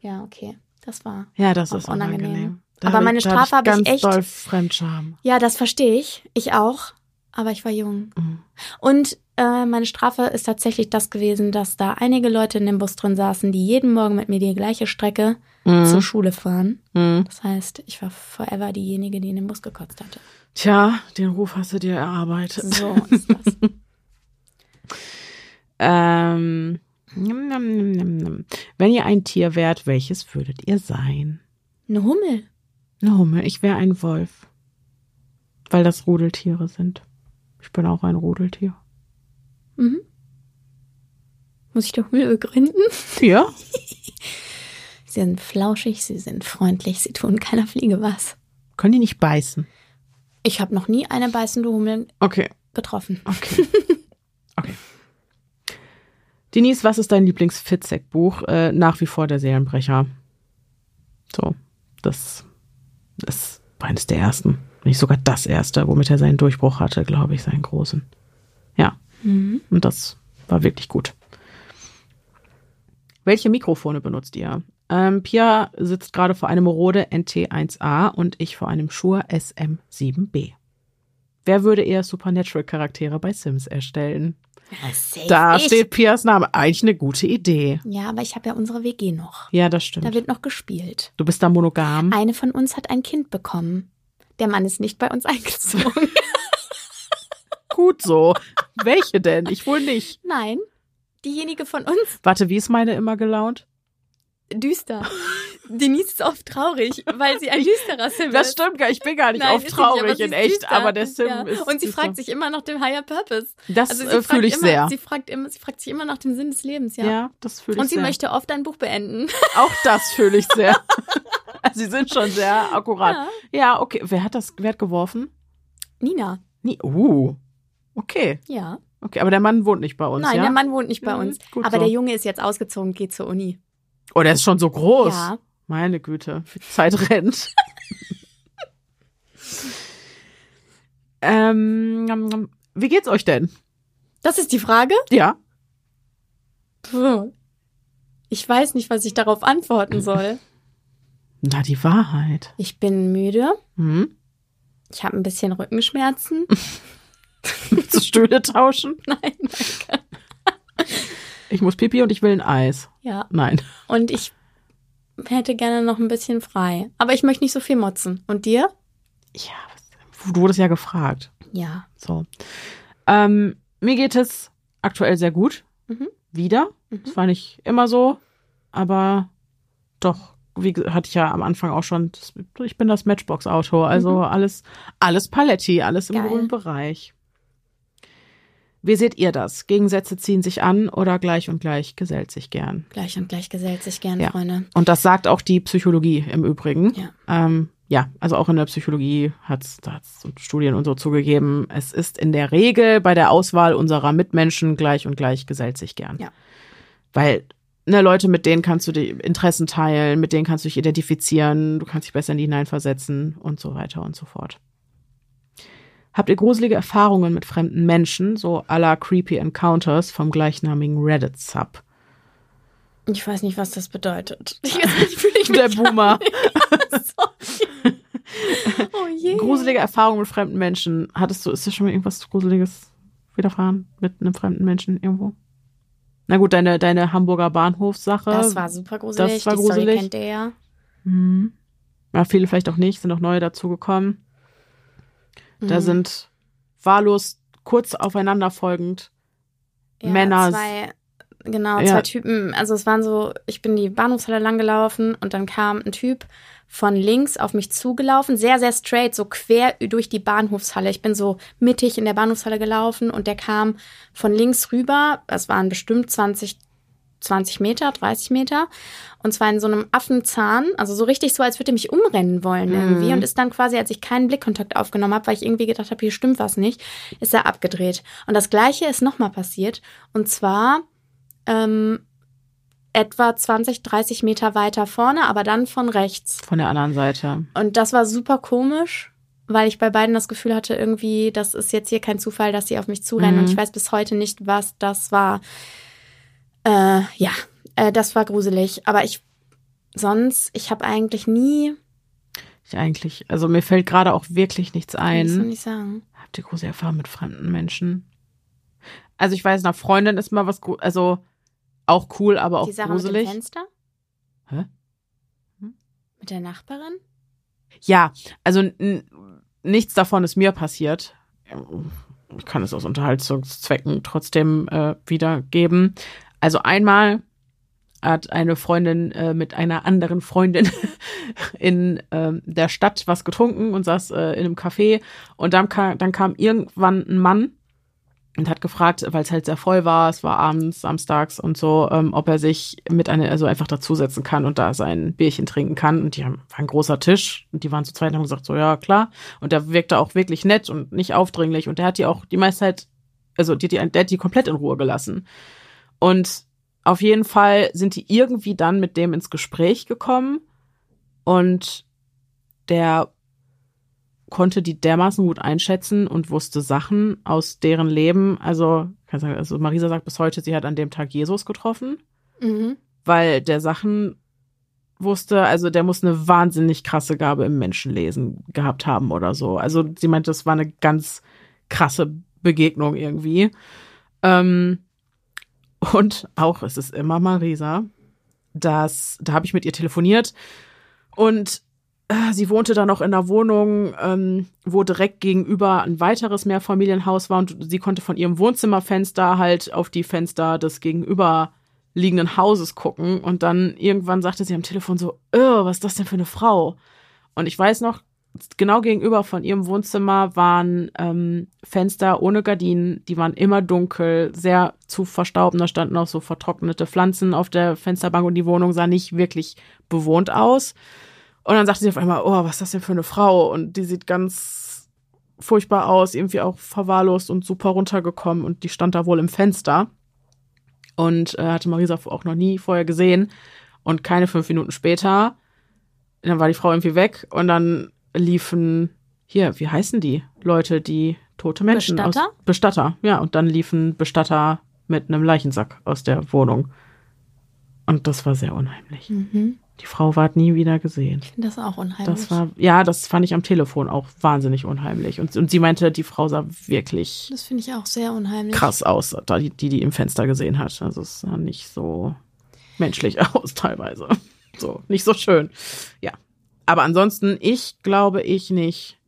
Ja, okay. Das war. Ja, das ist unangenehm. unangenehm. Aber meine da Strafe hab ich ganz echt- doll Fremdscham. Ja, das verstehe ich. Ich auch. Aber ich war jung. Mhm. Und äh, meine Strafe ist tatsächlich das gewesen, dass da einige Leute in dem Bus drin saßen, die jeden Morgen mit mir die gleiche Strecke zur Mhm. Schule fahren. Mhm. Das heißt, ich war forever diejenige, die in den Bus gekotzt hatte. Tja, den Ruf hast du dir erarbeitet. So (laughs) ist das. Ähm, wenn ihr ein Tier wärt, welches würdet ihr sein? Eine Hummel. Eine Hummel. Ich wäre ein Wolf. Weil das Rudeltiere sind. Ich bin auch ein Rudeltier. Mhm. Muss ich die Hummel begründen? (laughs) Ja? (laughs) Sie sind flauschig, sie sind freundlich, sie tun keiner Fliege was. Können die nicht beißen? Ich habe noch nie eine beißende Hummel Okay, getroffen. okay. Okay. Denise, was ist dein Lieblings-Fitzek-Buch? Äh, nach wie vor der Seelenbrecher. So, das ist eines der ersten. Nicht sogar das erste, womit er seinen Durchbruch hatte, glaube ich, seinen großen. Ja, Mhm. und das war wirklich gut. Welche Mikrofone benutzt ihr? Ähm, Pia sitzt gerade vor einem Rode NT1A und ich vor einem Shure SM7B. Wer würde eher Supernatural-Charaktere bei Sims erstellen? Safe Da ich. steht Pias Name. Eigentlich eine gute Idee. Ja, aber ich habe ja unsere WG noch. Ja, das Da stimmt. wird noch gespielt. Du bist da monogam. Eine von uns hat ein Kind bekommen. Der Mann ist nicht bei uns (laughs) eingezogen. Gut so. Welche denn? Ich wohl nicht. Nein, diejenige von uns, Warte, wie ist meine immer gelaunt? düster. Denise ist oft traurig, weil sie ein (laughs) düsterer Sim Das ist. stimmt gar, ich bin gar nicht Nein, oft nicht, traurig sie in echt, düster. aber der Sim Ja. ist. Und sie düster. fragt sich immer nach dem Higher Purpose. Das Also äh, fühle ich immer, sehr. Sie fragt, immer, sie fragt sich immer nach dem Sinn des Lebens, ja. ja. das fühle ich Und sie sehr. möchte oft ein Buch beenden. Auch das fühle ich sehr. (laughs) (laughs) Sie sind schon sehr akkurat. Ja. Ja, okay. Wer hat das, wer hat geworfen? Nina, Nie. Uh. Okay. ja. Okay, aber der Mann wohnt nicht bei uns, Nein, ja? der Mann wohnt nicht bei Mhm, uns. aber so. der Junge ist jetzt ausgezogen, geht zur Uni. Oh, der ist schon so groß. Ja. Meine Güte, die Zeit rennt. (laughs) ähm, wie geht's euch denn? Das ist die Frage? Ja. Ich weiß nicht, was ich darauf antworten soll. (laughs) Na, die Wahrheit. Ich bin müde. Hm? Ich habe ein bisschen Rückenschmerzen. (laughs) Willst du Stühle tauschen? (laughs) Nein, danke. Ich muss pipi und ich will ein Eis. Ja. Nein. Und ich hätte gerne noch ein bisschen frei. Aber ich möchte nicht so viel motzen. Und dir? Ja, du wurdest ja gefragt. Ja. So. Ähm, mir geht es aktuell sehr gut. Mhm. Wieder. Mhm. Das war nicht immer so, aber doch, wie hatte ich ja am Anfang auch schon, ich bin das Matchbox-Auto, also Mhm. alles, alles Paletti, alles im Geil. grünen Bereich. Wie seht ihr das? Gegensätze ziehen sich an oder gleich und gleich gesellt sich gern? Gleich und gleich gesellt sich gern, Ja. Freunde. Und das sagt auch die Psychologie im Übrigen. Ja. Ähm, ja, also auch in der Psychologie hat es Studien und so zugegeben. Es ist in der Regel bei der Auswahl unserer Mitmenschen gleich und gleich gesellt sich gern. Ja. Weil ne, Leute, mit denen kannst du die Interessen teilen, mit denen kannst du dich identifizieren, du kannst dich besser in die hineinversetzen und so weiter und so fort. Habt ihr gruselige Erfahrungen mit fremden Menschen, so à la Creepy Encounters vom gleichnamigen Reddit-Sub? Ich weiß nicht, was das bedeutet. Jetzt (laughs) fühle ich mich Der (laughs) Boomer. Oh je. Gruselige Erfahrungen mit fremden Menschen. Hattest du, ist dir schon mal irgendwas Gruseliges widerfahren mit einem fremden Menschen irgendwo? Na gut, deine, deine Hamburger Bahnhofssache. Das war super gruselig. Das war Die Story gruselig. kennt ihr ja. Mhm. Ja, viele vielleicht auch nicht, sind auch neue dazugekommen. Da Mhm. sind wahllos kurz aufeinanderfolgend Ja, Männer. Zwei, genau, Ja. zwei Typen. Also es waren so, ich bin die Bahnhofshalle lang gelaufen und dann kam ein Typ von links auf mich zugelaufen, sehr, sehr straight, so quer durch die Bahnhofshalle. Ich bin so mittig in der Bahnhofshalle gelaufen und der kam von links rüber, das waren bestimmt 20, 20 Meter, 30 Meter. Und zwar in so einem Affenzahn, also so richtig so, als würde er mich umrennen wollen irgendwie. Mhm. Und ist dann quasi, als ich keinen Blickkontakt aufgenommen habe, weil ich irgendwie gedacht habe, hier stimmt was nicht, ist er abgedreht. Und das gleiche ist nochmal passiert. Und zwar ähm, etwa 20, 30 Meter weiter vorne, aber dann von rechts. von der anderen Seite. Und das war super komisch, weil ich bei beiden das Gefühl hatte, irgendwie, das ist jetzt hier kein Zufall, dass sie auf mich zurennen. Mhm. Und ich weiß bis heute nicht, was das war. Äh, ja, äh, das war gruselig. Aber ich, sonst, ich habe eigentlich nie, Ich eigentlich, also mir fällt gerade auch wirklich nichts kann ich so ein. nicht sagen. Habt ihr große Erfahrungen mit fremden Menschen? Also ich weiß, einer Freundin ist mal was, also auch cool, aber auch Die Sache mit dem gruselig. Fenster? Hä? Mit der Nachbarin? Ja, also nichts davon ist mir passiert. Ich kann es aus Unterhaltungszwecken trotzdem äh, wiedergeben. Also einmal hat eine Freundin äh, mit einer anderen Freundin (laughs) in ähm, der Stadt was getrunken und saß äh, in einem Café und dann kam, dann kam irgendwann ein Mann und hat gefragt, weil es halt sehr voll war, es war abends, samstags und so, ähm, ob er sich mit einer, also einfach dazusetzen kann und da sein Bierchen trinken kann. Und die haben war ein großer Tisch und die waren zu zweit und haben gesagt, so ja, klar. Und der wirkte auch wirklich nett und nicht aufdringlich. Und der hat die auch die meiste Zeit, also die, die, der hat die komplett in Ruhe gelassen. Und auf jeden Fall sind die irgendwie dann mit dem ins Gespräch gekommen und der konnte die dermaßen gut einschätzen und wusste Sachen aus deren Leben. Also, kann sagen, also Marisa sagt bis heute, sie hat an dem Tag Jesus getroffen, Mhm. weil der Sachen wusste, also der muss eine wahnsinnig krasse Gabe im Menschenlesen gehabt haben oder so. Also sie meinte, das war eine ganz krasse Begegnung irgendwie. Ähm, und auch, es ist immer Marisa, dass, da habe ich mit ihr telefoniert und sie wohnte dann noch in einer Wohnung, ähm, wo direkt gegenüber ein weiteres Mehrfamilienhaus war und sie konnte von ihrem Wohnzimmerfenster halt auf die Fenster des gegenüberliegenden Hauses gucken und dann irgendwann sagte sie am Telefon so, oh, was ist das denn für eine Frau? Und ich weiß noch, genau gegenüber von ihrem Wohnzimmer waren ähm, Fenster ohne Gardinen, die waren immer dunkel, sehr zu verstauben, da standen auch so vertrocknete Pflanzen auf der Fensterbank und die Wohnung sah nicht wirklich bewohnt aus. Und dann sagte sie auf einmal, oh, was ist das denn für eine Frau? Und die sieht ganz furchtbar aus, irgendwie auch verwahrlost und super runtergekommen und die stand da wohl im Fenster. Und äh, hatte Marisa auch noch nie vorher gesehen. Und keine fünf Minuten später, dann war die Frau irgendwie weg und dann liefen, hier, wie heißen die Leute, die tote Menschen Bestatter? aus Bestatter, ja, und dann liefen Bestatter mit einem Leichensack aus der Wohnung. Und das war sehr unheimlich. Mhm. Die Frau ward nie wieder gesehen. Ich finde das auch unheimlich. Das war, ja, das fand ich am Telefon auch wahnsinnig unheimlich. Und, und sie meinte, die Frau sah wirklich das finde ich auch sehr unheimlich. krass aus, da die, die die im Fenster gesehen hat. Also es sah nicht so menschlich (laughs) aus teilweise. So, nicht so schön. Ja. Aber ansonsten, ich glaube ich nicht.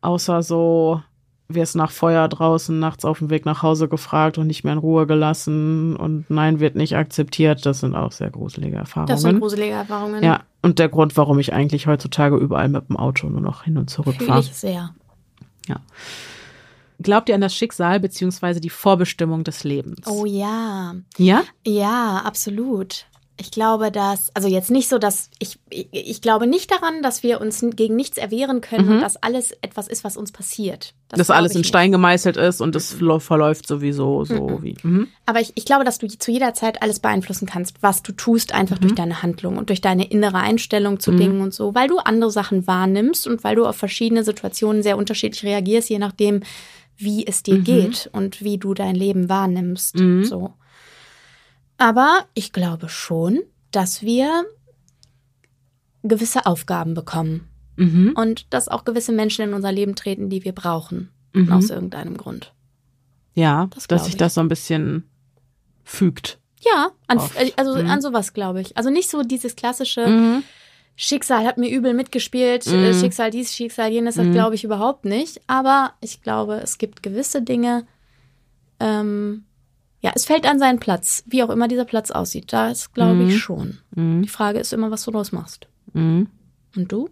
Außer so, wirst nach Feuer draußen nachts auf dem Weg nach Hause gefragt und nicht mehr in Ruhe gelassen und nein, wird nicht akzeptiert. Das sind auch sehr gruselige Erfahrungen. Das sind gruselige Erfahrungen. Ja, und der Grund, warum ich eigentlich heutzutage überall mit dem Auto nur noch hin und zurück fahre. ich sehr. Glaubt ihr an das Schicksal beziehungsweise die Vorbestimmung des Lebens? Oh ja. Ja? Ja, absolut. Ich glaube, dass, also jetzt nicht so, dass ich, ich, ich glaube nicht daran, dass wir uns gegen nichts erwehren können Mhm. und dass alles etwas ist, was uns passiert. Das dass alles in nicht. Stein gemeißelt ist und es verlo- verläuft sowieso so Mhm. wie. Mhm. Aber ich, ich glaube, dass du zu jeder Zeit alles beeinflussen kannst, was du tust, einfach durch deine Handlung und durch deine innere Einstellung zu Mhm. Dingen und so, weil du andere Sachen wahrnimmst und weil du auf verschiedene Situationen sehr unterschiedlich reagierst, je nachdem, wie es dir Mhm. geht und wie du dein Leben wahrnimmst. Mhm. So. Aber ich glaube schon, dass wir gewisse Aufgaben bekommen Mhm. und dass auch gewisse Menschen in unser Leben treten, die wir brauchen, Mhm. aus irgendeinem Grund. Ja, Das dass sich ich. das so ein bisschen fügt. Ja, an, Oft. also Mhm. an sowas glaube ich. Also nicht so dieses klassische, Mhm. Schicksal hat mir übel mitgespielt, äh, Mhm. Schicksal dies, Schicksal jenes, das Mhm. glaube ich überhaupt nicht. Aber ich glaube, es gibt gewisse Dinge, ähm, ja, es fällt an seinen Platz, wie auch immer dieser Platz aussieht. Das glaube Mhm. ich schon. Mhm. Die Frage ist immer, was du draus machst. Mhm. Und du?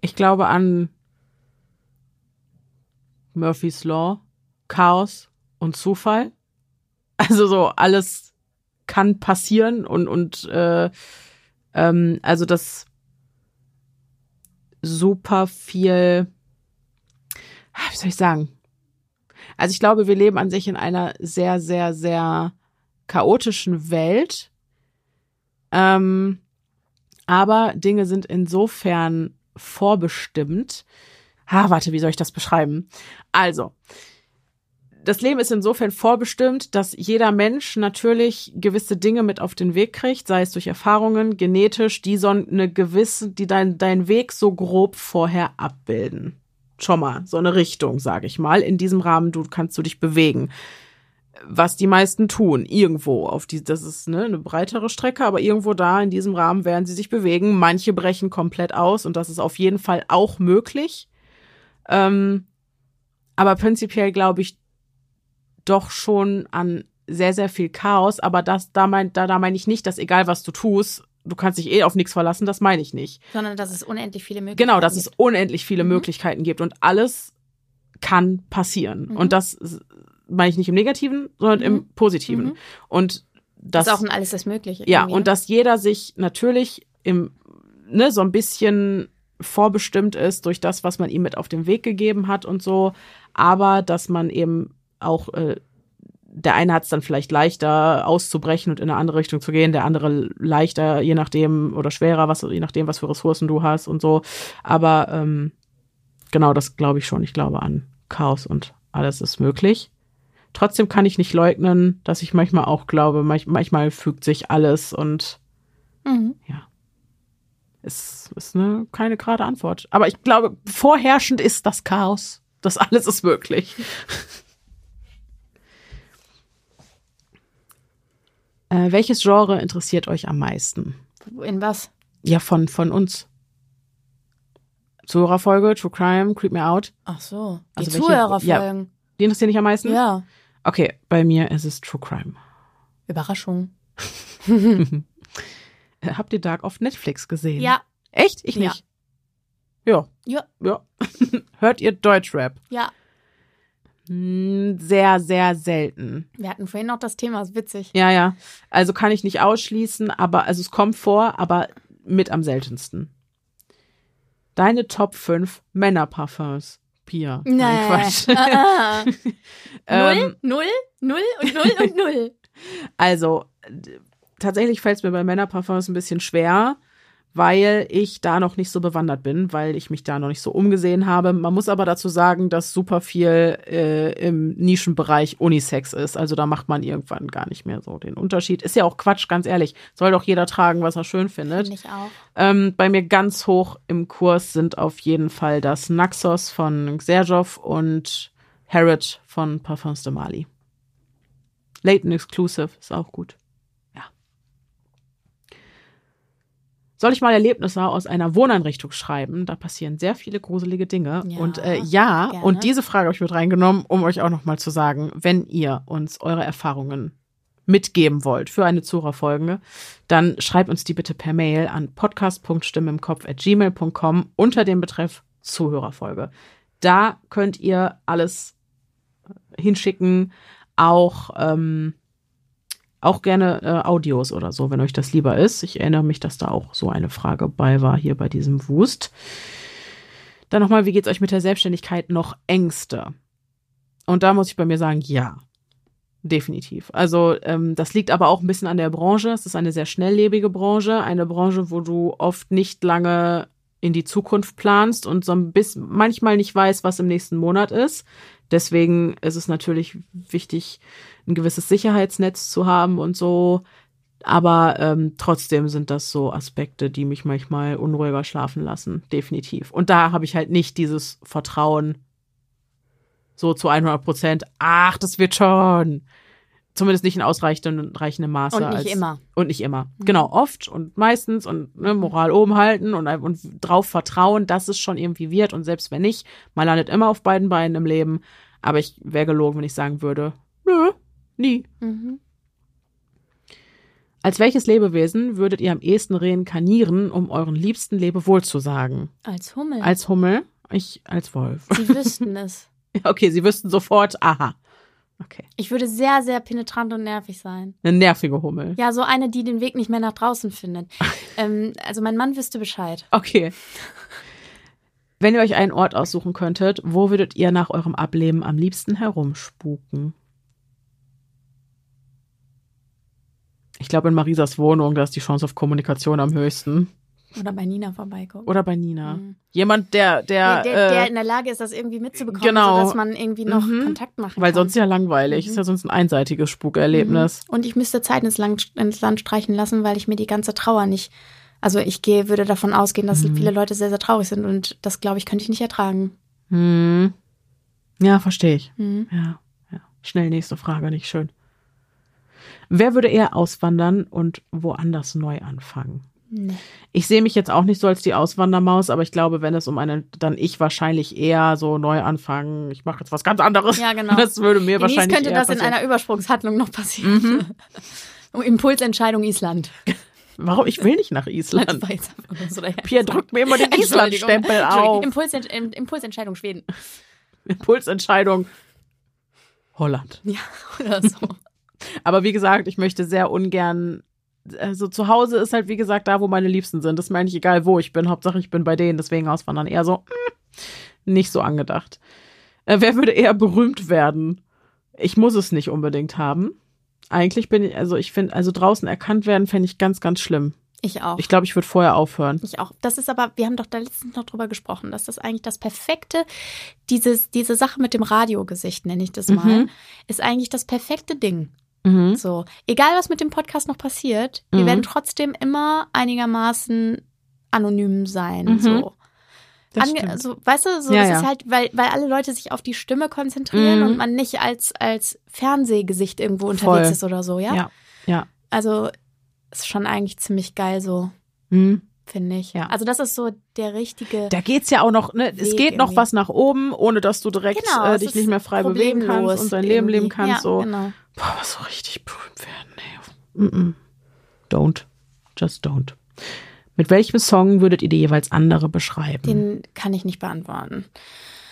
Ich glaube an Murphy's Law, Chaos und Zufall. (laughs) Also so alles kann passieren und und äh, ähm, also das super viel, ah, wie soll ich sagen? Also ich glaube, wir leben an sich in einer sehr sehr sehr chaotischen Welt. Ähm, aber Dinge sind insofern vorbestimmt. Ha, warte, wie soll ich das beschreiben? Also, das Leben ist insofern vorbestimmt, dass jeder Mensch natürlich gewisse Dinge mit auf den Weg kriegt, sei es durch Erfahrungen, genetisch, die so eine gewisse, die dein, deinen Weg so grob vorher abbilden. Schon mal, so eine Richtung, sage ich mal. In diesem Rahmen du, kannst du dich bewegen. Was die meisten tun, irgendwo auf die, das ist ne, eine breitere Strecke, aber irgendwo da in diesem Rahmen werden sie sich bewegen. Manche brechen komplett aus und das ist auf jeden Fall auch möglich. Ähm, aber prinzipiell glaube ich doch schon an sehr, sehr viel Chaos. Aber das, da mein, da, da meine ich nicht, dass egal was du tust, du kannst dich eh auf nichts verlassen, das meine ich nicht. Sondern, dass es unendlich viele Möglichkeiten Genau, dass es gibt. unendlich viele Mhm. Möglichkeiten gibt und alles kann passieren. Mhm. Und das meine ich nicht im Negativen, sondern im Mhm. Positiven. Mhm. Und das, ist auch ein alles ist möglich. ja, und ne? dass jeder sich natürlich im, ne, so ein bisschen vorbestimmt ist durch das, was man ihm mit auf den Weg gegeben hat und so, aber dass man eben auch, äh, der eine hat es dann vielleicht leichter auszubrechen und in eine andere Richtung zu gehen, der andere leichter, je nachdem, oder schwerer, was, je nachdem, was für Ressourcen du hast und so. Aber ähm, genau, das glaube ich schon. Ich glaube an Chaos und alles ist möglich. Trotzdem kann ich nicht leugnen, dass ich manchmal auch glaube, manch, manchmal fügt sich alles und Mhm. es ist eine, keine gerade Antwort. Aber ich glaube, vorherrschend ist das Chaos. Das alles ist möglich. (laughs) äh, welches Genre interessiert euch am meisten? In was? Ja, von, von uns. Zuhörerfolge, True Crime, Creep Me Out. Ach so. Die Also Zuhörerfolgen. Die interessieren dich am meisten? Ja. Okay, bei mir ist es True Crime. Überraschung. (laughs) Äh, Habt ihr Dark auf Netflix gesehen? Ja. Echt? Ich Ja. nicht. Ja. Ja. Ja. (laughs) Hört ihr Deutschrap? Ja. Hm, Sehr, sehr selten. Wir hatten vorhin noch das Thema, ist witzig. Ja, ja. Also kann ich nicht ausschließen, aber also es kommt vor, aber mit am seltensten. Deine Top 5 Männerparfums. Pia. Nee. Nein, Quatsch. Ah, ah. (laughs) Ähm, null, null, null und null und null. (laughs) Also, tatsächlich fällt es mir bei Männerparfums ein bisschen schwer, weil ich da noch nicht so bewandert bin, weil ich mich da noch nicht so umgesehen habe. Man muss aber dazu sagen, dass super viel äh, im Nischenbereich Unisex ist. Also da macht man irgendwann gar nicht mehr so den Unterschied. Ist ja auch Quatsch, ganz ehrlich. Soll doch jeder tragen, was er schön findet. Finde ich auch. Ähm, bei mir ganz hoch im Kurs sind auf jeden Fall das Naxos von Xerjov und Harrod von Parfums de Mali. Leighton Exclusive ist auch gut. Soll ich mal Erlebnisse aus einer Wohneinrichtung schreiben? Da passieren sehr viele gruselige Dinge. Ja, und äh, ja, gerne. und diese Frage habe ich mit reingenommen, um euch auch noch mal zu sagen, wenn ihr uns eure Erfahrungen mitgeben wollt für eine Zuhörerfolge, dann schreibt uns die bitte per Mail an podcast.stimmimkopf.gmail.com unter dem Betreff Zuhörerfolge. Da könnt ihr alles hinschicken, auch, ähm, auch gerne äh, Audios oder so, wenn euch das lieber ist. Ich erinnere mich, dass da auch so eine Frage bei war hier bei diesem Wust. Dann nochmal, wie geht's euch mit der Selbstständigkeit? Noch Ängste? Und da muss ich bei mir sagen, ja. Definitiv. Also ähm, das liegt aber auch ein bisschen an der Branche. Es ist eine sehr schnelllebige Branche, eine Branche, wo du oft nicht lange in die Zukunft planst und so ein bisschen manchmal nicht weißt, was im nächsten Monat ist. Deswegen ist es natürlich wichtig, ein gewisses Sicherheitsnetz zu haben und so. Aber ähm, trotzdem sind das so Aspekte, die mich manchmal unruhiger schlafen lassen. Definitiv. Und da habe ich halt nicht dieses Vertrauen so zu 100 Prozent. Ach, das wird schon. Zumindest nicht in ausreichendem reichendem Maße. Und nicht als, immer. Und nicht immer. Genau, oft und meistens und ne, Moral oben halten und, und drauf vertrauen, dass es schon irgendwie wird. Und selbst wenn nicht, man landet immer auf beiden Beinen im Leben. Aber ich wäre gelogen, wenn ich sagen würde, nö, nie. Mhm. Als welches Lebewesen würdet ihr am ehesten reinkarnieren, um euren liebsten Lebewohl zu sagen? Als Hummel. Als Hummel? Ich als Wolf. Sie wüssten (laughs) es. Okay, sie wüssten sofort, aha. Okay. Ich würde sehr, sehr penetrant und nervig sein. Eine nervige Hummel. Ja, so eine, die den Weg nicht mehr nach draußen findet. (laughs) ähm, also mein Mann wüsste Bescheid. Okay. Wenn ihr euch einen Ort aussuchen könntet, wo würdet ihr nach eurem Ableben am liebsten herumspuken? Ich glaube in Marisas Wohnung, da ist die Chance auf Kommunikation am höchsten. Oder bei Nina vorbeigucken. Oder bei Nina. Mhm. Jemand, der, der, der, der, der äh, in der Lage ist, das irgendwie mitzubekommen, genau. sodass man irgendwie noch Mhm. Kontakt machen weil kann. sonst ja langweilig. Mhm. Ist ja sonst ein einseitiges Spukerlebnis. Und ich müsste Zeit ins Land, ins Land streichen lassen, weil ich mir die ganze Trauer nicht. Also ich gehe, würde davon ausgehen, dass Mhm. viele Leute sehr, sehr traurig sind und das, glaube ich, könnte ich nicht ertragen. Hm. Ja, verstehe ich. Mhm. Ja, ja. Schnell nächste Frage, nicht schön. Wer würde eher auswandern und woanders neu anfangen? Nee. Ich sehe mich jetzt auch nicht so als die Auswandermaus, aber ich glaube, wenn es um eine, dann ich wahrscheinlich eher so neu anfangen. Ich mache jetzt was ganz anderes. Ja, genau. (laughs) Das würde mir Denise wahrscheinlich könnte das in passieren. einer Übersprungshandlung noch passieren. (laughs) Impulsentscheidung Island. (laughs) Warum? Ich will nicht nach Island. Pierre drückt mir immer den. Island-Stempel auf. Impulsent Impulsentscheidung Schweden. Impulsentscheidung Holland. Ja, oder so. Aber wie gesagt, ich möchte sehr ungern. Also zu Hause ist halt, wie gesagt, da, wo meine Liebsten sind. Das meine ich egal, wo ich bin. Hauptsache, ich bin bei denen. Deswegen auswandern eher so mm, nicht so angedacht. Äh, wer würde eher berühmt werden? Ich muss es nicht unbedingt haben. Eigentlich bin ich, also ich finde, also draußen erkannt werden, fände ich ganz, ganz schlimm. Ich auch. Ich glaube, ich würde vorher aufhören. Ich auch. Das ist aber, wir haben doch da letztens noch drüber gesprochen, dass das eigentlich das perfekte, dieses, diese Sache mit dem Radiogesicht, nenne ich das mal, Mhm. ist eigentlich das perfekte Ding. Mhm. So. Egal, was mit dem Podcast noch passiert, wir Mhm. werden trotzdem immer einigermaßen anonym sein. Mhm. So. Ange so, weißt du, so, Ja, ja. ist halt, weil, weil alle Leute sich auf die Stimme konzentrieren Mhm. und man nicht als, als Fernsehgesicht irgendwo unterwegs Voll. ist oder so, ja? Ja. Ja. Also, ist schon eigentlich ziemlich geil so, Mhm. finde ich. Ja. Also, das ist so der richtige. Da geht's ja auch noch, ne, es Weg geht noch irgendwie. was nach oben, ohne dass du direkt Genau, äh, es dich nicht mehr frei bewegen kannst und dein Leben leben irgendwie. kannst. Ja, so. genau. Boah, aber so richtig berühmt werden. Nee. Mm -mm. Don't. Just don't. Mit welchem Song würdet ihr die jeweils andere beschreiben? Den kann ich nicht beantworten.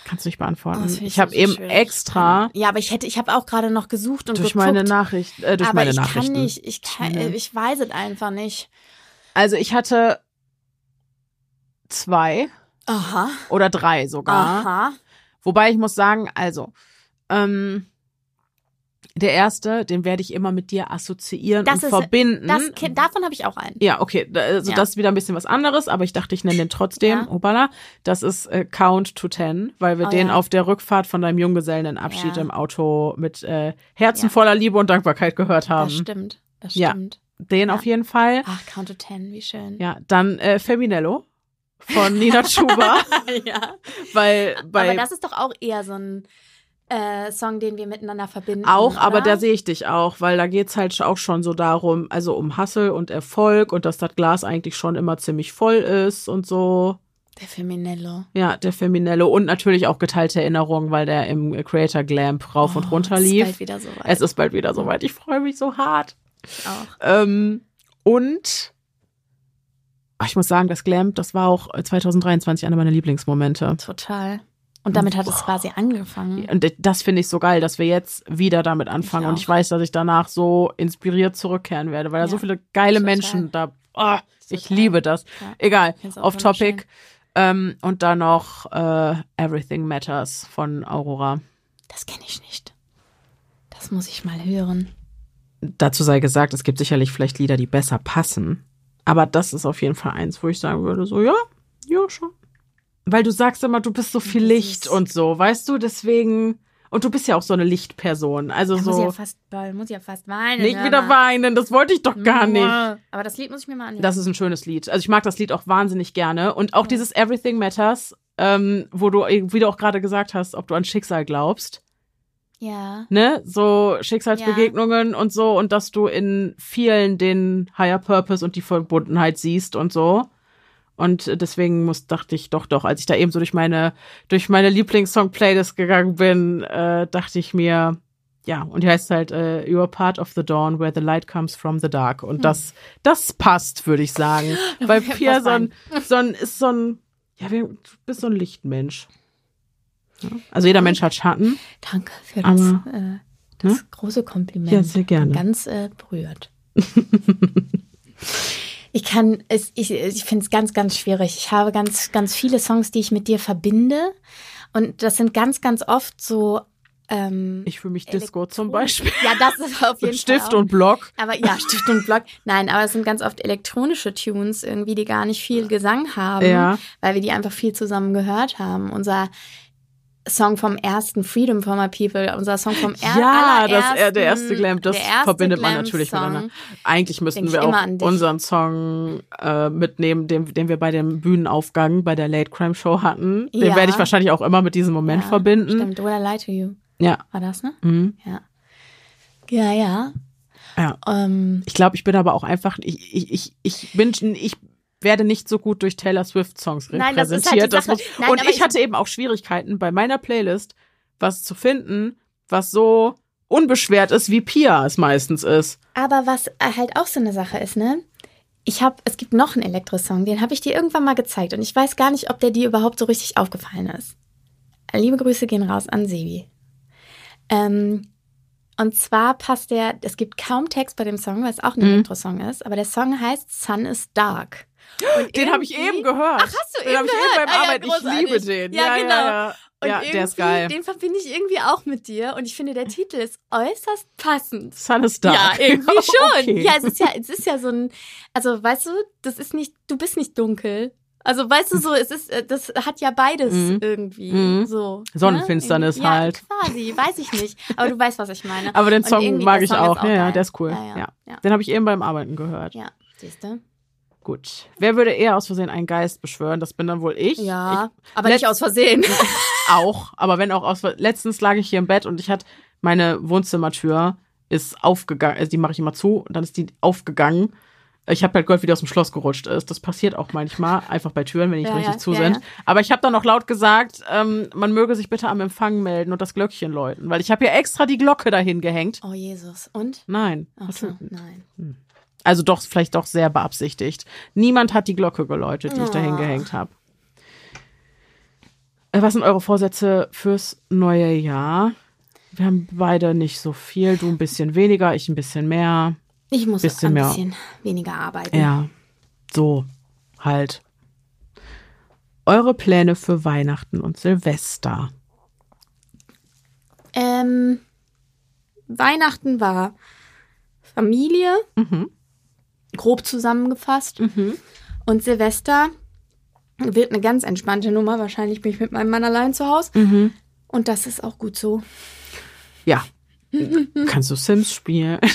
Kannst du nicht beantworten. Oh, finde ich habe so eben schwierig. extra Ja, aber ich hätte, ich habe auch gerade noch gesucht und durch geguckt. meine Nachricht, äh, durch aber meine ich Nachrichten. kann nicht, ich kann, äh, ich weiß es einfach nicht. Also ich hatte zwei Aha. oder drei sogar. Aha. Wobei ich muss sagen, also ähm, der erste, den werde ich immer mit dir assoziieren Das und ist- verbinden. Das, davon habe ich auch einen. Ja, okay, also Ja. das ist wieder ein bisschen was anderes, aber ich dachte, ich nenne den trotzdem. Ja. Obala, das ist äh, Count to Ten, weil wir Oh, den ja. auf der Rückfahrt von deinem Junggesellenabschied Ja. im Auto mit äh, Herzen voller Liebe und Dankbarkeit gehört haben. Das stimmt. Das stimmt. Den auf jeden Fall. Ach, Count to Ten, wie schön. Ja, dann äh, Feminello von Nina Chuba, (laughs) ja. weil bei Aber das ist doch auch eher so ein äh, Song, den wir miteinander verbinden. Auch, aber oder? da sehe ich dich auch, weil da geht's halt auch schon so darum, also um Hassel und Erfolg und dass das Glas eigentlich schon immer ziemlich voll ist und so. Der Feminello. Ja, der Feminello und natürlich auch geteilte Erinnerungen, weil der im Creator Glamp rauf und Oh, runter es ist lief. bald wieder so weit. Es ist bald wieder soweit. Ich freue mich so hart. Ich auch. Ähm, und ich muss sagen, das Glamp, das war auch 2023 einer meiner Lieblingsmomente. Total. Und damit hat es quasi angefangen. Und das finde ich so geil, dass wir jetzt wieder damit anfangen. Ich und ich weiß, dass ich danach so inspiriert zurückkehren werde, weil da Ja. so viele geile Total. Menschen da. Oh, ich Total. liebe das. Ja. Egal, off topic. Ähm, und dann noch äh, Everything Matters von Aurora. Das kenne ich nicht. Das muss ich mal hören. Dazu sei gesagt, es gibt sicherlich vielleicht Lieder, die besser passen. Aber das ist auf jeden Fall eins, wo ich sagen würde, so, ja, ja, schon. Weil du sagst immer, du bist so viel Licht und so, weißt du, deswegen. Und du bist ja auch so eine Lichtperson. Also Da muss ich ja so. fast, muss ich ja fast weinen. Nicht wieder mal. weinen, das wollte ich doch gar nicht. Aber das Lied muss ich mir mal anhören. Das ist ein schönes Lied. Also ich mag das Lied auch wahnsinnig gerne. Und auch dieses Everything Matters, ähm, wo du, wie du auch gerade gesagt hast, ob du an Schicksal glaubst. Ja. ne, so Schicksalsbegegnungen und so und dass du in vielen den Higher Purpose und die Verbundenheit siehst und so. Und deswegen muss, dachte ich doch, doch, als ich da eben so durch meine, durch meine Lieblingssong-Playlist gegangen bin, äh, dachte ich mir, ja, und die heißt halt äh, You're part of the dawn where the light comes from the dark. Und das, das passt, würde ich sagen. (laughs) Weil Pia so ein, so ein, ist so ein, ja, du bist so ein Lichtmensch. Ja. Also jeder Mensch hat Schatten. Danke für das, äh, das ne? große Kompliment. Ja, sehr gerne. Ganz äh, berührt. (laughs) ich kann es, ich, ich finde es ganz, ganz schwierig. Ich habe ganz, ganz viele Songs, die ich mit dir verbinde. Und das sind ganz, ganz oft so. Ähm, Ich fühle mich Disco zum Beispiel. Ja, das ist auf jeden (laughs) Stift Fall. auch- und Block. Aber ja, (laughs) Stift und Block. Nein, aber es sind ganz oft elektronische Tunes irgendwie, die gar nicht viel Gesang haben, Ja. weil wir die einfach viel zusammen gehört haben. Unser Song vom ersten Freedom for My People, unser Song vom er Ja, das, äh, der erste Glam, das erste verbindet man Glam-Song. natürlich miteinander. Eigentlich müssten wir auch unseren Song äh, mitnehmen, den, den wir bei dem Bühnenaufgang bei der Late Crime Show hatten. Den Ja. werde ich wahrscheinlich auch immer mit diesem Moment Ja, verbinden. Stimmt, Would I Lie to You? Ja. War das, ne? Mhm. Ja. Ja, ja. ja. Ähm, Ich glaube, ich bin aber auch einfach, ich, ich, ich, ich bin, ich werde nicht so gut durch Taylor Swift Songs Nein, das ist halt repräsentiert. Das Nein, und ich- hatte eben auch Schwierigkeiten bei meiner Playlist, was zu finden, was so unbeschwert ist, wie Pia es meistens ist. aber was halt auch so eine Sache ist, ne? Ich habe, es gibt noch einen Elektro-Song, den habe ich dir irgendwann mal gezeigt und ich weiß gar nicht, ob der dir überhaupt so richtig aufgefallen ist. Liebe Grüße gehen raus an Sebi. Ähm, und zwar passt der, es gibt kaum Text bei dem Song, weil es auch ein Mhm. Elektro-Song ist, aber der Song heißt Sun is Dark. Und Den habe ich eben gehört. Ach, hast du den eben habe ich gehört? eben beim Ah, ja, Arbeiten. ich großartig. liebe den. Ja, genau. Ja, ja. Und ja der ist irgendwie, geil. Den verbinde ich irgendwie auch mit dir und ich finde, der Titel ist äußerst passend. Sun is dark. Ja, irgendwie (laughs) schon. Okay. Ja, es ist ja, es ist ja so ein, also weißt du, das ist nicht, du bist nicht dunkel. Also weißt du so, es ist, äh, das hat ja beides Mhm. irgendwie Mhm. so. Sonnenfinsternis ne? ja, halt. Quasi, weiß ich nicht. Aber du weißt, was ich meine. Aber den Song mag ich Song auch. ist Ja, ja, der ist cool. Ja, Ja, ja, ja. Den habe ich eben beim Arbeiten gehört. Ja, siehst du? Gut. Wer würde eher aus Versehen einen Geist beschwören? Das bin dann wohl ich. Ja, Ich, aber nicht aus Versehen. (laughs) auch. Aber wenn auch aus Ver- Letztens lag ich hier im Bett und ich hatte meine Wohnzimmertür ist aufgegangen. Also die mache ich immer zu und dann ist die aufgegangen. Ich habe halt gehört, wie die aus dem Schloss gerutscht ist. Das passiert auch manchmal, (laughs) einfach bei Türen, wenn die nicht Ja, richtig ja, zu ja, sind. Aber ich habe dann noch laut gesagt, ähm, man möge sich bitte am Empfang melden und das Glöckchen läuten, weil ich habe ja extra die Glocke dahin gehängt. Oh Jesus. Und? Nein. Ach so, nein. Also doch, vielleicht doch sehr beabsichtigt. Niemand hat die Glocke geläutet, die ich dahin Oh. gehängt habe. Äh, Was sind eure Vorsätze fürs neue Jahr? Wir haben beide nicht so viel, du ein bisschen weniger, ich ein bisschen mehr. Ich muss Bisschen ein mehr. bisschen weniger arbeiten. Ja, so halt. Eure Pläne für Weihnachten und Silvester. Ähm, Weihnachten war Familie, Mhm. Grob zusammengefasst. Und Silvester wird eine ganz entspannte Nummer. Wahrscheinlich bin ich mit meinem Mann allein zu Hause. Mhm. Und das ist auch gut so. Ja. Kannst du Sims spielen? (laughs)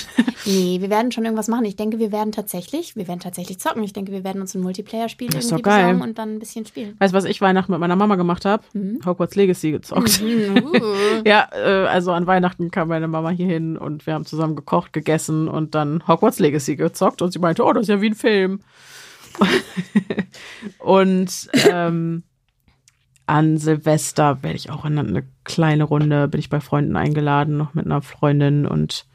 Nee, wir werden schon irgendwas machen. Ich denke, wir werden tatsächlich, wir werden tatsächlich zocken. Ich denke, wir werden uns ein Multiplayer-Spiel Das ist irgendwie geil. und dann ein bisschen spielen. Weißt du, was ich Weihnachten mit meiner Mama gemacht habe? Hogwarts Legacy gezockt. Uh. (laughs) Ja, äh, also an Weihnachten kam meine Mama hier hin und wir haben zusammen gekocht, gegessen und dann Hogwarts Legacy gezockt und sie meinte, oh, das ist ja wie ein Film. (laughs) und ähm, an Silvester werde ich auch in eine kleine Runde, bin ich bei Freunden eingeladen, noch mit einer Freundin und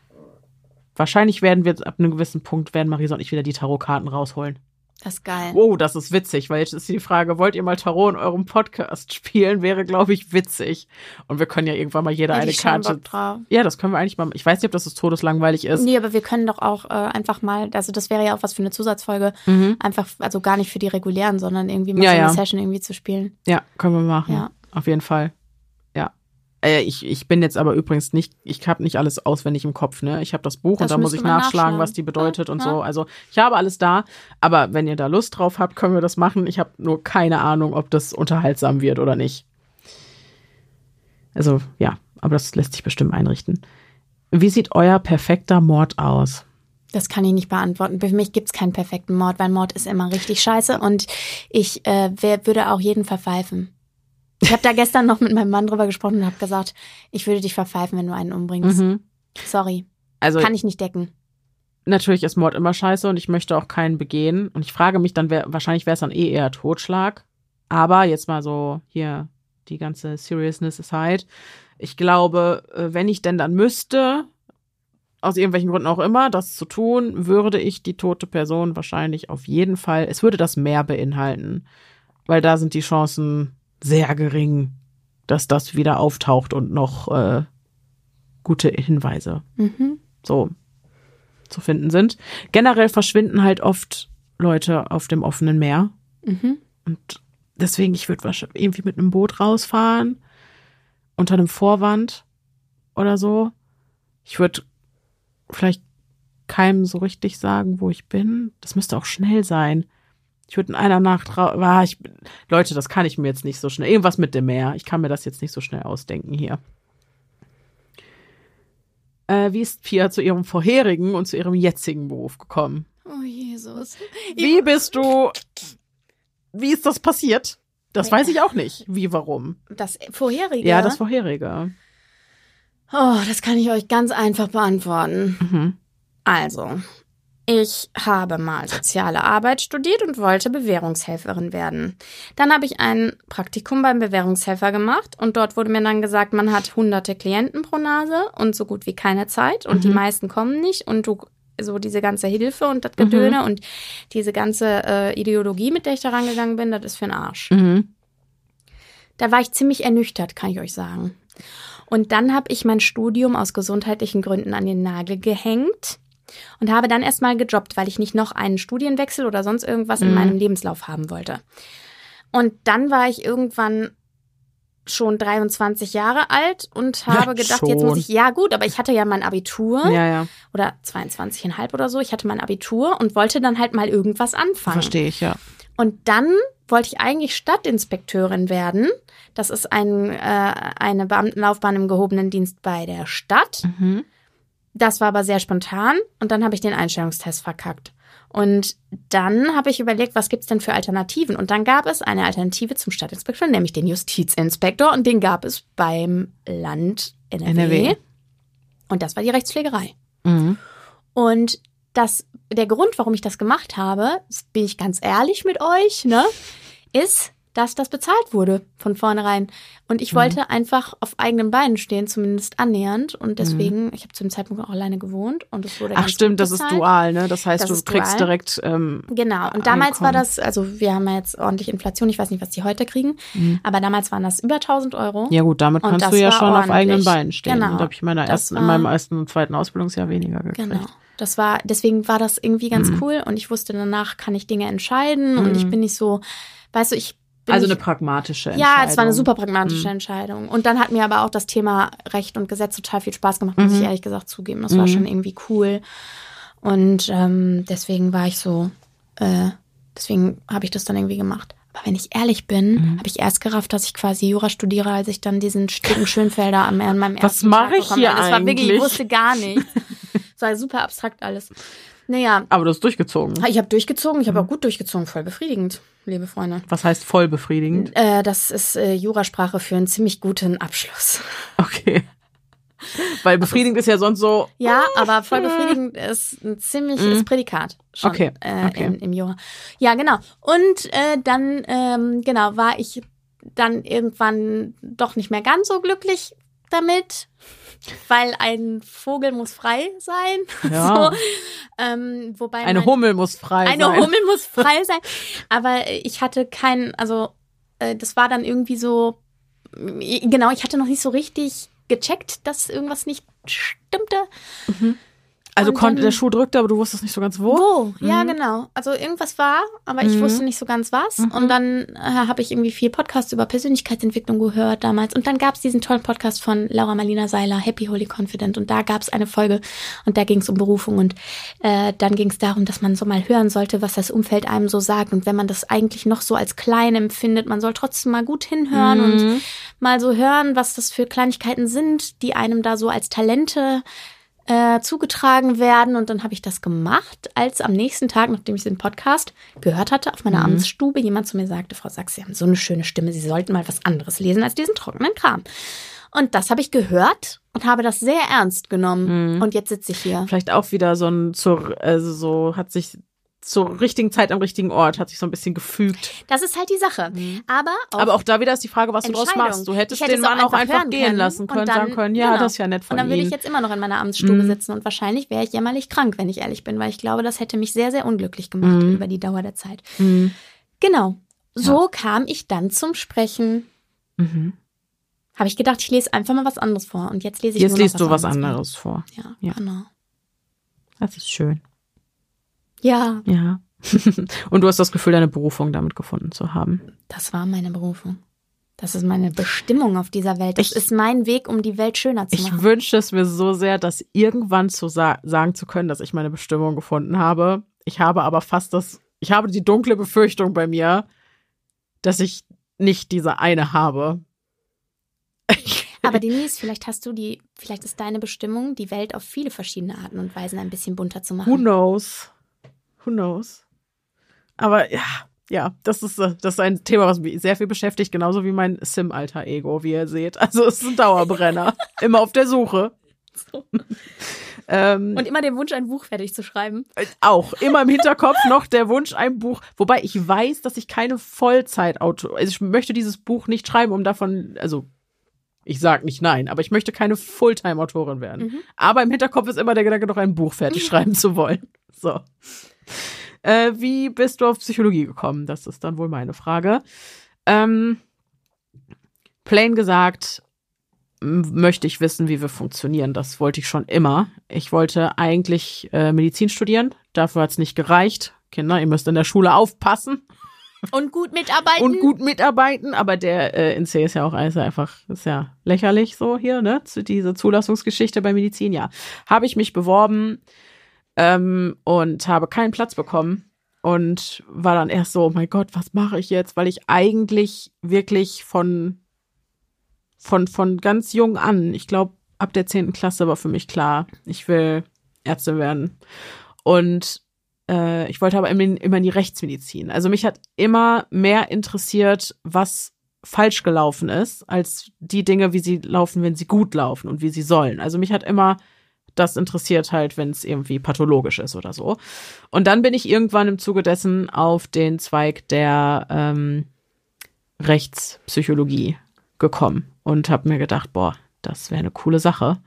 wahrscheinlich werden wir ab einem gewissen Punkt, werden Marisa und ich wieder die Tarotkarten rausholen. Das ist geil. Wow, das ist witzig, weil jetzt ist die Frage, wollt ihr mal Tarot in eurem Podcast (laughs) spielen? Wäre, glaube ich, witzig. Und wir können ja irgendwann mal jeder Hätte eine Karte. Drauf. Ja, das können wir eigentlich mal. Ich weiß nicht, ob das das todeslangweilig ist. Nee, aber wir können doch auch äh, einfach mal, also das wäre ja auch was für eine Zusatzfolge, einfach, also gar nicht für die regulären, sondern irgendwie mal Mhm. Ja, so eine ja. Session irgendwie zu spielen. Ja, können wir machen. Ja. Auf jeden Fall. Äh, ich, ich bin jetzt aber übrigens nicht, ich habe nicht alles auswendig im Kopf, ne? Ich habe das Buch Das und da muss ich nachschlagen, nachschlagen. was die bedeutet Ja, und ja. so. Also ich habe alles da, aber wenn ihr da Lust drauf habt, können wir das machen. Ich habe nur keine Ahnung, ob das unterhaltsam wird oder nicht. Also ja, aber das lässt sich bestimmt einrichten. Wie sieht euer perfekter Mord aus? Das kann ich nicht beantworten. Für mich gibt's keinen perfekten Mord, weil Mord ist immer richtig scheiße und ich äh, wer, würde auch jeden verpfeifen. Ich habe da gestern noch mit meinem Mann drüber gesprochen und habe gesagt, ich würde dich verpfeifen, wenn du einen umbringst. Mhm. Sorry, Also kann ich nicht decken. natürlich ist Mord immer scheiße und ich möchte auch keinen begehen. Und ich frage mich dann, wer, wahrscheinlich wäre es dann eh eher Totschlag. Aber jetzt mal so hier die ganze Seriousness aside. Ich glaube, äh, wenn ich denn dann müsste, aus irgendwelchen Gründen auch immer, das zu tun, würde ich die tote Person wahrscheinlich auf jeden Fall, es würde das Meer beinhalten. Weil da sind die Chancen sehr gering, dass das wieder auftaucht und noch äh, gute Hinweise Mhm. so zu finden sind. Generell verschwinden halt oft Leute auf dem offenen Meer. Mhm. Und deswegen, ich würde wahrscheinlich irgendwie mit einem Boot rausfahren, unter einem Vorwand oder so. Ich würde vielleicht keinem so richtig sagen, wo ich bin. Das müsste auch schnell sein. Ich würde in einer Nacht ra ah, ich, Leute, das kann ich mir jetzt nicht so schnell. Irgendwas mit dem Meer. Ich kann mir das jetzt nicht so schnell ausdenken hier. Äh, wie ist Pia zu ihrem vorherigen und zu ihrem jetzigen Beruf gekommen? Oh Jesus. Wie bist du. Wie ist das passiert? Das weiß ich auch nicht. Wie, warum? Das vorherige? Ja, das vorherige. Oh, das kann ich euch ganz einfach beantworten. Mhm. Also, ich habe mal soziale Arbeit studiert und wollte Bewährungshelferin werden. Dann habe ich ein Praktikum beim Bewährungshelfer gemacht und dort wurde mir dann gesagt, man hat hunderte Klienten pro Nase und so gut wie keine Zeit und die meisten kommen nicht und du so diese ganze Hilfe und das Gedöne und diese ganze äh, Ideologie, mit der ich da rangegangen bin, das ist für den Arsch. Mhm. Da war ich ziemlich ernüchtert, kann ich euch sagen. Und dann habe ich mein Studium aus gesundheitlichen Gründen an den Nagel gehängt und habe dann erstmal gejobbt, weil ich nicht noch einen Studienwechsel oder sonst irgendwas in meinem Lebenslauf haben wollte. Und dann war ich irgendwann schon 23 Jahre alt und habe gedacht, jetzt muss schon. ich, ja gut, aber ich hatte ja mein Abitur Ja, ja. oder 22,5 oder so. Ich hatte mein Abitur und wollte dann halt mal irgendwas anfangen. Verstehe ich, ja. Und dann wollte ich eigentlich Stadtinspekteurin werden. Das ist ein, äh, eine Beamtenlaufbahn im gehobenen Dienst bei der Stadt. Mhm. Das war aber sehr spontan und dann habe ich den Einstellungstest verkackt. Und dann habe ich überlegt, was gibt's denn für Alternativen? Und dann gab es eine Alternative zum Stadtinspektor, nämlich den Justizinspektor. Und den gab es beim Land NRW. NRW. Und das war die Rechtspflegerei. Mhm. Und das, der Grund, warum ich das gemacht habe, bin ich ganz ehrlich mit euch, ne, ist, dass das bezahlt wurde von vornherein. Und ich wollte einfach auf eigenen Beinen stehen, zumindest annähernd. Und deswegen, ich habe zu dem Zeitpunkt auch alleine gewohnt und es wurde Ach stimmt, das ist dual, ne? Das heißt, Das du kriegst dual. direkt ähm, Genau. Und damals war Einkommen. das, also wir haben ja jetzt ordentlich Inflation, ich weiß nicht, was die heute kriegen, aber damals waren das über 1000 Euro. Mhm. Ja gut, damit kannst du ja war schon auf ordentlich. eigenen Beinen stehen. Genau. Und da habe ich in, meiner ersten, in war- meinem ersten und zweiten Ausbildungsjahr weniger gekriegt. Genau. Das war, deswegen war das irgendwie ganz Mhm. cool und ich wusste, danach kann ich Dinge entscheiden und ich bin nicht so, weißt du, ich Also nicht, eine pragmatische Entscheidung. Ja, es war eine super pragmatische Mhm. Entscheidung. Und dann hat mir aber auch das Thema Recht und Gesetz total viel Spaß gemacht, muss Mhm. ich ehrlich gesagt zugeben. Das war Mhm. schon irgendwie cool. Und ähm, deswegen war ich so, äh, deswegen habe ich das dann irgendwie gemacht. Aber wenn ich ehrlich bin, Mhm. habe ich erst gerafft, dass ich quasi Jura studiere, als ich dann diesen Sticken Schönfelder am, an meinem Was ersten mache Tag ich hier. Das war wirklich, ich eigentlich? wusste gar nichts. (laughs) Es war super abstrakt alles. Naja, Aber du hast durchgezogen. ich habe durchgezogen, ich habe Mhm. auch gut durchgezogen, voll befriedigend, liebe Freunde. Was heißt voll befriedigend? Äh, das ist äh, Jurasprache für einen ziemlich guten Abschluss. (laughs) Okay. Weil befriedigend ist ja sonst so. Ja, aber voll befriedigend ist ein ziemliches Prädikat schon Okay, Äh, okay. Im, im Jura. Ja, genau. Und äh, dann, ähm, genau, war ich dann irgendwann doch nicht mehr ganz so glücklich damit, weil ein Vogel muss frei sein. (laughs) Ja. So, ähm, wobei Eine mein- Hummel muss frei eine sein. Hummel muss (laughs) frei sein. Aber ich hatte keinen, also äh, das war dann irgendwie so, äh, genau, ich hatte noch nicht so richtig gecheckt, dass irgendwas nicht stimmte. Also konnte der Schuh drückte, aber du wusstest nicht so ganz wo. Wo? Ja, Mhm. genau. Also irgendwas war, aber ich Mhm. wusste nicht so ganz was. Mhm. Und dann äh, habe ich irgendwie viel Podcasts über Persönlichkeitsentwicklung gehört damals. Und dann gab es diesen tollen Podcast von Laura Marlina Seiler, Happy Holy Confident. Und da gab es eine Folge und da ging es um Berufung. Und äh, dann ging es darum, dass man so mal hören sollte, was das Umfeld einem so sagt. Und wenn man das eigentlich noch so als klein empfindet, man soll trotzdem mal gut hinhören und Mhm. mal so hören, was das für Kleinigkeiten sind, die einem da so als Talente äh, zugetragen werden. Und dann habe ich das gemacht, als am nächsten Tag, nachdem ich den Podcast gehört hatte, auf meiner Mhm. Amtsstube jemand zu mir sagte, Frau Sachs, Sie haben so eine schöne Stimme, Sie sollten mal was anderes lesen als diesen trockenen Kram. Und das habe ich gehört und habe das sehr ernst genommen. Mhm. Und jetzt sitze ich hier. Vielleicht auch wieder so ein, zur, also so hat sich zur richtigen Zeit am richtigen Ort, hat sich so ein bisschen gefügt. Das ist halt die Sache. Aber auch, Aber auch da wieder ist die Frage, was du draus machst. Du hättest hätte den Mann auch einfach einfach gehen können lassen und können, dann- sagen können, ja, genau. das ist ja nett von Und dann würde ich jetzt immer noch in meiner Amtsstube Mhm. sitzen und wahrscheinlich wäre ich jämmerlich krank, wenn ich ehrlich bin, weil ich glaube, das hätte mich sehr, sehr unglücklich gemacht Mhm. über die Dauer der Zeit. Mhm. Genau. So kam ich dann zum Sprechen. Mhm. Habe ich gedacht, ich lese einfach mal was anderes vor. Und jetzt lese ich Jetzt liest du was vor. anderes vor. Ja, Ja. genau. Das ist schön. Ja, Ja. (laughs) Und du hast das Gefühl, deine Berufung damit gefunden zu haben. das war meine Berufung. Das ist meine Bestimmung auf dieser Welt. Das Ich- ist mein Weg, um die Welt schöner zu Ich machen. wünsche es mir so sehr, das irgendwann zu sa sagen zu können, dass ich meine Bestimmung gefunden habe. Ich habe aber fast das, ich habe die dunkle Befürchtung bei mir, dass ich nicht diese eine habe. Aber (laughs) Denise, vielleicht hast du die, vielleicht ist deine Bestimmung, die Welt auf viele verschiedene Arten und Weisen ein bisschen bunter zu machen. Who knows? Who knows? Aber ja, ja, das ist, äh, das ist ein Thema, was mich sehr viel beschäftigt, genauso wie mein Sim-Alter-Ego, wie ihr seht. Also es ist ein Dauerbrenner. (laughs) Immer auf der Suche. Ähm, Und immer den Wunsch, ein Buch fertig zu schreiben. Äh, Auch immer im Hinterkopf noch der Wunsch, ein Buch. Wobei ich weiß, dass ich keine Vollzeitautor, also ich möchte dieses Buch nicht schreiben, um davon, also ich sag nicht nein, aber ich möchte keine Fulltime-Autorin werden. Mhm. Aber im Hinterkopf ist immer der Gedanke, noch ein Buch fertig (laughs) schreiben zu wollen. So. Äh, wie bist du auf Psychologie gekommen? Das ist dann wohl meine Frage. Ähm, plain gesagt, möchte ich wissen, wie wir funktionieren. Das wollte ich schon immer. Ich wollte eigentlich äh, Medizin studieren. Dafür hat es nicht gereicht. Kinder, ihr müsst in der Schule aufpassen Und gut mitarbeiten. und gut mitarbeiten. Aber der äh, NC ist ja auch also einfach, ist ja lächerlich so hier, ne? Diese Zulassungsgeschichte bei Medizin, ja. Habe ich mich beworben ähm, und habe keinen Platz bekommen. Und war dann erst so, oh mein Gott, was mache ich jetzt? Weil ich eigentlich wirklich von, von, von ganz jung an, ich glaube, ab der zehnten Klasse war für mich klar, ich will Ärzte werden. Und äh, ich wollte aber immer, immer in die Rechtsmedizin. Also mich hat immer mehr interessiert, was falsch gelaufen ist, als die Dinge, wie sie laufen, wenn sie gut laufen und wie sie sollen. Also mich hat immer das interessiert halt, wenn es irgendwie pathologisch ist oder so. Und dann bin ich irgendwann im Zuge dessen auf den Zweig der ähm, Rechtspsychologie gekommen und habe mir gedacht, boah, das wäre eine coole Sache.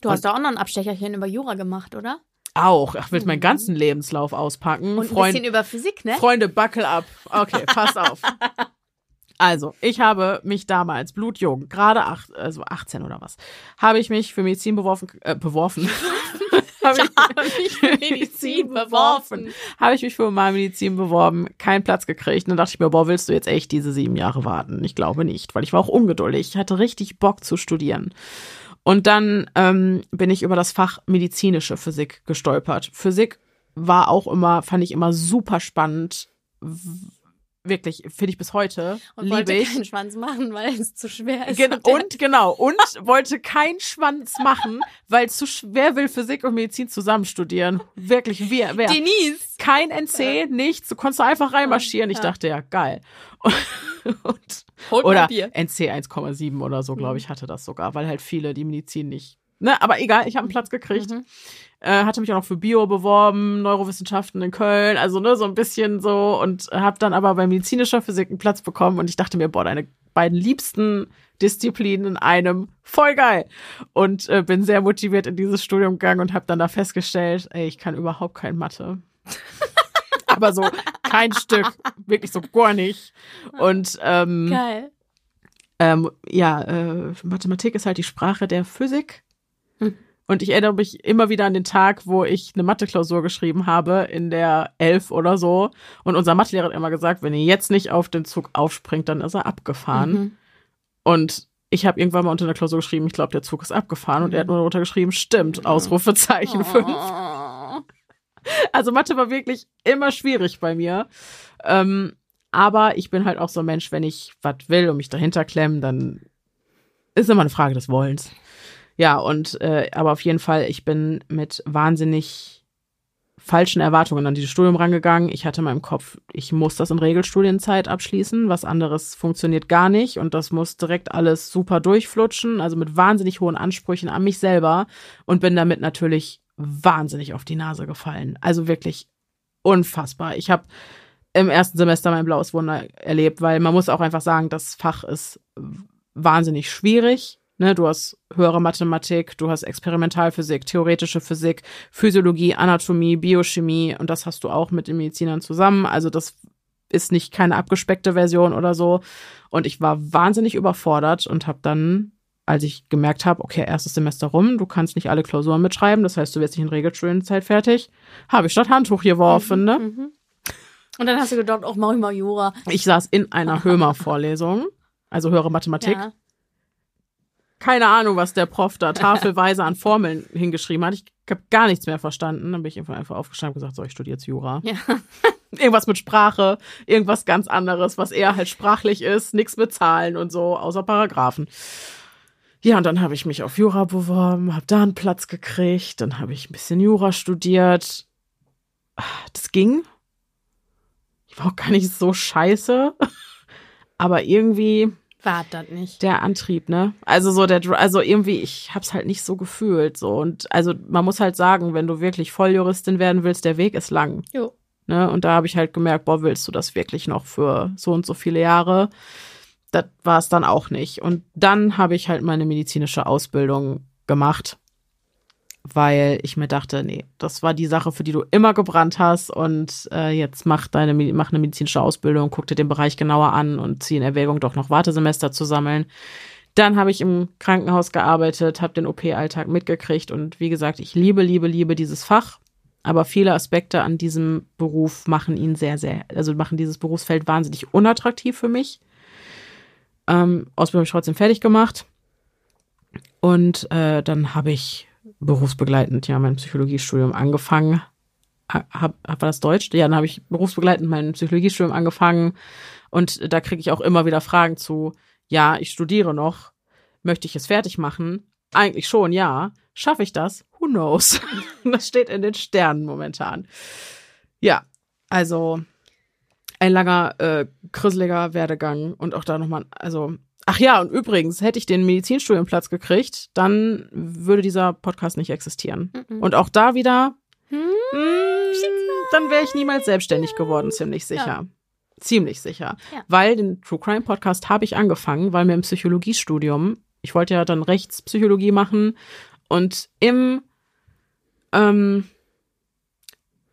du hast doch auch noch ein Abstecherchen über Jura gemacht, oder? Auch, ich will meinen ganzen Lebenslauf auspacken. Und ein Freund, bisschen über Physik, ne? Freunde, buckle ab. Okay, pass auf. (laughs) Also, ich habe mich damals, blutjung, gerade acht, also 18 oder was, habe ich mich für Medizin beworfen, äh, beworfen. (laughs) habe ich (laughs) mich für Medizin beworfen. Habe ich mich für Humanmedizin beworben, keinen Platz gekriegt. Und dann dachte ich mir, boah, willst du jetzt echt diese sieben Jahre warten? Ich glaube nicht, weil ich war auch ungeduldig. Ich hatte richtig Bock zu studieren. Und dann ähm, bin ich über das Fach medizinische Physik gestolpert. Physik war auch immer, fand ich immer super spannend. Wirklich, finde ich bis heute. Und liebe wollte ich. keinen Schwanz machen, weil es zu schwer ist. Gen (laughs) Und genau, und wollte keinen Schwanz machen, weil zu schwer will Physik und Medizin zusammen studieren. Wirklich, wer, wer? Denise. Kein NC, nichts, du konntest einfach reinmarschieren. Ich Ja. dachte, ja, geil. (laughs) Und, oder. NC 1,7 oder so, glaube ich, hatte das sogar, weil halt viele die Medizin nicht. Ne, aber egal, ich habe einen Platz gekriegt. Mhm. Äh, hatte mich auch noch für Bio beworben, Neurowissenschaften in Köln, also ne, so ein bisschen so und habe dann aber bei medizinischer Physik einen Platz bekommen und ich dachte mir, boah, deine beiden liebsten Disziplinen in einem, voll geil. Und äh, bin sehr motiviert in dieses Studium gegangen und habe dann da festgestellt, ey, ich kann überhaupt kein Mathe. (laughs) aber so kein Stück, wirklich so gar nicht. Und ähm, Geil. ähm, ja, äh, Mathematik ist halt die Sprache der Physik. Und ich erinnere mich immer wieder an den Tag, wo ich eine Mathe-Klausur geschrieben habe, in der elf oder so. Und unser Mathelehrer hat immer gesagt, wenn ihr jetzt nicht auf den Zug aufspringt, dann ist er abgefahren. Mhm. Und ich habe irgendwann mal unter einer Klausur geschrieben, ich glaube, der Zug ist abgefahren. Und er hat nur darunter geschrieben, stimmt, Ausrufezeichen fünf. Oh. Also Mathe war wirklich immer schwierig bei mir. Ähm, aber ich bin halt auch so ein Mensch, wenn ich was will und mich dahinter klemmen, dann ist immer eine Frage des Wollens. Ja, und äh, aber auf jeden Fall, ich bin mit wahnsinnig falschen Erwartungen an dieses Studium rangegangen. Ich hatte in meinem Kopf, ich muss das in Regelstudienzeit abschließen, was anderes funktioniert gar nicht und das muss direkt alles super durchflutschen, also mit wahnsinnig hohen Ansprüchen an mich selber und bin damit natürlich wahnsinnig auf die Nase gefallen. Also wirklich unfassbar. Ich habe im ersten Semester mein blaues Wunder erlebt, weil man muss auch einfach sagen, das Fach ist wahnsinnig schwierig. Ne, du hast höhere Mathematik, du hast Experimentalphysik, theoretische Physik, Physiologie, Anatomie, Biochemie und das hast du auch mit den Medizinern zusammen. Also das ist nicht keine abgespeckte Version oder so. Und ich war wahnsinnig überfordert und habe dann, als ich gemerkt habe, okay, erstes Semester rum, du kannst nicht alle Klausuren mitschreiben, das heißt, du wirst nicht in Regelstudienzeit fertig, habe ich statt Handtuch geworfen, Mhm, ne? mhm. Und dann hast du gedacht, oh, mach ich mal Jura. Ich saß in einer (laughs) Hömer-Vorlesung, also höhere Mathematik. Ja. Keine Ahnung, was der Prof da tafelweise an Formeln hingeschrieben hat. Ich habe gar nichts mehr verstanden. Dann bin ich einfach, einfach aufgestanden und gesagt, so, ich studiere jetzt Jura. Ja. (laughs) Irgendwas mit Sprache, irgendwas ganz anderes, was eher halt sprachlich ist, nichts mit Zahlen und so, außer Paragraphen. Ja, und dann habe ich mich auf Jura beworben, habe da einen Platz gekriegt, dann habe ich ein bisschen Jura studiert. Das ging. Ich war auch gar nicht so scheiße. Aber irgendwie War das nicht. der Antrieb, ne? Also so der, also irgendwie, ich hab's halt nicht so gefühlt, so und also man muss halt sagen, wenn du wirklich Volljuristin werden willst, der Weg ist lang, Jo. ne? Und da habe ich halt gemerkt, boah, willst du das wirklich noch für so und so viele Jahre? Das war es dann auch nicht. Und dann habe ich halt meine medizinische Ausbildung gemacht, weil ich mir dachte, nee, das war die Sache, für die du immer gebrannt hast und äh, jetzt mach deine mach eine medizinische Ausbildung, guck dir den Bereich genauer an und zieh in Erwägung, doch noch Wartesemester zu sammeln. Dann habe ich im Krankenhaus gearbeitet, habe den OP-Alltag mitgekriegt und wie gesagt, ich liebe, liebe, liebe dieses Fach. Aber viele Aspekte an diesem Beruf machen ihn sehr, sehr, also machen dieses Berufsfeld wahnsinnig unattraktiv für mich. Ähm, Ausbildung trotzdem fertig gemacht. Und äh, dann habe ich berufsbegleitend ja mein Psychologiestudium angefangen. Ha- Hab, hab, war das Deutsch? Ja, dann habe ich berufsbegleitend mein Psychologiestudium angefangen. Und da kriege ich auch immer wieder Fragen zu, ja, ich studiere noch, möchte ich es fertig machen? Eigentlich schon, ja. Schaffe ich das? Who knows? (laughs) das steht in den Sternen momentan. Ja, also ein langer, äh, krisseliger Werdegang und auch da nochmal, also, ach ja, und übrigens, hätte ich den Medizinstudienplatz gekriegt, dann würde dieser Podcast nicht existieren. Mhm. Und auch da wieder, Hm? mh, dann wäre ich niemals selbstständig geworden, ziemlich sicher. Ziemlich sicher. Ja. Weil den True Crime Podcast habe ich angefangen, weil mir im Psychologiestudium, ich wollte ja dann Rechtspsychologie machen und im, ähm,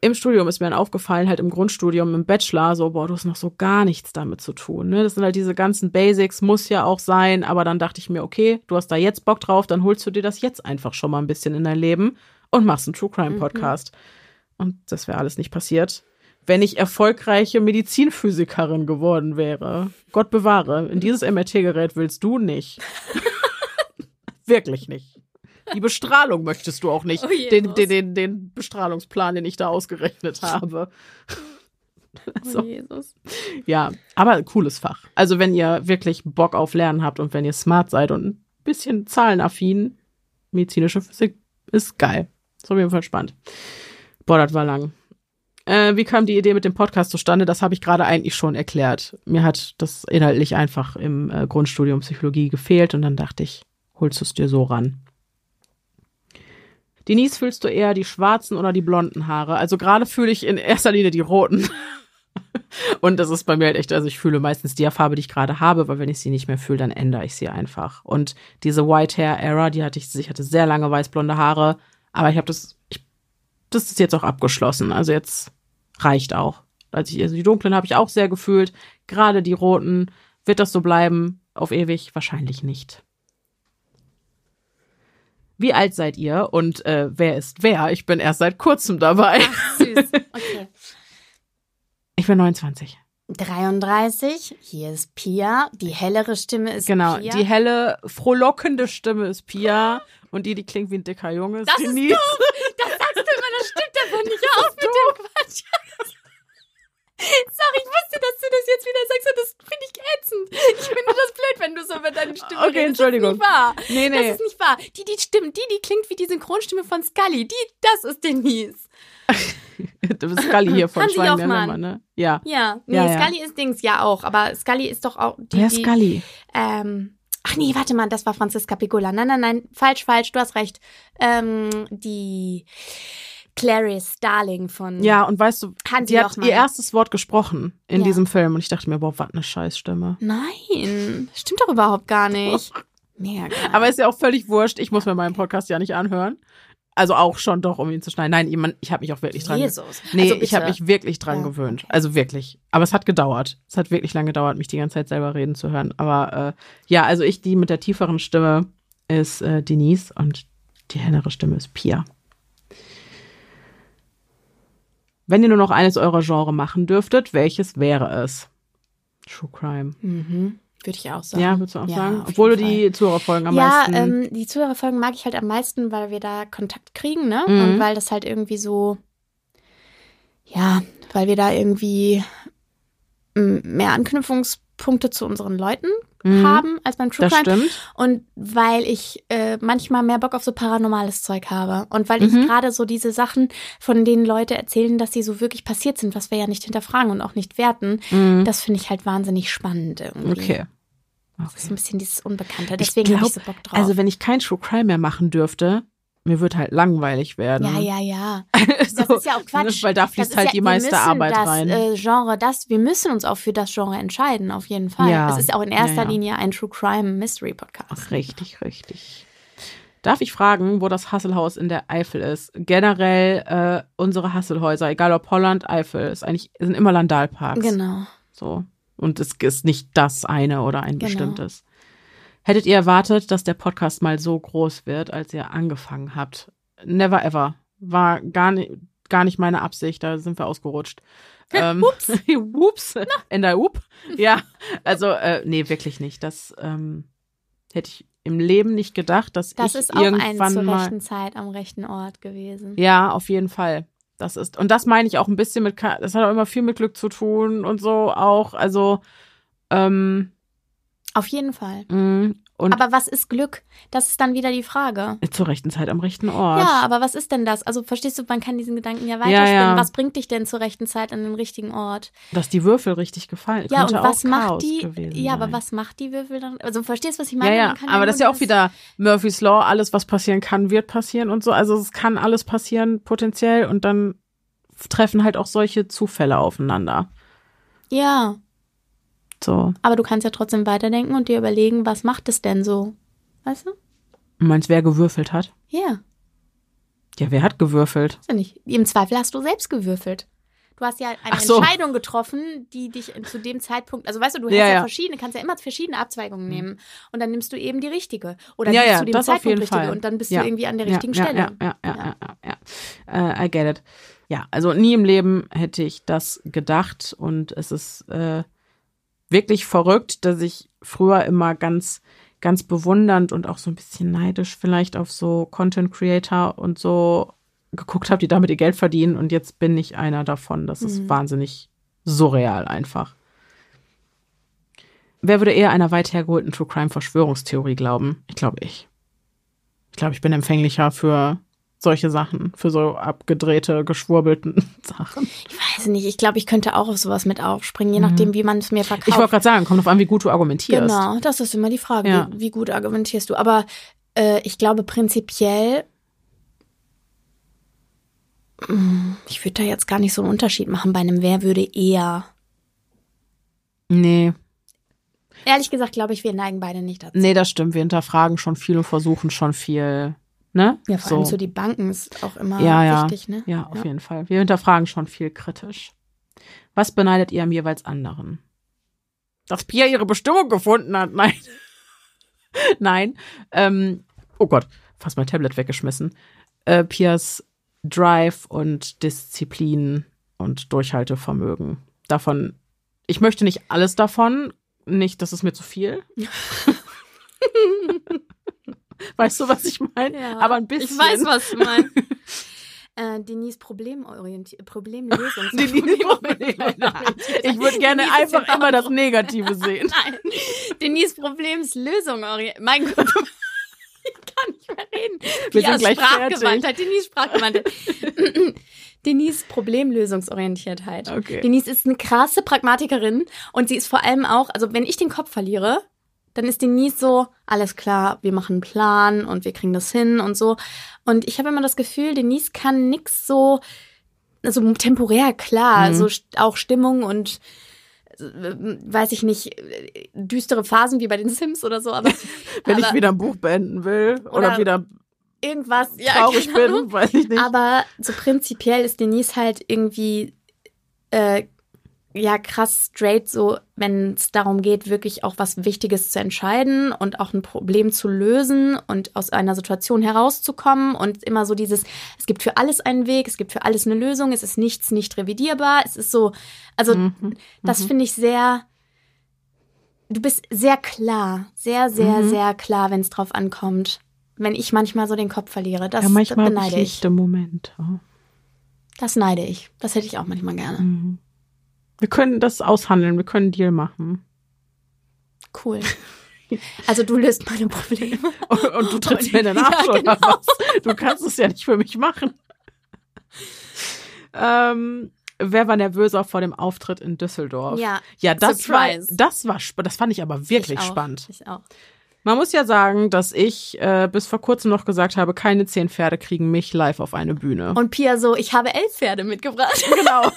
im Studium ist mir dann aufgefallen, halt im Grundstudium, im Bachelor, so, boah, du hast noch so gar nichts damit zu tun. Ne? Das sind halt diese ganzen Basics, muss ja auch sein, aber dann dachte ich mir, okay, du hast da jetzt Bock drauf, dann holst du dir das jetzt einfach schon mal ein bisschen in dein Leben und machst einen True Crime Podcast. Und das wäre alles nicht passiert, wenn ich erfolgreiche Medizinphysikerin geworden wäre. Gott bewahre, in dieses MRT-Gerät willst du nicht. (laughs) Wirklich nicht. Die Bestrahlung möchtest du auch nicht. Oh, den, den, den, den Bestrahlungsplan, den ich da ausgerechnet habe. So. Oh, Jesus. Ja, aber cooles Fach. Also wenn ihr wirklich Bock auf Lernen habt und wenn ihr smart seid und ein bisschen zahlenaffin, medizinische Physik ist geil. Ist auf jeden Fall spannend. Boah, das war lang. Äh, wie kam die Idee mit dem Podcast zustande? Das habe ich gerade eigentlich schon erklärt. Mir hat das inhaltlich einfach im äh, Grundstudium Psychologie gefehlt und dann dachte ich, holst du es dir so ran. Denise, fühlst du eher die schwarzen oder die blonden Haare? Also gerade fühle ich in erster Linie die roten. (laughs) Und das ist bei mir halt echt, also ich fühle meistens die Farbe, die ich gerade habe, weil wenn ich sie nicht mehr fühle, dann ändere ich sie einfach. Und diese White Hair Era, die hatte ich, ich hatte sehr lange weißblonde Haare, aber ich habe das, ich, das ist jetzt auch abgeschlossen. Also jetzt reicht auch. Also, ich, also die dunklen habe ich auch sehr gefühlt. Gerade die roten, wird das so bleiben? Auf ewig? Wahrscheinlich nicht. Wie alt seid ihr und äh, wer ist wer? Ich bin erst seit kurzem dabei. Süß. Okay. (laughs) Ich bin 29. 33, hier ist Pia. Die hellere Stimme ist Genau, Pia. die helle, frohlockende Stimme ist Pia und die, die klingt wie ein dicker Junge, ist Das ist Denise. Das sagst du immer, das stimmt aber nicht. Auf mit dem Quatsch. Sorry, ich wusste, dass du das jetzt wieder sagst und das finde ich ätzend. Ich finde das blöd, wenn du so über deine Stimme Okay, redest. Entschuldigung. Das ist nicht wahr. Nee, nee. Das ist nicht furchtbar. Die, die stimmt, die, die klingt wie die Synchronstimme von Scully. Die, das ist Denise. (laughs) du bist Scully hier von Schwein Hoffmann. Lämmer, ne? Ja. Ja, nee, Ja, ja. Scully ist Dings ja auch, aber Scully ist doch auch die, Wer die Scully? ähm, ach nee, warte mal, das war Franziska Piccola. Nein, nein, nein, falsch, falsch, du hast recht. Ähm, die Clarice Starling von Ja, und weißt du, Hansi sie hat ihr erstes Wort gesprochen in Ja. diesem Film und ich dachte mir, boah, was eine Scheißstimme. Nein, stimmt doch überhaupt gar nicht. (laughs) Mega geil. Aber ist ja auch völlig wurscht. Ich muss mir meinen Podcast ja nicht anhören. Also auch schon doch, um ihn zu schneiden. Nein, jemand, ich habe mich auch wirklich dran Jesus. Nee, Also ich habe mich wirklich dran Ja. gewöhnt. Also wirklich. Aber es hat gedauert. Es hat wirklich lange gedauert, mich die ganze Zeit selber reden zu hören. Aber äh, ja, also ich, die mit der tieferen Stimme ist äh, Denise und die hellere Stimme ist Pia. Wenn ihr nur noch eines eurer Genre machen dürftet, welches wäre es? True Crime. Mhm. Würde ich auch sagen. Ja, würdest du auch Ja, sagen? Obwohl du die Zuhörerfolgen am ja, meisten. ähm, die Zuhörerfolgen mag ich halt am meisten, weil wir da Kontakt kriegen, ne? Mhm. Und weil das halt irgendwie so, ja, weil wir da irgendwie mehr Anknüpfungspunkte zu unseren Leuten Mhm, haben als beim True das Crime. stimmt. Und weil ich äh, manchmal mehr Bock auf so paranormales Zeug habe. Und weil ich Mhm. gerade so diese Sachen, von denen Leute erzählen, dass sie so wirklich passiert sind, was wir ja nicht hinterfragen und auch nicht werten, Mhm. das finde ich halt wahnsinnig spannend irgendwie. Okay. Das ist ein bisschen dieses Unbekannte. Ich Deswegen habe ich so Bock drauf. Also wenn ich kein True Crime mehr machen dürfte, mir wird halt langweilig werden. ja, ja, ja. (laughs) das Das ist ja auch Quatsch. Weil da fließt halt ja, die meiste Arbeit das, rein. Äh, Genre, das, wir müssen uns auch für das Genre entscheiden, auf jeden Fall. Ja. Es ist auch in erster Ja, ja. Linie ein True Crime Mystery Podcast. Richtig, richtig. Darf ich fragen, wo das Hasselhaus in der Eifel ist? Generell äh, unsere Hasselhäuser, egal ob Holland, Eifel, ist eigentlich sind immer Landalparks. Genau. So und es ist nicht das eine oder ein Genau. bestimmtes. Hättet ihr erwartet, dass der Podcast mal so groß wird, als ihr angefangen habt? Never ever. War gar nicht, gar nicht meine Absicht. Da sind wir ausgerutscht. (laughs) Ähm, Ups. (laughs) Ups. In der Up. Ja, also äh, nee, wirklich nicht. Das ähm, hätte ich im Leben nicht gedacht, dass Das ich ist auch ein irgendwann zur mal. rechten Zeit am rechten Ort gewesen. Ja, auf jeden Fall. Das ist und das meine ich auch ein bisschen mit. Das hat auch immer viel mit Glück zu tun und so auch. Also ähm, Auf jeden Fall. mh, und Aber was ist Glück? Das ist dann wieder die Frage. zur rechten Zeit am rechten Ort. Ja, aber was ist denn das? Also verstehst du, man kann diesen Gedanken ja Ja, weiterspinnen. ja. Was bringt dich denn zur rechten Zeit an den richtigen Ort? Dass die Würfel richtig gefallen. Ja, könnte und was macht Chaos die? Ja, aber was macht die Würfel dann? Also verstehst du, was ich Ja, meine? ja, kann aber das ist ja auch wieder Murphy's Law, alles was passieren kann, wird passieren und so. Also es kann alles passieren potenziell und dann treffen halt auch solche Zufälle aufeinander. Ja, So. aber du kannst ja trotzdem weiterdenken und dir überlegen, was macht es denn so? Weißt du? Du meinst, wer gewürfelt hat? Ja, Ja, wer hat gewürfelt? ja nicht. Im Zweifel hast du selbst gewürfelt. Du hast ja eine so. Entscheidung getroffen, die dich zu dem Zeitpunkt, also weißt du, du hast Ja, ja, verschiedene, kannst ja immer verschiedene Abzweigungen nehmen und dann nimmst du eben die richtige oder Ja, die ja, das auf Zeitpunkt richtige Fall. und dann bist du irgendwie an der richtigen Stelle. Ja, ja, ja, ja, ja. Äh, I get it. Ja, also nie im Leben hätte ich das gedacht und es ist äh, wirklich verrückt, dass ich früher immer ganz, ganz bewundernd und auch so ein bisschen neidisch vielleicht auf so Content Creator und so geguckt habe, die damit ihr Geld verdienen und jetzt bin ich einer davon. Das ist Mhm. wahnsinnig surreal einfach. Wer würde eher einer weit hergeholten True Crime Verschwörungstheorie glauben? Ich glaube ich. Ich glaube, ich bin empfänglicher für solche Sachen, für so abgedrehte, geschwurbelten (laughs) Sachen. Ich weiß nicht, ich glaube, ich könnte auch auf sowas mit aufspringen, je nachdem, wie man es mir verkauft. Mhm. Ich wollte gerade sagen, kommt drauf an, wie gut du argumentierst. Genau, das ist immer die Frage, Ja. wie, wie gut argumentierst du. Aber äh, ich glaube prinzipiell, Mm, ich würde da jetzt gar nicht so einen Unterschied machen bei einem Wer würde eher. Nee, Ehrlich gesagt, glaube ich, wir neigen beide nicht dazu. nee, das stimmt. Wir hinterfragen schon viel und versuchen schon viel. Ne? Ja, vor allem so die Banken ist auch immer ja, ja. wichtig, ne? Ja, auf jeden Fall. Wir hinterfragen schon viel kritisch. Was beneidet ihr am jeweils anderen? Dass Pia ihre Bestimmung gefunden hat. (laughs) Nein. Nein. Ähm, oh Gott, fast mein Tablet weggeschmissen. Äh, Pias Drive und Disziplin und Durchhaltevermögen. Davon, ich möchte nicht alles davon. Nicht, das ist mir zu viel. (laughs) (laughs) (laughs) weißt du, was ich meine? Ja, Aber ein bisschen. Ich weiß, was du meinst. (laughs) äh, Denise (laughs) Problemorientiert, Problemlösungs Die Ich würde gerne Denise einfach immer das Negative sehen. Nein. Denise Problemslösung orientiert. Mein Gott. ich kann nicht Wir Pia sind gleich Sprachgewandtheit, Denise Sprachgewandtheit. Denise Problemlösungsorientiertheit. Okay. Denise ist eine krasse Pragmatikerin und sie ist vor allem auch, also wenn ich den Kopf verliere, dann ist Denise so, alles klar, wir machen einen Plan und wir kriegen das hin und so. Und ich habe immer das Gefühl, Denise kann nix so, also temporär klar, Mhm. so auch Stimmung und äh, weiß ich nicht, düstere Phasen wie bei den Sims oder so, aber, (laughs) Wenn aber ich wieder ein Buch beenden will oder, Oder wieder irgendwas ja, traurig bin, (laughs) weiß ich nicht. Aber so prinzipiell ist Denise halt irgendwie äh, ja krass straight, so wenn es darum geht, wirklich auch was Wichtiges zu entscheiden und auch ein Problem zu lösen und aus einer Situation herauszukommen und immer so dieses, es gibt für alles einen Weg, es gibt für alles eine Lösung, es ist nichts nicht revidierbar, es ist so, also Mhm. das finde ich sehr, du bist sehr klar, sehr, sehr, Mhm. sehr klar, wenn es drauf ankommt. Wenn ich manchmal so den Kopf verliere, das, ja, manchmal beneide ich. lichte Momente. Das neide ich. Das hätte ich auch manchmal gerne. Mhm. Wir können das aushandeln, wir können einen Deal machen. Cool. Also du löst meine Probleme. (laughs) Und, und du trittst mir in (laughs) den Ja, oder genau. was? Du kannst es ja nicht für mich machen. (laughs) Ähm, wer war nervöser vor dem Auftritt in Düsseldorf? Ja. Ja, das war, das war, das fand ich aber wirklich ich spannend. Ich auch. Man muss ja sagen, dass ich äh, bis vor kurzem noch gesagt habe, keine zehn Pferde kriegen mich live auf eine Bühne. Und Pia so, ich habe elf Pferde mitgebracht. (laughs) (laughs) genau.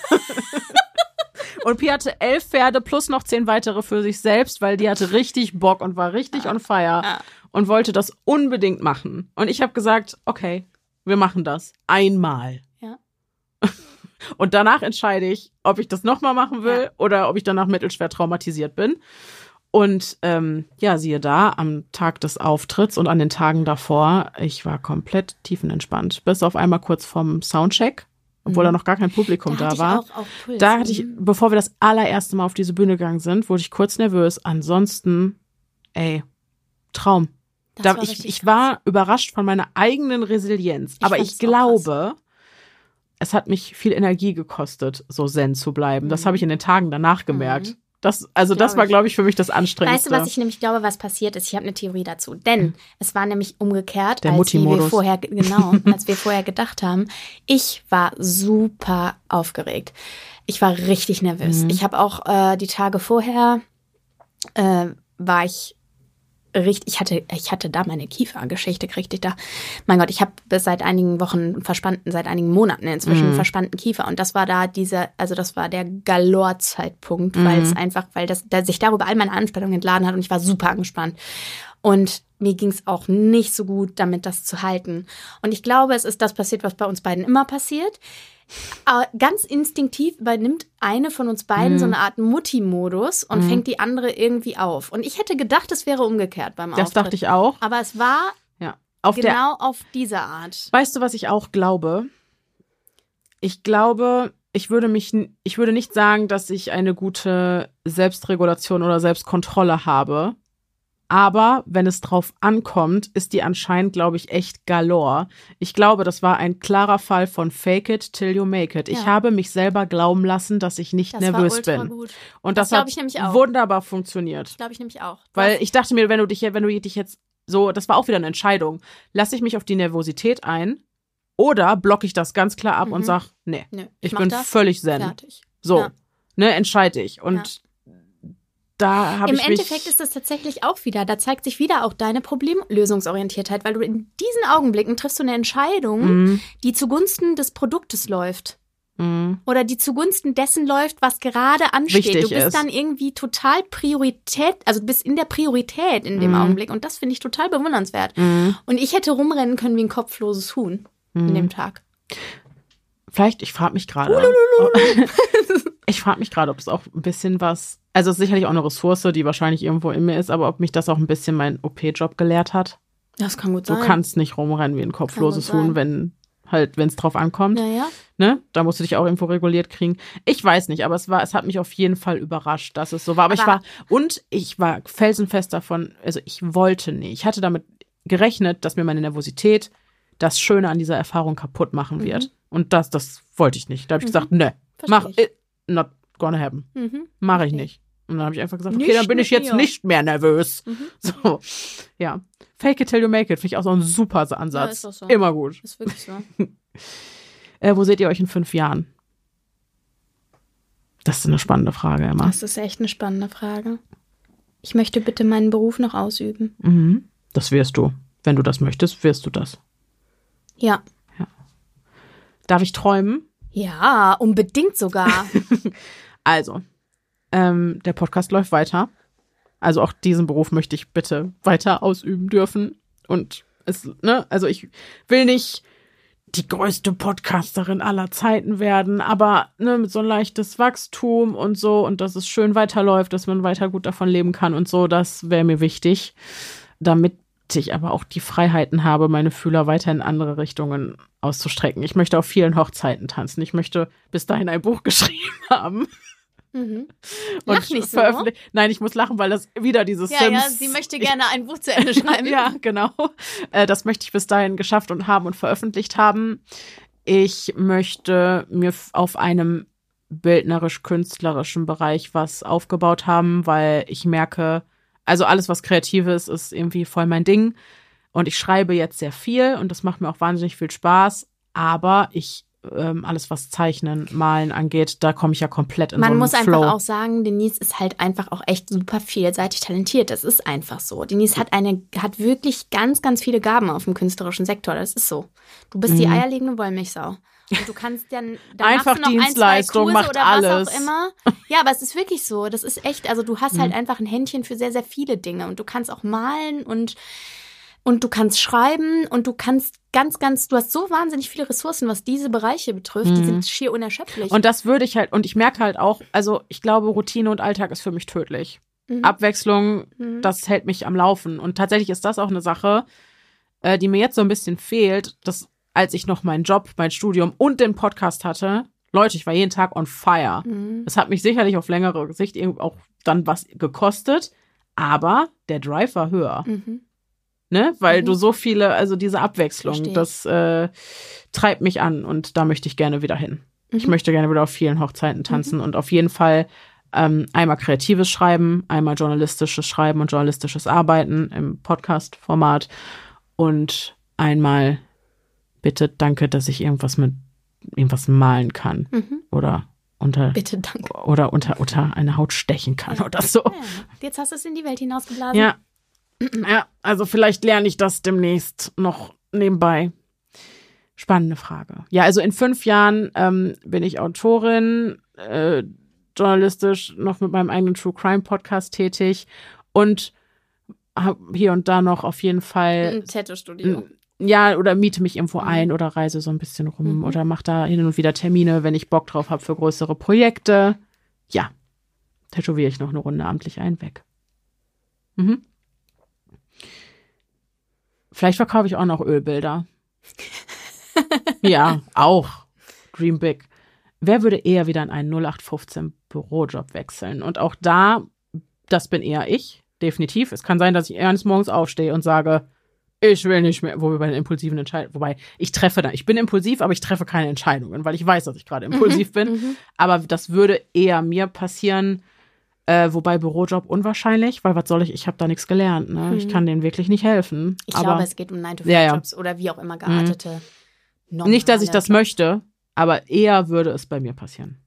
Und Pia hatte elf Pferde plus noch zehn weitere für sich selbst, weil die hatte richtig Bock und war richtig on fire Ja. und wollte das unbedingt machen. Und ich habe gesagt, okay, wir machen das einmal. Ja. Und danach entscheide ich, ob ich das nochmal machen will Ja. oder ob ich danach mittelschwer traumatisiert bin. Und ähm, ja, siehe da, am Tag des Auftritts und an den Tagen davor, ich war komplett tiefenentspannt. Bis auf einmal kurz vorm Soundcheck, obwohl Mhm. da noch gar kein Publikum da, hatte war. Auch, auch. Da hatte ich, Mhm. bevor wir das allererste Mal auf diese Bühne gegangen sind, wurde ich kurz nervös. Ansonsten, ey, Traum. Das Da, war ich, ich war überrascht von meiner eigenen Resilienz. Ich Aber ich glaube, es hat mich viel Energie gekostet, so zen zu bleiben. Das Mhm. habe ich in den Tagen danach gemerkt. Mhm. Das, also das war, glaube ich, für mich das Weißt Anstrengendste. du, was ich nämlich glaube, was passiert ist? Ich habe eine Theorie dazu. Denn es war nämlich umgekehrt, Der als wir vorher, (laughs) genau, als wir vorher gedacht haben. Ich war super aufgeregt. Ich war richtig nervös. Mhm. Ich habe auch äh, die Tage vorher äh, war ich richtig, ich hatte, ich hatte da meine Kiefergeschichte, kriegte ich da. Mein Gott, ich habe seit einigen Wochen verspannten, seit einigen Monaten inzwischen Mhm. verspannten Kiefer. Und das war da dieser, also das war der Galore-Zeitpunkt, weil es Mhm. einfach, weil das, da sich darüber all meine Anspannung entladen hat und ich war super angespannt. Und mir ging es auch nicht so gut, damit das zu halten. Und ich glaube, es ist das passiert, was bei uns beiden immer passiert. Aber ganz instinktiv übernimmt eine von uns beiden Mhm. so eine Art Mutti-Modus und Mhm. fängt die andere irgendwie auf. Und ich hätte gedacht, es wäre umgekehrt beim das Auftritt. dachte ich auch. Aber es war Ja. Auf der genau auf diese Art. Weißt du, was ich auch glaube? Ich glaube, ich würde mich, ich würde nicht sagen, dass ich eine gute Selbstregulation oder Selbstkontrolle habe. Aber wenn es drauf ankommt, ist die anscheinend, glaube ich, echt galore. Ich glaube, das war ein klarer Fall von Fake it till you make it. Ich Ja. habe mich selber glauben lassen, dass ich nicht Das nervös bin. gut. Und Das das, hat ich wunderbar funktioniert. Glaube ich nämlich auch. Weil ich dachte mir, wenn du dich, wenn du dich jetzt so, das war auch wieder eine Entscheidung. Lasse ich mich auf die Nervosität ein oder blocke ich das ganz klar ab Mhm. und sag, nee, Nö, ich mach bin das, völlig zen. fertig. So, Ja. ne, entscheide ich. Und da habe Im ich mich. Endeffekt ist es tatsächlich auch wieder, da zeigt sich wieder auch deine Problemlösungsorientiertheit, weil du in diesen Augenblicken triffst du eine Entscheidung, Mhm, die zugunsten des Produktes läuft. mhm. Oder die zugunsten dessen läuft, was gerade ansteht. Wichtig du bist ist. dann irgendwie total Priorität, also du bist in der Priorität in dem Mhm. Augenblick. Und das finde ich total bewundernswert. Mhm. Und ich hätte rumrennen können wie ein kopfloses Huhn in dem Mhm. Tag. Vielleicht, ich frage mich gerade. ich frage mich gerade, ob es auch ein bisschen was. Also es ist sicherlich auch eine Ressource, die wahrscheinlich irgendwo in mir ist, aber ob mich das auch ein bisschen mein OP-Job gelehrt hat. Das kann gut Du sein. kannst nicht rumrennen wie ein kopfloses Huhn, wenn halt, wenn es drauf ankommt. Naja. Ne? Da musst du dich auch irgendwo reguliert kriegen. Ich weiß nicht, aber es war, es hat mich auf jeden Fall überrascht, dass es so war. Aber, ich Aber- war, und ich war felsenfest davon, also ich wollte nicht. Ich hatte damit gerechnet, dass mir meine Nervosität das Schöne an dieser Erfahrung kaputt machen wird. Mhm. Und das, das wollte ich nicht. Da habe ich Mhm. gesagt, ne, mach, ich. it, not gonna happen. Mhm. Mache ich Versteh nicht. Und dann habe ich einfach gesagt, Nicht okay, dann bin ich jetzt mir. nicht mehr nervös. Mhm. (laughs) So, ja. Fake it till you make it, finde ich auch so ein super Ansatz. ist doch so. Immer gut. Ist wirklich so. (laughs) Äh, wo seht ihr euch in fünf Jahren? Das ist eine spannende Frage, Emma. Das ist echt eine spannende Frage. Ich möchte bitte meinen Beruf noch ausüben. Mhm. Das wirst du. Wenn du das möchtest, wirst du das. Ja. Darf ich träumen? Ja, unbedingt sogar. (laughs) Also, ähm, der Podcast läuft weiter. Also auch diesen Beruf möchte ich bitte weiter ausüben dürfen. Und es, ne, also ich will nicht die größte Podcasterin aller Zeiten werden, aber ne, mit so ein leichtes Wachstum und so und dass es schön weiterläuft, dass man weiter gut davon leben kann und so, das wäre mir wichtig, damit ich aber auch die Freiheiten habe, meine Fühler weiter in andere Richtungen auszustrecken. Ich möchte auf vielen Hochzeiten tanzen. Ich möchte bis dahin ein Buch (laughs) geschrieben haben. mhm. Lach nicht so. veröffentlich- Nein, ich muss lachen, weil das wieder dieses Ja, Sims. ja, sie möchte (laughs) gerne ein Buch zu Ende schreiben. (laughs) ja, genau. Äh, das möchte ich bis dahin geschafft und haben und veröffentlicht haben. Ich möchte mir auf einem bildnerisch-künstlerischen Bereich was aufgebaut haben, weil ich merke, also alles, was Kreatives ist irgendwie voll mein Ding. Und ich schreibe jetzt sehr viel und das macht mir auch wahnsinnig viel Spaß. Aber ich, ähm, alles, was Zeichnen, Malen angeht, da komme ich ja komplett in so Man einen muss Flow. einfach auch sagen, Denise ist halt einfach auch echt super vielseitig talentiert. Das ist einfach so. Denise hat eine, hat wirklich ganz, ganz viele Gaben auf dem künstlerischen Sektor. Das ist so. Du bist die Mhm. eierlegende Wollmilchsau. Und du kannst dann, dann Einfach Dienstleistung, ein, macht oder alles. was auch immer. Ja, aber es ist wirklich so. Das ist echt, also du hast Mhm. halt einfach ein Händchen für sehr, sehr viele Dinge. Und du kannst auch malen und, und du kannst schreiben und du kannst ganz, ganz, du hast so wahnsinnig viele Ressourcen, was diese Bereiche betrifft. Die Mhm. sind schier unerschöpflich. Und das würde ich halt, und ich merke halt auch, also ich glaube, Routine und Alltag ist für mich tödlich. Mhm. Abwechslung, Mhm. das hält mich am Laufen. Und tatsächlich ist das auch eine Sache, äh, die mir jetzt so ein bisschen fehlt, dass als ich noch meinen Job, mein Studium und den Podcast hatte, Leute, ich war jeden Tag on fire. Mhm. Es hat mich sicherlich auf längere Sicht auch dann was gekostet, aber der Drive war höher, Mhm. ne? Weil Mhm. du so viele, also diese Abwechslung, Versteh ich. das äh, treibt mich an und da möchte ich gerne wieder hin. Ich Mhm. möchte gerne wieder auf vielen Hochzeiten tanzen und auf jeden Fall ähm, einmal kreatives Schreiben, einmal journalistisches Schreiben und journalistisches Arbeiten im Podcast-Format und einmal bitte danke, dass ich irgendwas mit irgendwas malen kann Mhm. oder unter Bitte, danke. oder unter unter eine Haut stechen kann oder so. Ja, jetzt hast du es in die Welt hinausgeblasen. Ja. Ja, also vielleicht lerne ich das demnächst noch nebenbei. Spannende Frage. Ja, also in fünf Jahren ähm, bin ich Autorin, äh, journalistisch noch mit meinem eigenen True Crime Podcast tätig und habe hier und da noch auf jeden Fall Ein Tattoo-Studio. Ja, oder miete mich irgendwo Mhm. ein oder reise so ein bisschen rum Mhm. oder mache da hin und wieder Termine, wenn ich Bock drauf habe für größere Projekte. Ja, tätowiere ich noch eine Runde amtlich ein weg. Mhm. Vielleicht verkaufe ich auch noch Ölbilder. (laughs) ja, auch. Dream Big. Wer würde eher wieder in einen 0815 Bürojob wechseln? Und auch da, das bin eher ich, definitiv. Es kann sein, dass ich eines Morgens aufstehe und sage, ich will nicht mehr, wo wir bei den impulsiven Entscheidungen, wobei ich treffe da, ich bin impulsiv, aber ich treffe keine Entscheidungen, weil ich weiß, dass ich gerade impulsiv bin. Mhm. Aber das würde eher mir passieren, äh, wobei Bürojob unwahrscheinlich, weil was soll ich, ich habe da nichts gelernt, ne? Ich Mhm. kann denen wirklich nicht helfen. Ich aber glaube, es geht um 9 to 5 Ja, ja. Oder wie auch immer geartete. nicht, dass ich das Jobs. möchte, aber eher würde es bei mir passieren.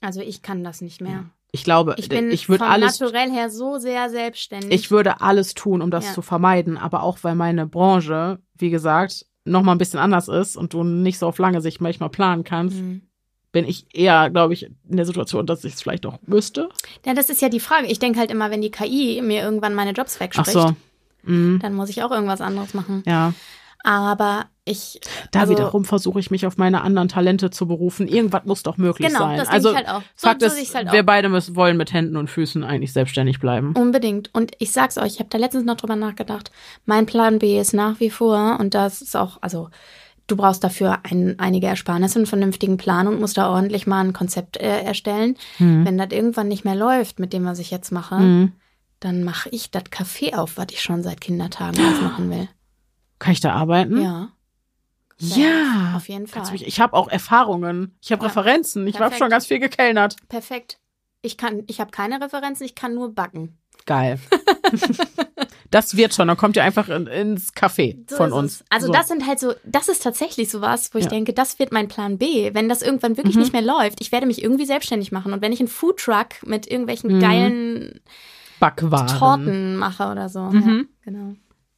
Also ich kann das nicht mehr. Ich glaube, Ich bin ich würde alles Naturell her so sehr selbstständig. Ich würde alles tun, um das Ja. zu vermeiden, aber auch weil meine Branche, wie gesagt, noch mal ein bisschen anders ist und du nicht so auf lange Sicht manchmal planen kannst, Mhm. bin ich eher, glaube ich, in der Situation, dass ich es vielleicht auch müsste. Ja, das ist ja die Frage. Ich denke halt immer, wenn die KI mir irgendwann meine Jobs wegspricht, so. Mhm. dann muss ich auch irgendwas anderes machen. Ja, Aber ich. da also, wiederum versuche ich mich auf meine anderen Talente zu berufen. Irgendwas muss doch möglich Genau, sein. das denke also ich halt auch. So, Fakt so ist, halt wir auch. beide müssen, wollen mit Händen und Füßen eigentlich selbstständig bleiben. Unbedingt. Und ich sag's euch, ich habe da letztens noch drüber nachgedacht. Mein Plan B ist nach wie vor, und das ist auch, also du brauchst dafür ein, einige Ersparnisse, einen vernünftigen Plan und musst da ordentlich mal ein Konzept äh, erstellen. Hm. Wenn das irgendwann nicht mehr läuft mit dem, was ich jetzt mache, Mhm. dann mache ich das Café auf, was ich schon seit Kindertagen aufmachen will. Kann ich da arbeiten? Ja. Ja. Auf jeden Fall. Mich- Ich habe auch Erfahrungen. Ich habe Ja. Referenzen. Ich habe schon ganz viel gekellnert. Perfekt. Ich kann, ich habe keine Referenzen, ich kann nur backen. Geil. (laughs) das wird schon. Dann kommt ihr einfach in, ins Café So von uns. Also so. das sind halt so, das ist tatsächlich sowas, wo ich Ja. denke, das wird mein Plan B. Wenn das irgendwann wirklich Mhm. nicht mehr läuft, ich werde mich irgendwie selbstständig machen. Und wenn ich einen Foodtruck mit irgendwelchen Mhm. geilen Backwaren. Torten mache oder so. Mhm. Ja, genau.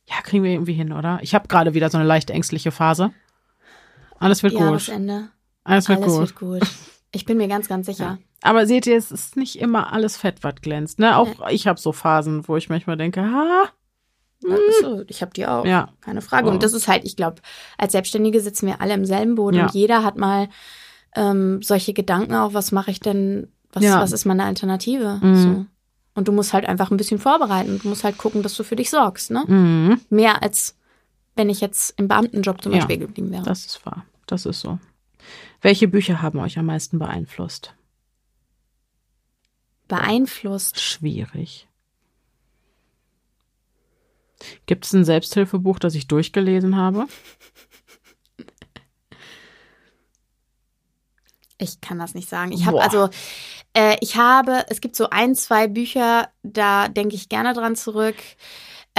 Ja, kriegen wir irgendwie hin, oder? Ich habe gerade wieder so eine leicht ängstliche Phase. Alles wird gut. Jahresende. Alles wird Alles gut. wird gut. Ich bin mir ganz, ganz sicher. Aber seht ihr, es ist nicht immer alles Fett, was glänzt. Ne? Auch ich habe so Phasen, wo ich manchmal denke, ha, ist so. Ich habe die auch. ja, Keine Frage. Oh. Und das ist halt, ich glaube, als Selbstständige sitzen wir alle im selben Boot Ja. und jeder hat mal ähm, solche Gedanken auch, was mache ich denn, was, Ja. was ist meine Alternative? Mhm. So. Und du musst halt einfach ein bisschen vorbereiten. Du musst halt gucken, dass du für dich sorgst, ne? mhm, Mehr als wenn ich jetzt im Beamtenjob zum Ja. Beispiel geblieben wäre. das ist wahr. Das ist so. Welche Bücher haben euch am meisten beeinflusst? Beeinflusst. Schwierig. Gibt es ein Selbsthilfebuch, das ich durchgelesen habe? Ich kann das nicht sagen. Ich habe also, äh, ich habe, es gibt so ein, zwei Bücher, da denke ich gerne dran zurück.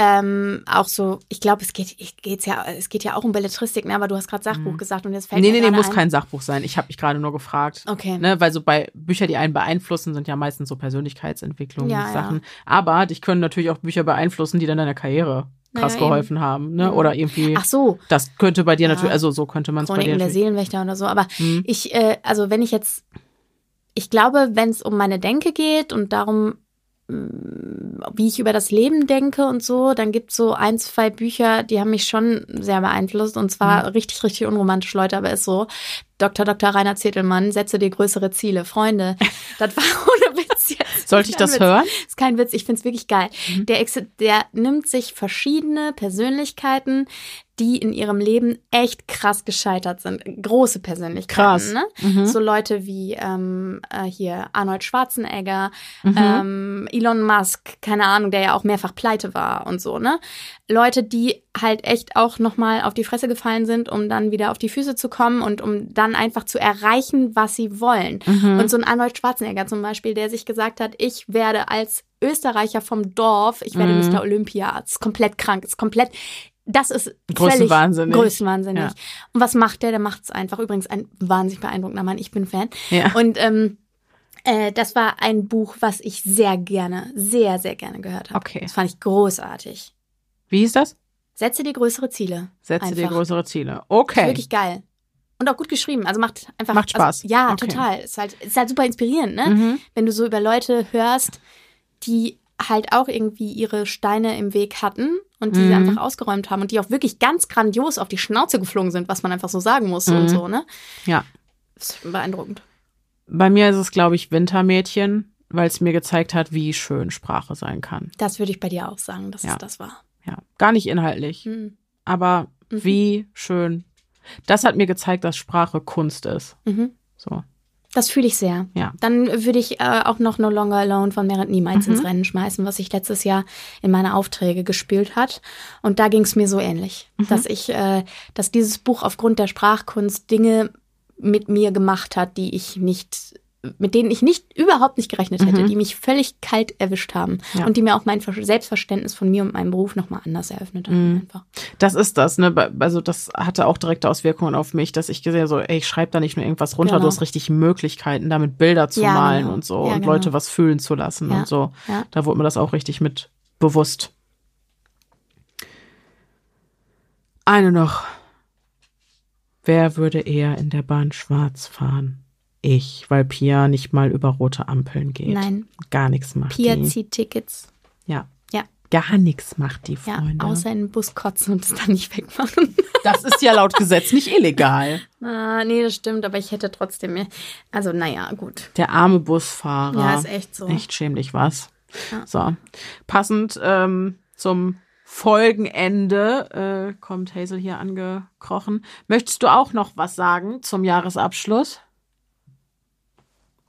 Ähm, auch so, ich glaube, es geht, ich, geht's ja, es geht ja auch um Belletristik, ne? Aber du hast gerade Sachbuch gesagt und jetzt fällt Mhm. Nee, mir nee, nee, gerade muss ein. kein Sachbuch sein. Ich habe mich gerade nur gefragt. Okay. Ne, weil so bei Bücher, die einen beeinflussen, sind ja meistens so Persönlichkeitsentwicklung Ja, ja. Sachen. Aber dich können natürlich auch Bücher beeinflussen, die dann deiner Karriere krass Naja, eben. geholfen haben. Ne? Mhm. Oder irgendwie, Ach so, das könnte bei dir Ja. natürlich, also so könnte man es bei dir der. Seelenwächter oder so. Aber Mhm. ich, äh, also wenn ich jetzt, ich glaube, wenn es um meine Denke geht und darum, wie ich über das Leben denke und so, dann gibt es so ein, zwei Bücher, die haben mich schon sehr beeinflusst und zwar Mhm. richtig, richtig unromantisch, Leute, aber ist so. Dr. Dr. Rainer Zettelmann, setze dir größere Ziele. Freunde, (laughs) das war ohne Witz jetzt. Sollte ich das Witz. hören? Ist kein Witz, ich find's wirklich geil. Mhm. Der, der nimmt sich verschiedene Persönlichkeiten, die in ihrem Leben echt krass gescheitert sind. Große Persönlichkeiten. Krass. Ne? Mhm. So Leute wie ähm, äh, hier Arnold Schwarzenegger, Mhm. ähm, Elon Musk, keine Ahnung, der ja auch mehrfach pleite war und so, ne? Leute, die halt echt auch nochmal auf die Fresse gefallen sind, um dann wieder auf die Füße zu kommen und um dann einfach zu erreichen, was sie wollen. Mhm. Und so ein Arnold Schwarzenegger zum Beispiel, der sich gesagt hat, ich werde als Österreicher vom Dorf, ich werde Mhm. Mr. Olympia. Ist komplett krank, ist komplett, das ist Größenwahnsinnig. größenwahnsinnig. Ja. Und was macht der? Der macht es einfach. Übrigens ein wahnsinnig beeindruckender Mann. Ich bin Fan. Ja. Und ähm, äh, das war ein Buch, was ich sehr gerne, sehr, sehr gerne gehört habe. Okay. Das fand ich großartig. Wie hieß das? Setze dir größere Ziele. Setze dir Einfach. größere Ziele. Ist Okay. wirklich geil. Und auch gut geschrieben. Also macht einfach Macht Spaß. Also, ja, Okay. total. Ist halt, ist halt super inspirierend, ne? Mhm. Wenn du so über Leute hörst, die halt auch irgendwie ihre Steine im Weg hatten und die sie Mhm. einfach ausgeräumt haben und die auch wirklich ganz grandios auf die Schnauze geflogen sind, was man einfach so sagen muss Mhm. und so, ne? Ja. Das ist beeindruckend. Bei mir ist es, glaube ich, Wintermädchen, weil es mir gezeigt hat, wie schön Sprache sein kann. Das würde ich bei dir auch sagen, dass Ja. es das war. Ja. Gar nicht inhaltlich, Mhm. aber Mhm. wie schön. Das hat mir gezeigt, dass Sprache Kunst ist. Mhm. So. Das fühle ich sehr. Ja. Dann würde ich äh, auch noch No Longer Alone von Merit Niemals Mhm. ins Rennen schmeißen, was sich letztes Jahr in meine Aufträge gespielt hat. Und da ging es mir so ähnlich, Mhm. dass ich, äh, dass dieses Buch aufgrund der Sprachkunst Dinge mit mir gemacht hat, die ich nicht, mit denen ich nicht überhaupt nicht gerechnet hätte, Mhm. die mich völlig kalt erwischt haben Ja. und die mir auch mein Ver- Selbstverständnis von mir und meinem Beruf nochmal anders eröffnet haben. Mhm. Einfach. Das ist das, ne? Also das hatte auch direkte Auswirkungen auf mich, dass ich gesehen so, ey, ich schreibe da nicht nur irgendwas runter, Genau. du hast richtig Möglichkeiten, damit Bilder zu Ja, malen genau. und so Ja, und genau. Leute was fühlen zu lassen und so. Da wurde mir das auch richtig mit bewusst. Eine noch. Wer würde eher in der Bahn schwarz fahren? Ich, weil Pia nicht mal über rote Ampeln geht. Nein, Gar nichts macht Pia die. zieht Tickets. Ja. Ja. Gar nichts macht die Ja, Freunde. außer in den Bus kotzen und es dann nicht wegmachen. (laughs) das ist ja laut Gesetz nicht illegal. (laughs) Ah, nee, das stimmt, aber ich hätte trotzdem mehr. Also, naja, gut. Der arme Busfahrer. Ja, ist echt so. Echt schäm dich was. Ja. So. Passend ähm, zum Folgenende äh, kommt Hazel hier angekrochen. Möchtest du auch noch was sagen zum Jahresabschluss?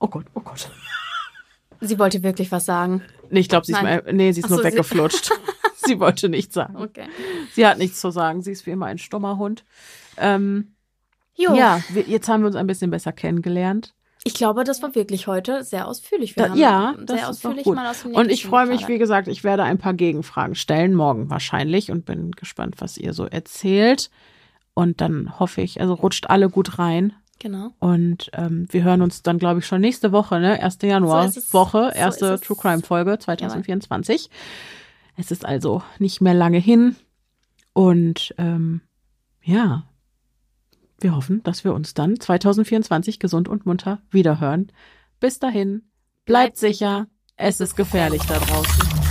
Oh Gott, oh Gott. Sie wollte wirklich was sagen. Nee, ich glaube, sie ist, mal, nee, sie ist Ach nur so, sie- weggeflutscht. (laughs) sie wollte nichts sagen. Okay. Sie hat nichts zu sagen. Sie ist wie immer ein stummer Hund. Ähm, Jo. ja, wir, jetzt haben wir uns ein bisschen besser kennengelernt. Ich glaube, das war wirklich heute sehr ausführlich. Da, ja, sehr ausführlich mal aus dem Und ich freue mich, wie gesagt, ich werde ein paar Gegenfragen stellen, morgen wahrscheinlich, und bin gespannt, was ihr so erzählt. Und dann hoffe ich, also rutscht alle gut rein. Genau. Und ähm, wir hören uns dann, glaube ich, schon nächste Woche, ne? 1. Januar es. Woche, So erste. True Crime Folge 2024. Es ist also nicht mehr lange hin. Und ähm, ja, wir hoffen, dass wir uns dann 2024 gesund und munter wiederhören. Bis dahin, Bleibt sicher, es ist gefährlich da draußen.